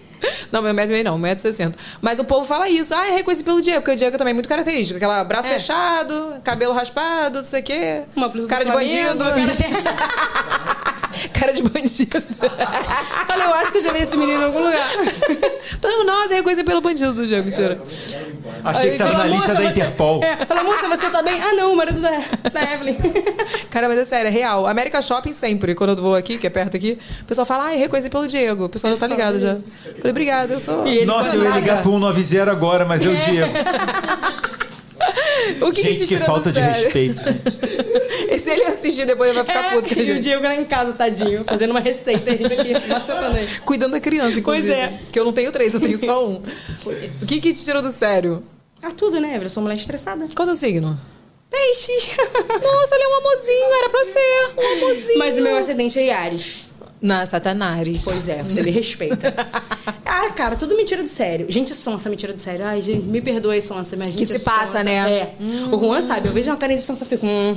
Não, meu metro e meio não, metro e sessenta. Mas o povo fala isso. Ah, é reconhecido pelo Diego, porque o Diego também é muito característico. Aquela braço É. fechado, cabelo raspado, não sei o quê. Uma blusa cara de bandido. Cara, cara de bandido. Falei, eu acho que eu já vi esse menino em algum lugar. Todo mundo, nossa, é reconhecido pelo bandido do Diego, mentira. Achei que tava na lista "Moça, da você-" Interpol. É, fala, moça, você tá bem? Ah, não, o marido da, da Evelyn. Cara, mas é sério, é real. América Shopping sempre, quando eu vou aqui, que é perto aqui, o pessoal fala, ah, é reconhecido pelo Diego. O pessoal já tá ligado já. Falei, obrigada, eu sou. Nossa, eu ia ligar pro 190 agora, mas eu Diego. O que, que Gente, te que tirou falta do de sério? respeito. E se ele assistir depois, ele vai ficar puto com a e o gente. Diego lá em casa, tadinho, fazendo uma receita. A gente aqui, aí. Cuidando da criança, inclusive. Pois é. Que eu não tenho três, eu tenho só um. O que que te tirou do sério? Ah, tudo, né, Evelyn? Eu sou mulher estressada. Qual é o signo? Peixes. Nossa, ele é um amorzinho, era pra ser. Um amorzinho. Mas o meu acidente é Ares. Na Satanás. Pois é, você me respeita. ah, cara, tudo mentira de sério. Gente sonsa, mentira de sério. Ai, gente, me perdoe, sonsa, mas gente Que se passa, sonsa. né? É. O Juan sabe, eu vejo uma carinha de sonsa e fico... Hum,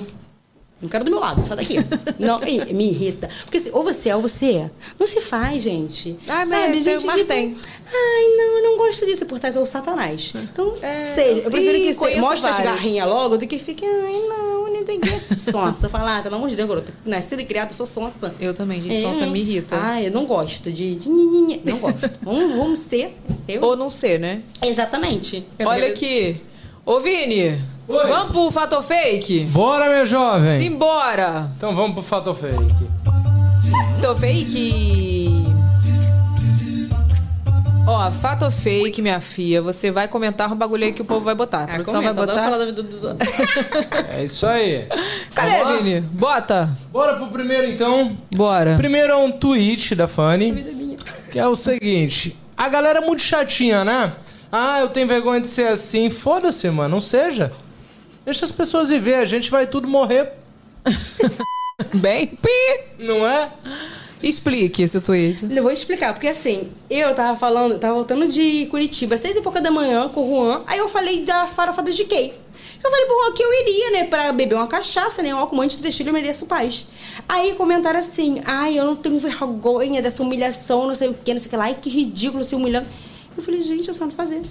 não quero do meu lado, sai daqui. não, e- me irrita. Porque assim, ou você é ou você é. Não se faz, gente. Ah, mas Sabe, tem- gente mas tem. Ai, não, eu não gosto disso. Por trás é o satanás. Então, seja. Eu prefiro que você mostre as garrinhas logo do que fique... Ai, não, não tem que... Sonsa. Falar, ah, pelo amor de Deus, garota. Nascida e criada, eu sou sonsa. Eu também, gente. É. Sonsa me irrita. Ah, eu não gosto de. de. Não gosto. vamos, vamos ser. Eu. Ou não ser, né? Exatamente. Olha aqui. Ô, Vini. Vamos pro Fato Fake? Bora, meu jovem! Simbora! Então vamos pro Fato Fake. Fato Fake. Ó, fato fake, minha filha. Você vai comentar um bagulho aí que o povo vai botar. A produção comenta, vai botar. falar da vida dos outros. É isso aí. Cadê, Vamos? Vini? Bota. Bora pro primeiro, então. Bora. Primeiro é um tweet da Fanny, que é o seguinte. A galera é muito chatinha, né? Ah, eu tenho vergonha de ser assim. Foda-se, mano. Não seja. Deixa as pessoas viver. A gente vai tudo morrer. Bem, pi. Não é? Explique esse tweet. Eu vou explicar, porque assim, eu tava falando, eu tava voltando de Curitiba, seis e pouca da manhã com o Juan, aí eu falei da farofa da GK. Eu falei pro Juan que eu iria, né, pra beber uma cachaça, né, um álcool antes de três filhos, eu mereço paz. Aí comentaram assim, ai, eu não tenho vergonha dessa humilhação, não sei o que, não sei o que lá, ai, que ridículo se humilhando. Eu falei, gente, eu só não fazer.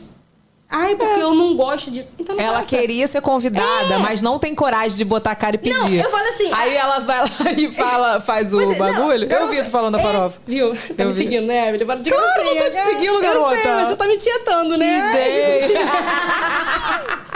Ai, porque eu não gosto disso. Então não Ela queria ser convidada, É. mas não tem coragem de botar a cara e pedir. Não, eu falo assim, Aí ela vai lá e fala, faz o é, não, bagulho. eu garota, vi tu falando é, farofa. Viu? Tá Eu me vi. seguindo, né, Emily? Para de Claro, eu não tô te seguindo, Eu garota. sei, mas você tá me tietando, né? ideia.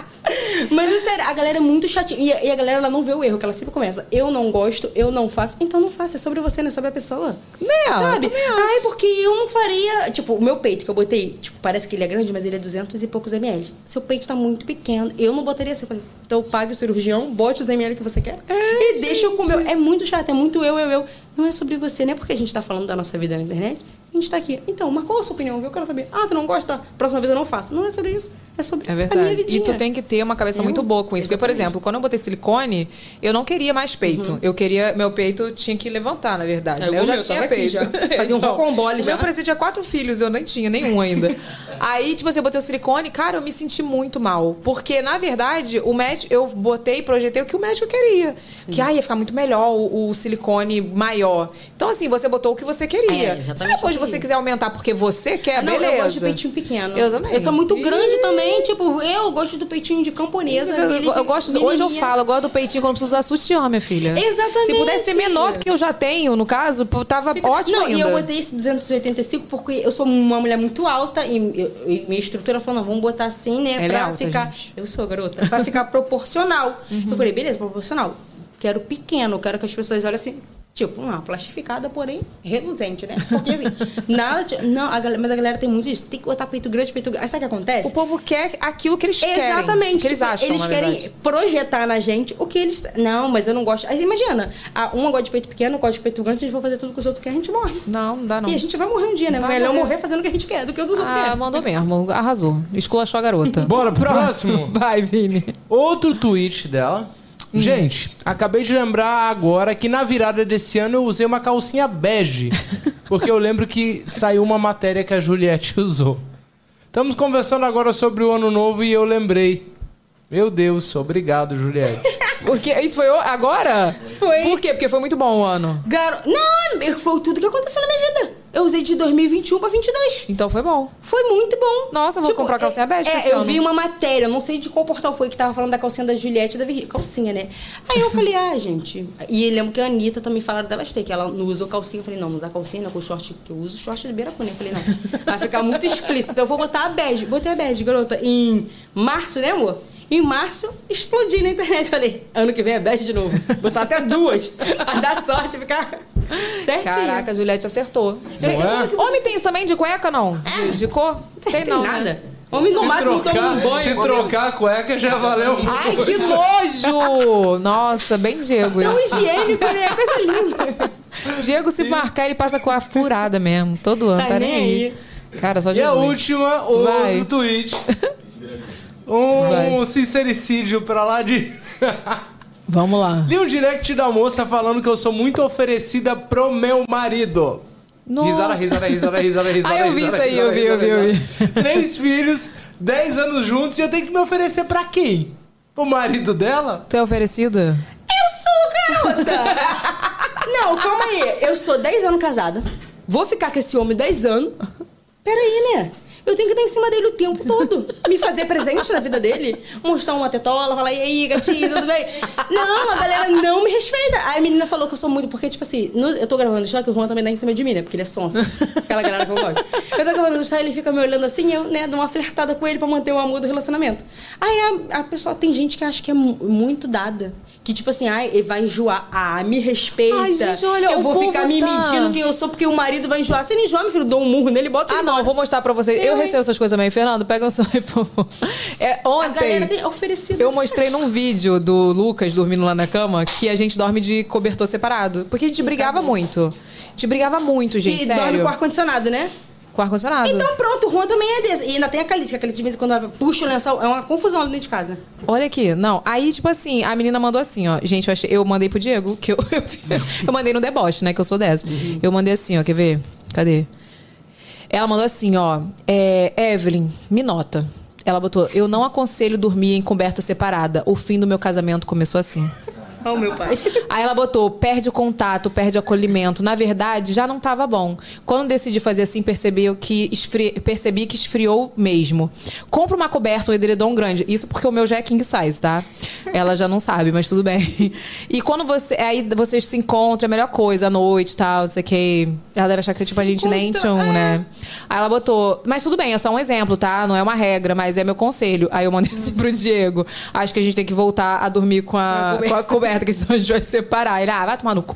Mas é sério, a galera é muito chatinha. E a, e a galera ela não vê o erro, que ela sempre começa. Eu não gosto, eu não faço. Então não faça, é sobre você, não é sobre a pessoa. Né, Sabe? Ai, porque eu não faria. Tipo, o meu peito que eu botei, tipo, parece que ele é grande, mas ele é 200 e poucos ml. Seu peito tá muito pequeno. Eu não botaria assim. Eu falei, então pague o cirurgião, bote os ml que você quer. e deixa eu comer. É muito chato, é muito eu, eu, eu. Não é sobre você, não é porque a gente tá falando da nossa vida na internet. A gente tá aqui. Então, mas qual a sua opinião? Eu quero saber. Ah, tu não gosta? Próxima vez eu não faço. Não é sobre isso. É sobre É a minha verdade. vidinha. E tu tem que ter uma cabeça muito boa com isso. Porque, por exemplo, quando eu botei silicone, eu não queria mais peito. Uhum. Eu queria. Meu peito tinha que levantar, na verdade. É, né? Eu já meu tinha peito. já. Fazia um rocambole o já. Meu presente tinha quatro filhos, eu nem tinha nenhum ainda. Aí, tipo assim, eu botei o silicone, cara, eu me senti muito mal. Porque, na verdade, o médico, eu botei e projetei o que o médico queria. Que ah, ia ficar muito melhor o, o silicone maior. Então, assim, você botou o que você queria. É, exatamente depois eu você quiser aumentar porque você quer, não, beleza. eu gosto de peitinho pequeno. Eu também. Eu sou muito grande também. Tipo, eu gosto do peitinho de camponesa. Eu, eu de gosto, hoje eu falo, eu gosto do peitinho quando não precisa usar sutiã, minha filha. Exatamente. Se pudesse ser menor do que eu já tenho, no caso, tava ótimo não, ainda. e eu botei esse 285 porque eu sou uma mulher muito alta e, eu- e minha estrutura falou, não, vamos botar assim, né? Ela é pra alta, ficar. gente. Eu sou, garota. Pra ficar proporcional. Uhum. Eu falei, beleza, proporcional. Quero pequeno, quero que as pessoas olhem assim. Tipo, uma plastificada, porém reluzente, né? Porque assim, nada. de- Não, a galera, mas a galera tem muito isso. Tem que botar peito grande, peito grande. Aí sabe o que acontece? O povo quer aquilo que eles querem. Exatamente. Que eles tipo, acham, Eles na querem verdade. projetar na gente o que eles. Não, mas eu não gosto. Aí imagina, a uma gosta de peito pequeno, gosta de peito grande, gente for fazer tudo que os outros querem, a gente morre. Não, não dá não. E a gente vai morrer um dia, né? Vai Melhor morrer. morrer. fazendo o que a gente quer do que o dos outros Ah, querem. mandou mesmo. Arrasou. Esculachou a garota. Bora pro próximo. Vai, Vini. Outro tweet dela. Gente, acabei de lembrar agora que na virada desse ano eu usei uma calcinha bege. Porque eu lembro que saiu uma matéria que a Juliette usou. Estamos conversando agora sobre o ano novo e eu lembrei. Meu Deus, obrigado, Juliette. Porque isso foi agora? Foi. Por quê? Porque foi muito bom o ano. Garo... Não, foi tudo que aconteceu na minha vida. Eu usei de 2021 pra 22. Então foi bom. Foi muito bom. Nossa, vou comprar calcinha bege É, eu ano. vi uma matéria, não sei de qual portal foi, que tava falando da calcinha da Juliette e da Virgínia. Calcinha, né? Aí eu falei, ah, gente. E lembro que a Anitta também falaram delas ter, que ela não usou calcinha. Eu falei, não, não usar calcinha, não, com o short que eu uso, short de beira-cunha. Eu falei, não. Vai ficar muito explícito. Então eu vou botar a bege. Botei a bege, garota, em março, né, amor? Em março, explodi na internet. Falei, ano que vem é bege de novo. Botar até duas. Vai dar sorte, ficar certinho. Caraca, a Juliette acertou. Não é? Homem tem isso também de cueca, não? De, de cor? Tem, Tem não. né? nada. Homem no Se máximo toma um trocar, banho. se trocar a cueca já valeu muito. Ai, que nojo! Nossa, bem Diego. Tão isso. higiênico, né? Coisa linda. Diego, se marcar, ele passa com a furada mesmo. Todo ano, Tá tá, nem nem aí. Cara, só E a Jesus. última, outro Vai. tweet. Um Vai. sincericídio pra lá de. Vamos lá. Li um direct da moça falando que eu sou muito oferecida pro meu marido. Nossa. Risada, risada, risada, risada, risada. Ah, eu vi isso aí, eu risada, vi, eu vi, eu vi. Três filhos, dez anos juntos e eu tenho que me oferecer pra quem? Pro marido dela? Tu é oferecida? Eu sou, garota! Não, calma aí. Eu sou 10 anos casada. Vou ficar com esse homem 10 anos. Peraí, né? Eu tenho que estar em cima dele o tempo todo. Me fazer presente na vida dele. Mostrar uma tetola, falar, e aí, gatinho, tudo bem? Não, a galera não me respeita. Aí a menina falou que eu sou muito... Porque, tipo assim, no- eu tô gravando história que o Juan também dá em cima de mim, né? Porque ele é sonso. Aquela galera que eu gosto. Eu tô gravando história, ele fica me olhando assim, eu, né, dou uma flertada com ele pra manter o amor do relacionamento. Aí a, a pessoa... Tem gente que acha que é mu- muito dada. Que, tipo assim, ai, ele vai enjoar. Ah, me respeita. Ai, gente, olha, Eu vou ficar me tá- mentindo quem eu sou porque o marido vai enjoar. Se ele enjoar, meu filho, dou um murro nele, bota Ah, não, eu vou mostrar pra vocês. Eu, Eu, recebo essas coisas também. Fernando, pega o seu por favor. É, A galera ontem, tem oferecido. eu mostrei num vídeo do Lucas dormindo lá na cama que a gente dorme de cobertor separado. Porque a gente brigava muito. A gente brigava muito, gente, E sério. dorme com ar-condicionado, né? Com ar-condicionado. Então pronto, o Juan também é desse. E ainda tem a Calice, que a Calice de vez em quando puxa o lençol. É uma confusão ali dentro de casa. Olha aqui, não. Aí, tipo assim, a menina mandou assim, ó. Gente, eu, achei, eu mandei pro Diego, que eu, eu, eu mandei no deboche, né? Que eu sou dessa. Eu mandei assim, ó, quer ver? Cadê? Ela mandou assim, ó. É, Evelyn, me nota. Ela botou, eu não aconselho dormir em coberta separada. O fim do meu casamento começou assim. Oh, meu pai. Aí ela botou, perde o contato, perde o acolhimento. Na verdade, já não tava bom. Quando decidi fazer assim, percebi que, esfri... percebi que esfriou mesmo. Compra uma coberta, um edredom grande. Isso porque o meu já é king size, tá? Ela já não sabe, mas tudo bem. E quando você. Aí vocês se encontram, é a melhor coisa à noite e tal, não sei o que. Ela deve achar que tipo, a gente nem tchum, né? Aí ela botou. Mas tudo bem, é só um exemplo, tá? Não é uma regra, mas é meu conselho. Aí eu mandei assim pro Diego. Acho que a gente tem que voltar a dormir com a, com a coberta, que senão a gente vai separar. Ele, ah, vai tomar no cu.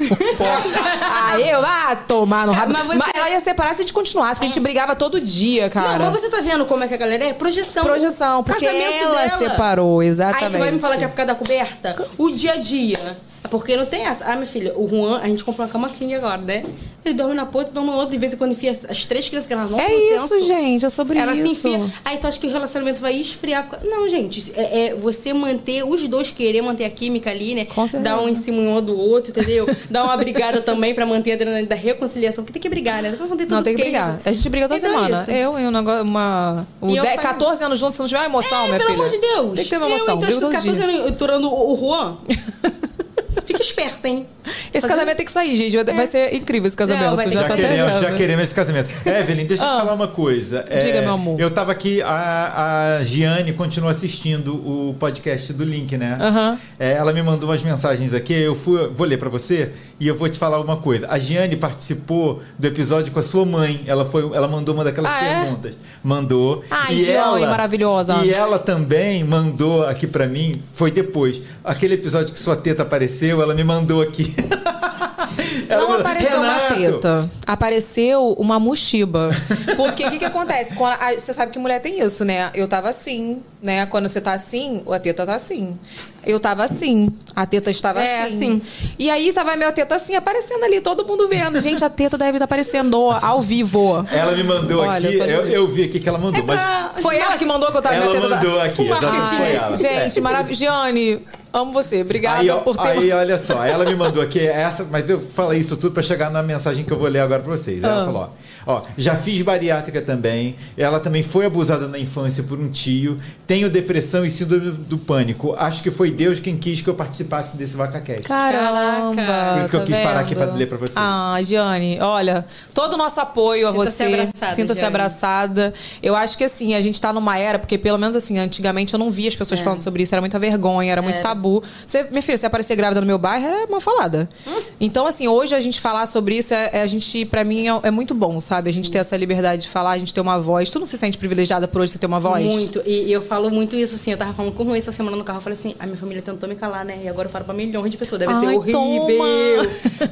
Aí eu, ah, tomar no rabo. Mas Mas, você- ela ia separar se a gente continuasse, porque a gente brigava todo dia, cara. Não, mas você tá vendo como é que a galera é? Projeção. Projeção, porque casamento ela dela. separou, exatamente. Aí tu vai me falar que é por causa da coberta? O dia a dia. É Porque não tem essa. Ah, minha filha, o Juan, a gente comprou uma cama king agora, né? Ele dorme na ponta, dorme na outra. De vez em quando enfia as- três crianças que elas não É isso, senso. gente, é sobre Ela se isso. enfia. Aí tu acha que o relacionamento vai esfriar. por causa- Não, gente. isso É, é você manter, os dois querer manter a química ali, né? Com certeza. Dar um em cima um do outro, entendeu? Dar uma brigada também pra manter a adrenalina da reconciliação. Porque tem que brigar, né? Não Não, tem que brigar. A gente briga toda Então é semana. isso. eu e um negócio, uma. O E eu 10, falo- 14 anos juntos, se não tiver uma emoção, minha pelo filha. amor de Deus. Tem que ter uma emoção. Eu, então, acho que todo 14 dia. anos aturando o, o Juan. Fica esperta, hein? Esse casamento tem que sair, gente. Vai, vai ser incrível esse casamento. Não, já Já tá queremos, até já queremos esse casamento. Evelyn, deixa eu te Ah. falar uma coisa. É, Diga, meu amor. Eu tava aqui, a, a Giane continua assistindo o podcast do Link, né? É, ela me mandou umas mensagens aqui, eu fui, vou ler pra você e eu vou te falar uma coisa. A Giane participou do episódio com a sua mãe. Ela foi, ela mandou uma daquelas Ah, é? perguntas. Mandou. Ai, e Giane, ela, maravilhosa. E ela também mandou aqui pra mim, foi depois. Aquele episódio que sua teta apareceu, ela me mandou aqui. Ela Não mandou, apareceu uma "Renato, teta. Apareceu uma mochiba. Porque o que, que acontece? Quando a- você sabe que mulher tem isso, né? Eu tava assim, né? Quando você tá assim, a teta tá assim. Eu tava assim. A teta estava É, assim. assim. E aí tava a minha teta assim, aparecendo ali, todo mundo vendo. Gente, a teta deve estar aparecendo ao vivo. Ela me mandou Olha, aqui, eu, eu vi aqui que ela mandou, mas Foi ela que mandou que eu tava Ela minha teta. mandou aqui, O marketing. exatamente, foi ela. Gente, É. maravilhoso. Giane, amo você. Obrigada aí, ó, por ter. aí, olha só, ela me mandou aqui essa, mas eu falei isso tudo pra chegar na mensagem que eu vou ler agora pra vocês. Ela Ah. falou, ó, ó, já fiz bariátrica também, ela também foi abusada na infância por um tio, tenho depressão e síndrome do pânico. Acho que foi Deus quem quis que eu participasse desse VacaCast. Caramba! Por isso que eu tá quis parar aqui vendo? pra ler pra você. Ah, Giane, olha, todo o nosso apoio a Sinta-se você. abraçada, Sinta-se abraçada. Eu acho que assim, a gente tá numa era, porque pelo menos assim, antigamente eu não via as É. pessoas falando sobre isso, era muita vergonha, era muito tabu. Você, minha filha, você aparecer grávida no meu bairro era uma falada. Hum. Então, assim, hoje a gente falar sobre isso, é, é a gente, pra mim, é, é muito bom, sabe? A gente ter essa liberdade de falar, a gente ter uma voz. Tu não se sente privilegiada por hoje você ter uma voz? Muito. E, e eu falo muito isso assim. Eu tava falando com o Juan essa semana no carro. Eu falei assim: a minha família tentou me calar, né? E agora eu falo pra milhões de pessoas. Deve ser Ai, horrível.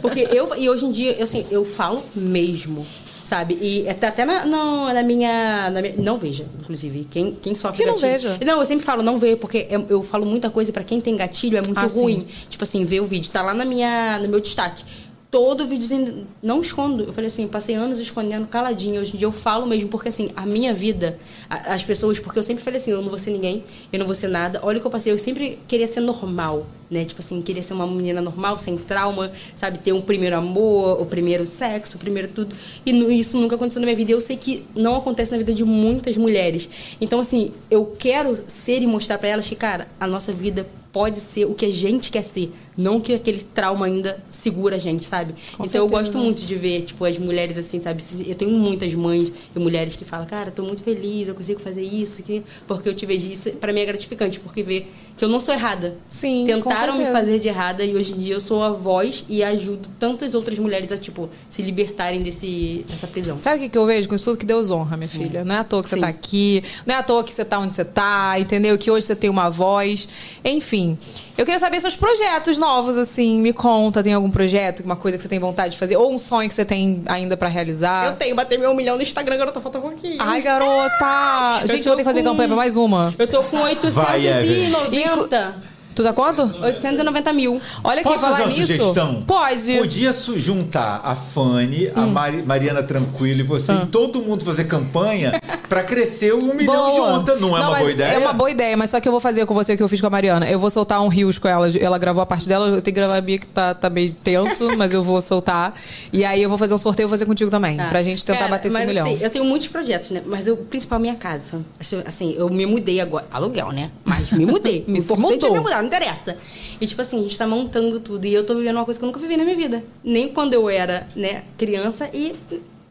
Porque eu. E hoje em dia, eu, assim, eu falo mesmo. Sabe? E até, até na, no- na, minha, na minha- Não veja, inclusive. Quem, quem sofre Que não gatilho. veja? Não, eu sempre falo, não veja, porque eu, eu falo muita coisa e pra quem tem gatilho é muito Ah, sim. ruim. Tipo assim, ver o vídeo. Tá lá na minha, no meu destaque. Todo videozinho. Não escondo. Eu falei assim, passei anos escondendo caladinho. Hoje em dia eu falo mesmo, porque assim, a minha vida, a- as pessoas, porque eu sempre falei assim, eu não vou ser ninguém, eu não vou ser nada. Olha o que eu passei, eu sempre queria ser normal. Né? Tipo assim, queria ser uma menina normal, sem trauma, sabe? Ter um primeiro amor, o primeiro sexo, o primeiro tudo. E isso nunca aconteceu na minha vida. Eu sei que não acontece na vida de muitas mulheres. Então, assim, eu quero ser e mostrar pra elas que, cara, a nossa vida pode ser o que a gente quer ser, não que aquele trauma ainda segura a gente, sabe? Com então eu certeza. gosto muito de ver, tipo, as mulheres assim, sabe? Eu tenho muitas mães e mulheres que falam, cara, tô muito feliz, eu consigo fazer isso, que- porque eu te vejo isso. Pra mim é gratificante, porque ver que eu não sou errada. Sim, Tentaram me fazer de errada e hoje em dia eu sou a voz e ajudo tantas outras mulheres a, tipo, se libertarem desse, dessa prisão. Sabe o que, que eu vejo com isso tudo? Que Deus honra, minha filha. Não é à toa que você Sim. tá aqui, não é à toa que você tá onde você tá, entendeu? Que hoje você tem uma voz. Enfim. Eu queria saber seus projetos novos, assim. Me conta, tem algum projeto, uma coisa que você tem vontade de fazer? Ou um sonho que você tem ainda pra realizar? Eu tenho, bater meu um milhão no Instagram, garota, falta um pouquinho. Ai, garota! Eu Gente, eu vou ter que fazer com- campanha pra mais uma. Eu tô com Vai, Evelyn. 890. Tu tá quanto? 890 mil. Olha aqui, Posso fazer falar uma nisso. sugestão? Pode. Podia juntar a Fanny, a Hum. Mari- Mariana Tranquilo e você e todo mundo fazer campanha pra crescer um milhão junta. Não é uma mas boa ideia? É uma boa ideia, mas só que eu vou fazer com você o que eu fiz com a Mariana. Eu vou soltar um rios com ela. Ela gravou a parte dela, eu tenho que gravar a minha que tá, tá meio tenso, mas eu vou soltar. E aí eu vou fazer um sorteio e vou fazer contigo também. Ah. Pra gente tentar Cara, bater esse mas, milhão. Assim, eu tenho muitos projetos, né? Mas o principal é minha casa. Assim, assim, eu me mudei agora. Aluguel, né? Mas me mudei. Me importante é mudou. me mudar, não interessa. E tipo assim, a gente tá montando tudo. E eu tô vivendo uma coisa que eu nunca vivi na minha vida. Nem quando eu era, né, criança e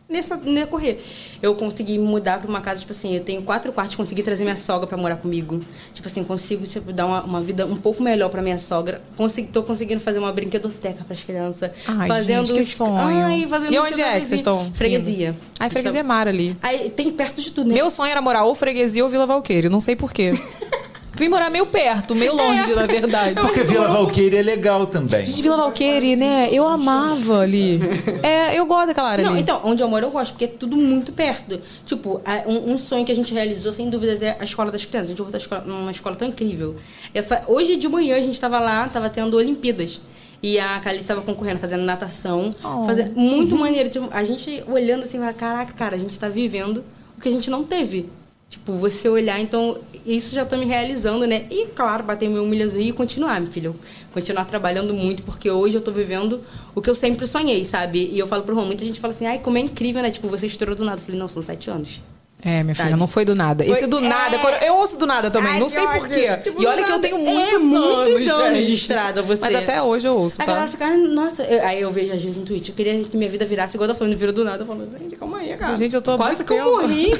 nessa nesse correr. Eu consegui mudar pra uma casa, tipo assim, eu tenho quatro quartos, consegui trazer minha sogra pra morar comigo. Tipo assim, consigo tipo, dar uma, uma vida um pouco melhor pra minha sogra. Consegui, tô conseguindo fazer uma brinquedoteca pras crianças. Ai, fazendo gente, que os- sonho. Ai, fazendo E onde é que vocês estão? Freguesia. Ai, freguesia é mar ali. Aí tem perto de tudo, né? Meu sonho era morar ou freguesia ou Vila Valqueire. Não sei porquê. Vim morar meio perto, meio longe, na verdade. Porque Vila Valqueire é legal também. Gente, Vila Valqueire, né? Eu amava ali. É, eu gosto daquela área Não, ali. então, onde eu moro eu gosto, porque é tudo muito perto. Tipo, um, um sonho que a gente realizou, sem dúvidas, é a escola das crianças. A gente voltou a escola, numa escola tão incrível. Essa, hoje de manhã a gente tava lá, tava tendo Olimpíadas. E a Calice estava concorrendo, fazendo natação. Oh. Fazendo, muito maneiro. Tipo, a gente olhando assim, caraca, cara, a gente tá vivendo o que a gente não teve. Tipo, você olhar, então, isso já tô me realizando, né? E, claro, bater meu milhãozinho e continuar, meu filho. Continuar trabalhando muito, porque hoje eu tô vivendo o que eu sempre sonhei, sabe? E eu falo pro Juan, muita gente fala assim, ai, como é incrível, né? Tipo, você estourou do nada. Eu falei, não, são sete anos. É, minha Sabe? filha, não foi do nada. Foi- Esse do nada, é. quando- eu ouço do nada também, Ai, não sei porquê. Tipo, e olha que eu nada. tenho É, muitos, muitos anos, anos de estrada, você. Mas até hoje eu ouço, A tá? galera fica, nossa, eu- aí eu vejo às vezes no Twitch, eu queria que minha vida virasse igual eu tô falando, virou do nada, eu falo, gente, calma aí, cara. Gente, eu tô Quase que eu morri,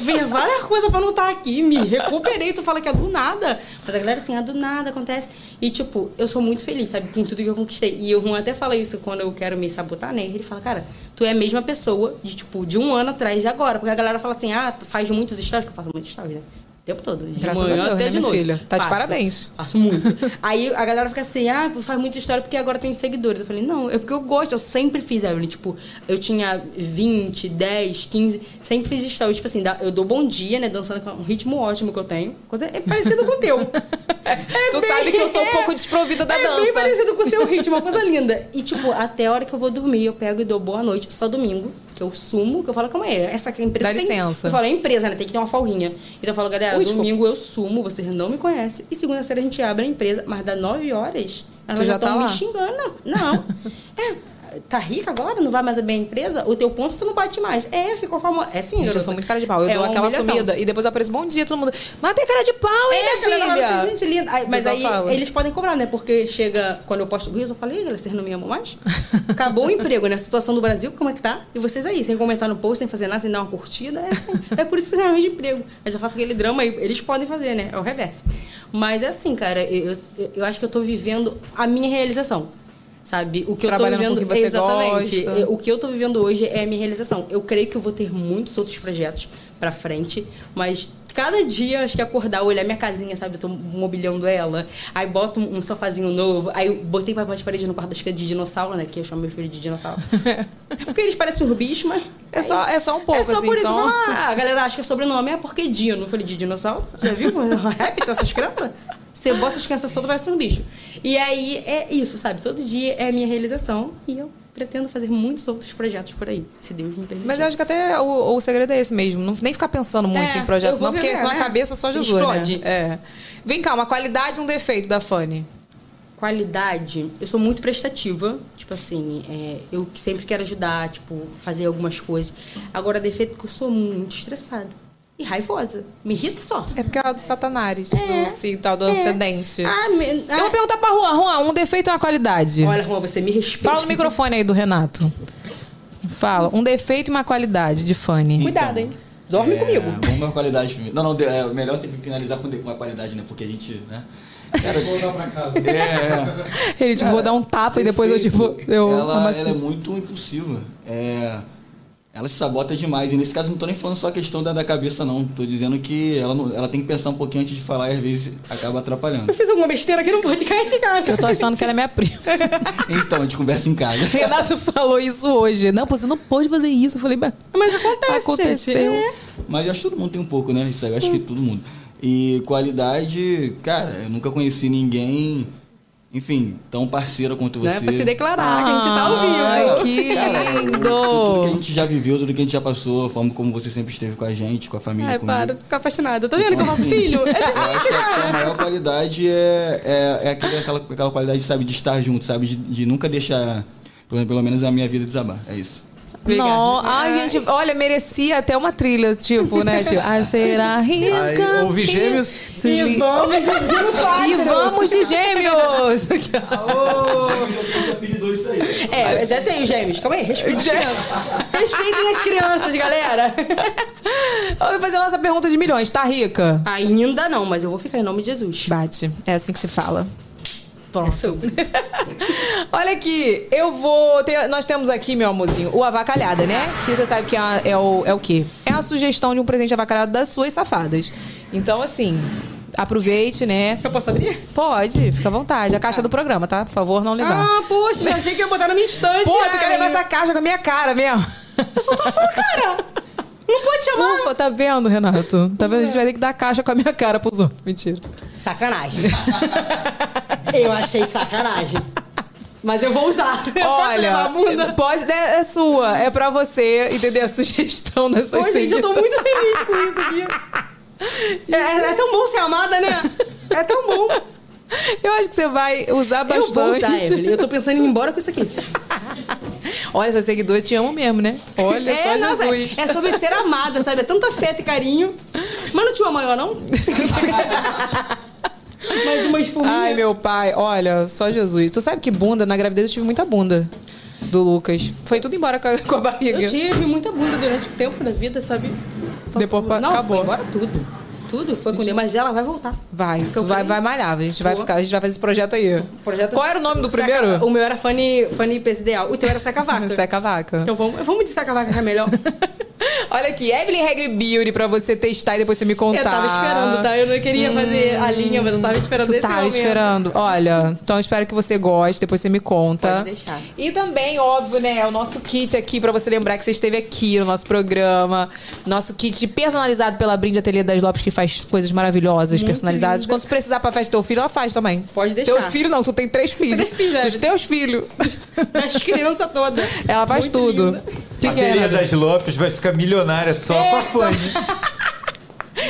fiz várias coisas pra não estar aqui, me recuperei, tu fala que é do nada. Mas a galera assim, é do nada, acontece. E tipo, eu sou muito feliz, sabe, com tudo que eu conquistei. E o Juan até fala isso quando eu quero me sabotar, né? Ele fala, cara, tu é a mesma pessoa de tipo, de um ano atrás e agora. Porque a galera fala assim, ah, tu faz muitos stories, que eu faço muitos stories, né? O tempo todo. De Graças manhã a Deus, até né, de noite. Tá de parabéns. Faço muito. Aí a galera fica assim, ah, faz muita história porque agora tem seguidores. Eu falei, não, é porque eu gosto, eu sempre fiz, Evelyn. Tipo, eu tinha 20, 10, 15, sempre fiz história. Tipo assim, eu dou bom dia, né? Dançando com um ritmo ótimo que eu tenho. Coisa, é parecido com o teu. tu sabe que eu sou um pouco desprovida da é dança. bem parecido com o seu ritmo, uma coisa linda. E, tipo, até a hora que eu vou dormir, eu pego e dou boa noite. Só domingo, que eu sumo, que eu falo, calma aí, essa aqui é a empresa Dá tem... licença. Eu falo, é empresa, né? Tem que ter uma folguinha. Então eu falo, galera, Ui, desculpa. domingo eu sumo, vocês não me conhecem. E segunda-feira a gente abre a empresa, mas dá 9 horas, elas Tu já já tá estão me xingando. Não. é, tá rica agora? Não vai mais bem a empresa? O teu ponto tu não bate mais. É, ficou famosa. É sim, Gente, eu sou muito cara de pau. Eu É dou aquela humilhação. sumida e depois eu apareço bom dia, todo mundo. Mas tem cara de pau, hein, É, a minha galera filha? assim, gente linda. Aí, mas aí fala. eles podem cobrar, né? Porque chega, quando eu posto Reels, eu falei, galera, vocês não me amam mais? Acabou o emprego, né? A situação do Brasil, como é que tá? E vocês aí, sem comentar no post, sem fazer nada, sem dar uma curtida, é assim. É por isso que você arranja emprego. Eu já faço aquele drama aí, eles podem fazer, né? É o reverso. Mas é assim, cara, eu, eu, eu acho que eu tô vivendo a minha realização. Sabe? O que Trabalhando eu tô vivendo. que você exatamente. gosta. O que eu tô vivendo hoje é a minha realização. Eu creio que eu vou ter muitos outros projetos pra frente, mas cada dia acho que acordar, olhar minha casinha, sabe? Eu tô mobiliando ela. Aí boto um sofazinho novo. Aí botei papel de parede no quarto das crianças de dinossauro, né? Que eu chamo meu filho de dinossauro. Porque eles parecem bichos, mas. É só, é só um pouco, É só assim. por isso. só... Ah, a galera acha que é sobrenome é porque Dino. Eu falei de dinossauro. Já viu? Répito essas crianças? Você bota essas crianças todas, parece um bicho. E aí é isso, sabe? Todo dia é a minha realização e eu pretendo fazer muitos outros projetos por aí, se Deus me permitir. Mas eu acho que até o, o segredo é esse mesmo. Não, nem ficar pensando muito É, em projeto, não, porque viver, senão a né? cabeça só Jesus, explode. né? É. Vem cá, uma qualidade e um defeito da Fanny. qualidade, eu sou muito prestativa. Tipo assim, é, eu sempre quero ajudar, tipo, fazer algumas coisas. Agora, defeito é que eu sou muito estressada. E raivosa. Me irrita só. É porque é do Satanás, É. do sim, tal do É. ascendente. Ah, me- Eu ah, vou perguntar pra Juan. Juan, um defeito e uma qualidade. Olha, Juan, você me respeita. Fala no microfone aí do Renato. Fala, um defeito e uma qualidade de Fanny. Cuidado, hein? Dorme É, comigo. Vamos com a qualidade. Não, não, é melhor ter que finalizar com, de- com a qualidade, né? Porque a gente, né? Cara, Voltar pra casa. é, é. Ele, tipo, vou dar um tapa e depois eu, tipo, eu ela, ela é muito impulsiva. É, ela se sabota demais. E nesse caso não tô nem falando só a questão da, da cabeça, não. Tô dizendo que ela, não- ela tem que pensar um pouquinho antes de falar e às vezes acaba atrapalhando. Eu fiz alguma besteira aqui no podcast, cara. Eu tô achando que ela é minha prima. Então, a gente conversa em casa. Renato falou isso hoje. Não, pô, você não pode fazer isso. Eu falei, mas Mas acontece, aconteceu. É. Mas eu acho que todo mundo tem um pouco, né? Isso aí, eu acho que todo mundo. E qualidade, cara, eu nunca conheci ninguém, enfim, tão parceira quanto você. Não é pra se declarar que a gente tá ao vivo. Ai, que Cara, lindo. Tudo que a gente já viveu, tudo que a gente já passou, a forma como você sempre esteve com a gente, com a família, Ai, comigo. para, ficar apaixonada. Tá vendo que eu faço Assim, filho? É Eu acho difícil, que a cara. maior qualidade é, é, é aquele- aquela, aquela qualidade, sabe, de estar junto, sabe? De, de nunca deixar, pelo, pelo menos a minha vida desabar. É isso. Não, ai, gente, olha, merecia até uma trilha, tipo, né? Tipo, ah, será rica? Ouvi gêmeos. E vamos E vamos de gêmeos! É, eu já tenho gêmeos. Calma aí, crianças. Respeitem as crianças, galera. Eu vou fazer a nossa pergunta de milhões, tá rica? Ainda não, mas eu vou ficar em nome de Jesus. Bate, é assim que se fala. Pronto. Olha aqui, eu vou. ter- nós temos aqui, meu amorzinho, o avacalhada, né? Que você sabe que é, é o, é o quê? É a sugestão de um presente avacalhado das suas safadas. Então, assim, aproveite, né? Eu posso abrir? Pode, fica à vontade. A caixa do programa, tá? Por favor, não levar. Ah, poxa, já achei que ia botar na minha estante. Pô, tu quer levar essa caixa com a minha cara mesmo? Eu sou tua fã, cara. Não pode chamar. Ufa, tá vendo, Renato? Tá vendo? A gente vai ter que dar caixa com a minha cara pros outros. Mentira. Sacanagem. eu achei sacanagem. Mas eu vou usar. Eu Olha, pode, é, é sua, é pra você, entender a sugestão dessa Ô, gente, eu tô muito feliz com isso aqui. É, é- é tão bom ser amada, né? É tão bom. Eu acho que você vai usar bastante. Eu vou usar, Evelyn. Eu tô pensando em ir embora com isso aqui. Olha, seus seguidores te amam mesmo, né? Olha é, só nossa, Jesus. É sobre ser amada, sabe? É tanto afeto e carinho. Mas não tinha uma maior, não? Mais uma espuminha. Ai, meu pai, olha, só Jesus. Tu sabe que bunda, na gravidez eu tive muita bunda do Lucas. Foi tudo embora com a, com a barriga. Eu tive muita bunda durante o tempo da vida, sabe? Depois pa- não, acabou. Foi embora tudo. Tudo foi com Deus, mas ela vai voltar. Vai, tu vai, falei? vai malhar. A gente vai, ficar, a gente vai fazer esse projeto aí. Projeto- Qual era o nome do Seca- primeiro? O meu era Fanny, Fanny Pesideal. O teu era Seca Vaca. Seca vaca. Então vamos, vamos de Seca Vaca que é melhor. Olha aqui, Evelyn Regli Beauty pra você testar e depois você me contar. Eu tava esperando, tá? Eu não queria fazer a linha, mas eu tava esperando Tu esse tava momento. esperando. Olha, então eu espero que você goste, depois você me conta. Pode deixar. E também, óbvio, né, o nosso kit aqui pra você lembrar que você esteve aqui no nosso programa. Nosso kit personalizado pela Brinde Ateliê das Lopes, que faz coisas maravilhosas, personalizadas. Quando você precisar pra festa do teu filho, ela faz também. Pode deixar. Teu filho não, tu tem três filhos. Três filhos, Dos é. teus filhos. Das crianças todas. Ela faz Muito tudo. linda. Que, é, das Lopes vai ficar milionária só É, com a Fanny.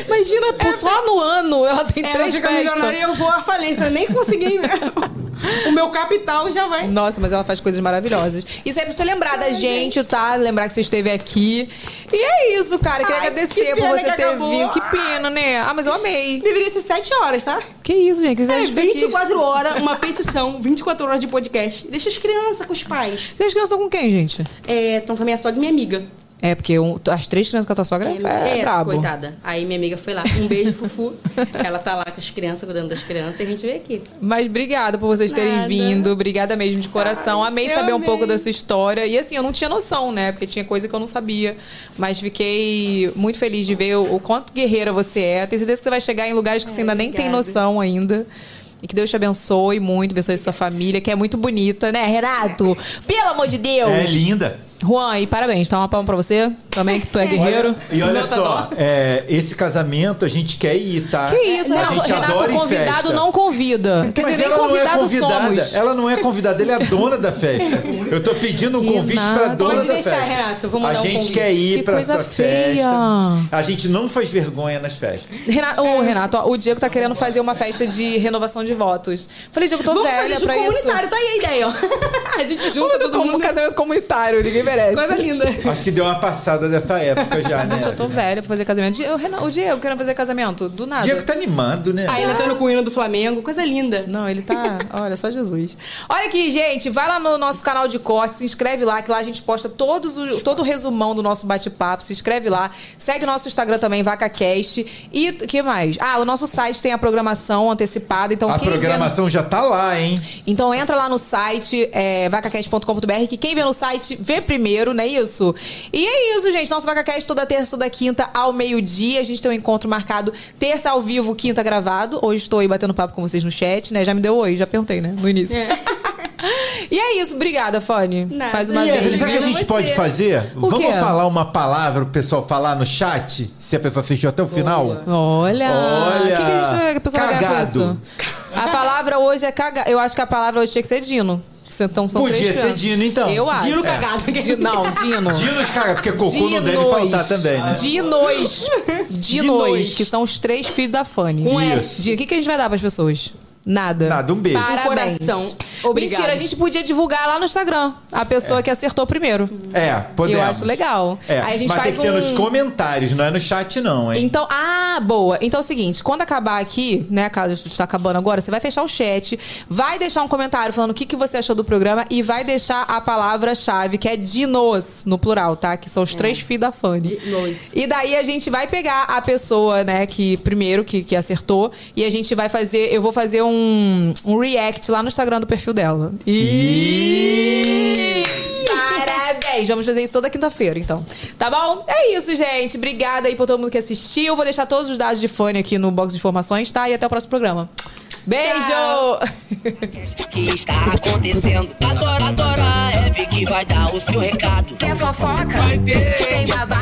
Imagina, pô, só no ano ela tem Ela três fica festas. milionária e eu vou à falência. Eu nem consegui. o meu capital já vai. Nossa, mas ela faz coisas maravilhosas. Isso aí pra você lembrar da gente, tá? Lembrar que você esteve aqui. E é isso, cara. Queria Ai, agradecer que por você ter acabou. vindo. Que pena, né? Ah, mas eu amei. Deveria ser 7 horas, tá? Que isso, gente? Quiser É a gente fica aqui. 24 horas, uma petição, 24 horas de podcast. Deixa as crianças com os pais. E as crianças estão com quem, gente? É, então também é só de minha amiga. É, porque um- as três crianças com a tua sogra é, é, brabo. coitada. Aí minha amiga foi lá. Um beijo, Fufu. Ela tá lá com as crianças, cuidando das crianças, e a gente veio aqui. Mas obrigada por vocês terem Nada. vindo. Obrigada mesmo de coração. amei eu saber um amei. pouco da sua história. E assim, eu não tinha noção, né? Porque tinha coisa que eu não sabia. Mas fiquei muito feliz de ver o, o quanto guerreira você é. Tenho certeza que você vai chegar em lugares que você ainda nem tem obrigada. noção ainda. E que Deus te abençoe muito, abençoe sua família, que é muito bonita, né, Renato? Pelo amor de Deus! É linda. Juan, e parabéns, tá uma palma pra você também, que tu é guerreiro. E olha Nota só, é, esse casamento a gente quer ir, tá? Que isso, a Renato, gente Renato adora ir em convidado festa. não convida. Quer Mas dizer, nem ela não é convidado convidada. somos. Ela não é convidada, ele é a dona da festa. Eu tô pedindo um convite pra Renato. dona Pode da deixar, festa. Renato, vou a mandar um gente convite. quer ir Que pra coisa sua feia. festa. A gente não faz vergonha nas festas. Renato, ô, Renato, ó, o Diego tá querendo fazer uma festa de renovação de votos. Falei, Diego, tô Vamos velha fazer junto pra isso. comunitário, tá aí a ideia, ó. A gente junta Vamos todo como um mundo. casamento comunitário, ninguém merece. Coisa linda. Acho que deu uma passada dessa época já, né? Eu tô velha pra fazer casamento. O, Renato, o Diego querendo fazer casamento, do nada. Diego tá animado, né? Aí ele tá com o hino do Flamengo, coisa linda. Não, ele tá. Olha, só Jesus. Olha aqui, gente. Vai lá no nosso canal de corte, se inscreve lá, que lá a gente posta todos o, todo o resumão do nosso bate-papo. Se inscreve lá. Segue o nosso Instagram também, VacaCast. E o que mais? Ah, o nosso site tem a programação antecipada. Então, A quem vê no- programação já tá lá, hein? Então entra lá no site, é, vacacast.com.br, que quem vê no site vê primeiro, não é isso? E é isso, gente. Nosso VacaCast toda terça, toda quinta, ao meio-dia. A gente tem um encontro marcado terça ao vivo, quinta gravado. Hoje estou aí batendo papo com vocês no chat, né? Já me deu oi, já perguntei, né? No início. e é isso. Obrigada. Nada. Mais uma E vez. O que a gente você. pode fazer? O Vamos quê? falar uma palavra pro pessoal falar no chat? Se a pessoa assistiu até o final? Olha! Olha, O que, que a gente vai, a pessoa vai ganhar com cagado. isso? A palavra hoje é cagar. Eu acho que a palavra hoje tinha que ser Dino. Então são Podia três ser crianças. Dino, então. Eu acho. Dino cagado. Di- Não, Dino. Dinos, cara, porque cocô não deve Dinos. faltar também, né? Dinos. Dinos, Dinos. que são os três filhos da Fanny. Isso. Dino, o que, que a gente vai dar pras pessoas? Nada. Nada, um beijo. Parabéns. coração. Obrigada. Mentira, a gente podia divulgar lá no Instagram a pessoa que acertou primeiro. É, podemos. Eu acho legal. É, Aí a gente mas tem faz que ser um- nos comentários, não é no chat não, hein? Então, ah, boa. Então é o seguinte, quando acabar aqui, né, caso está acabando agora, você vai fechar o chat, vai deixar um comentário falando o que, que você achou do programa e vai deixar a palavra-chave, que é dinos, no plural, tá? Que são os três filhos da Fanny. Dinos. E daí a gente vai pegar a pessoa, né, que primeiro que, que acertou e a gente vai fazer, eu vou fazer um, um react lá no Instagram do perfil dela. E Parabéns! Vamos fazer isso toda quinta-feira, então. Tá bom? É isso, gente. Obrigada aí por todo mundo que assistiu. Vou deixar todos os dados de fone aqui no box de informações, tá? E até o próximo programa. Beijo! que está acontecendo. Agora, agora, é que vai dar o seu recado. Quer fofoca? Vai ter. Tem babado?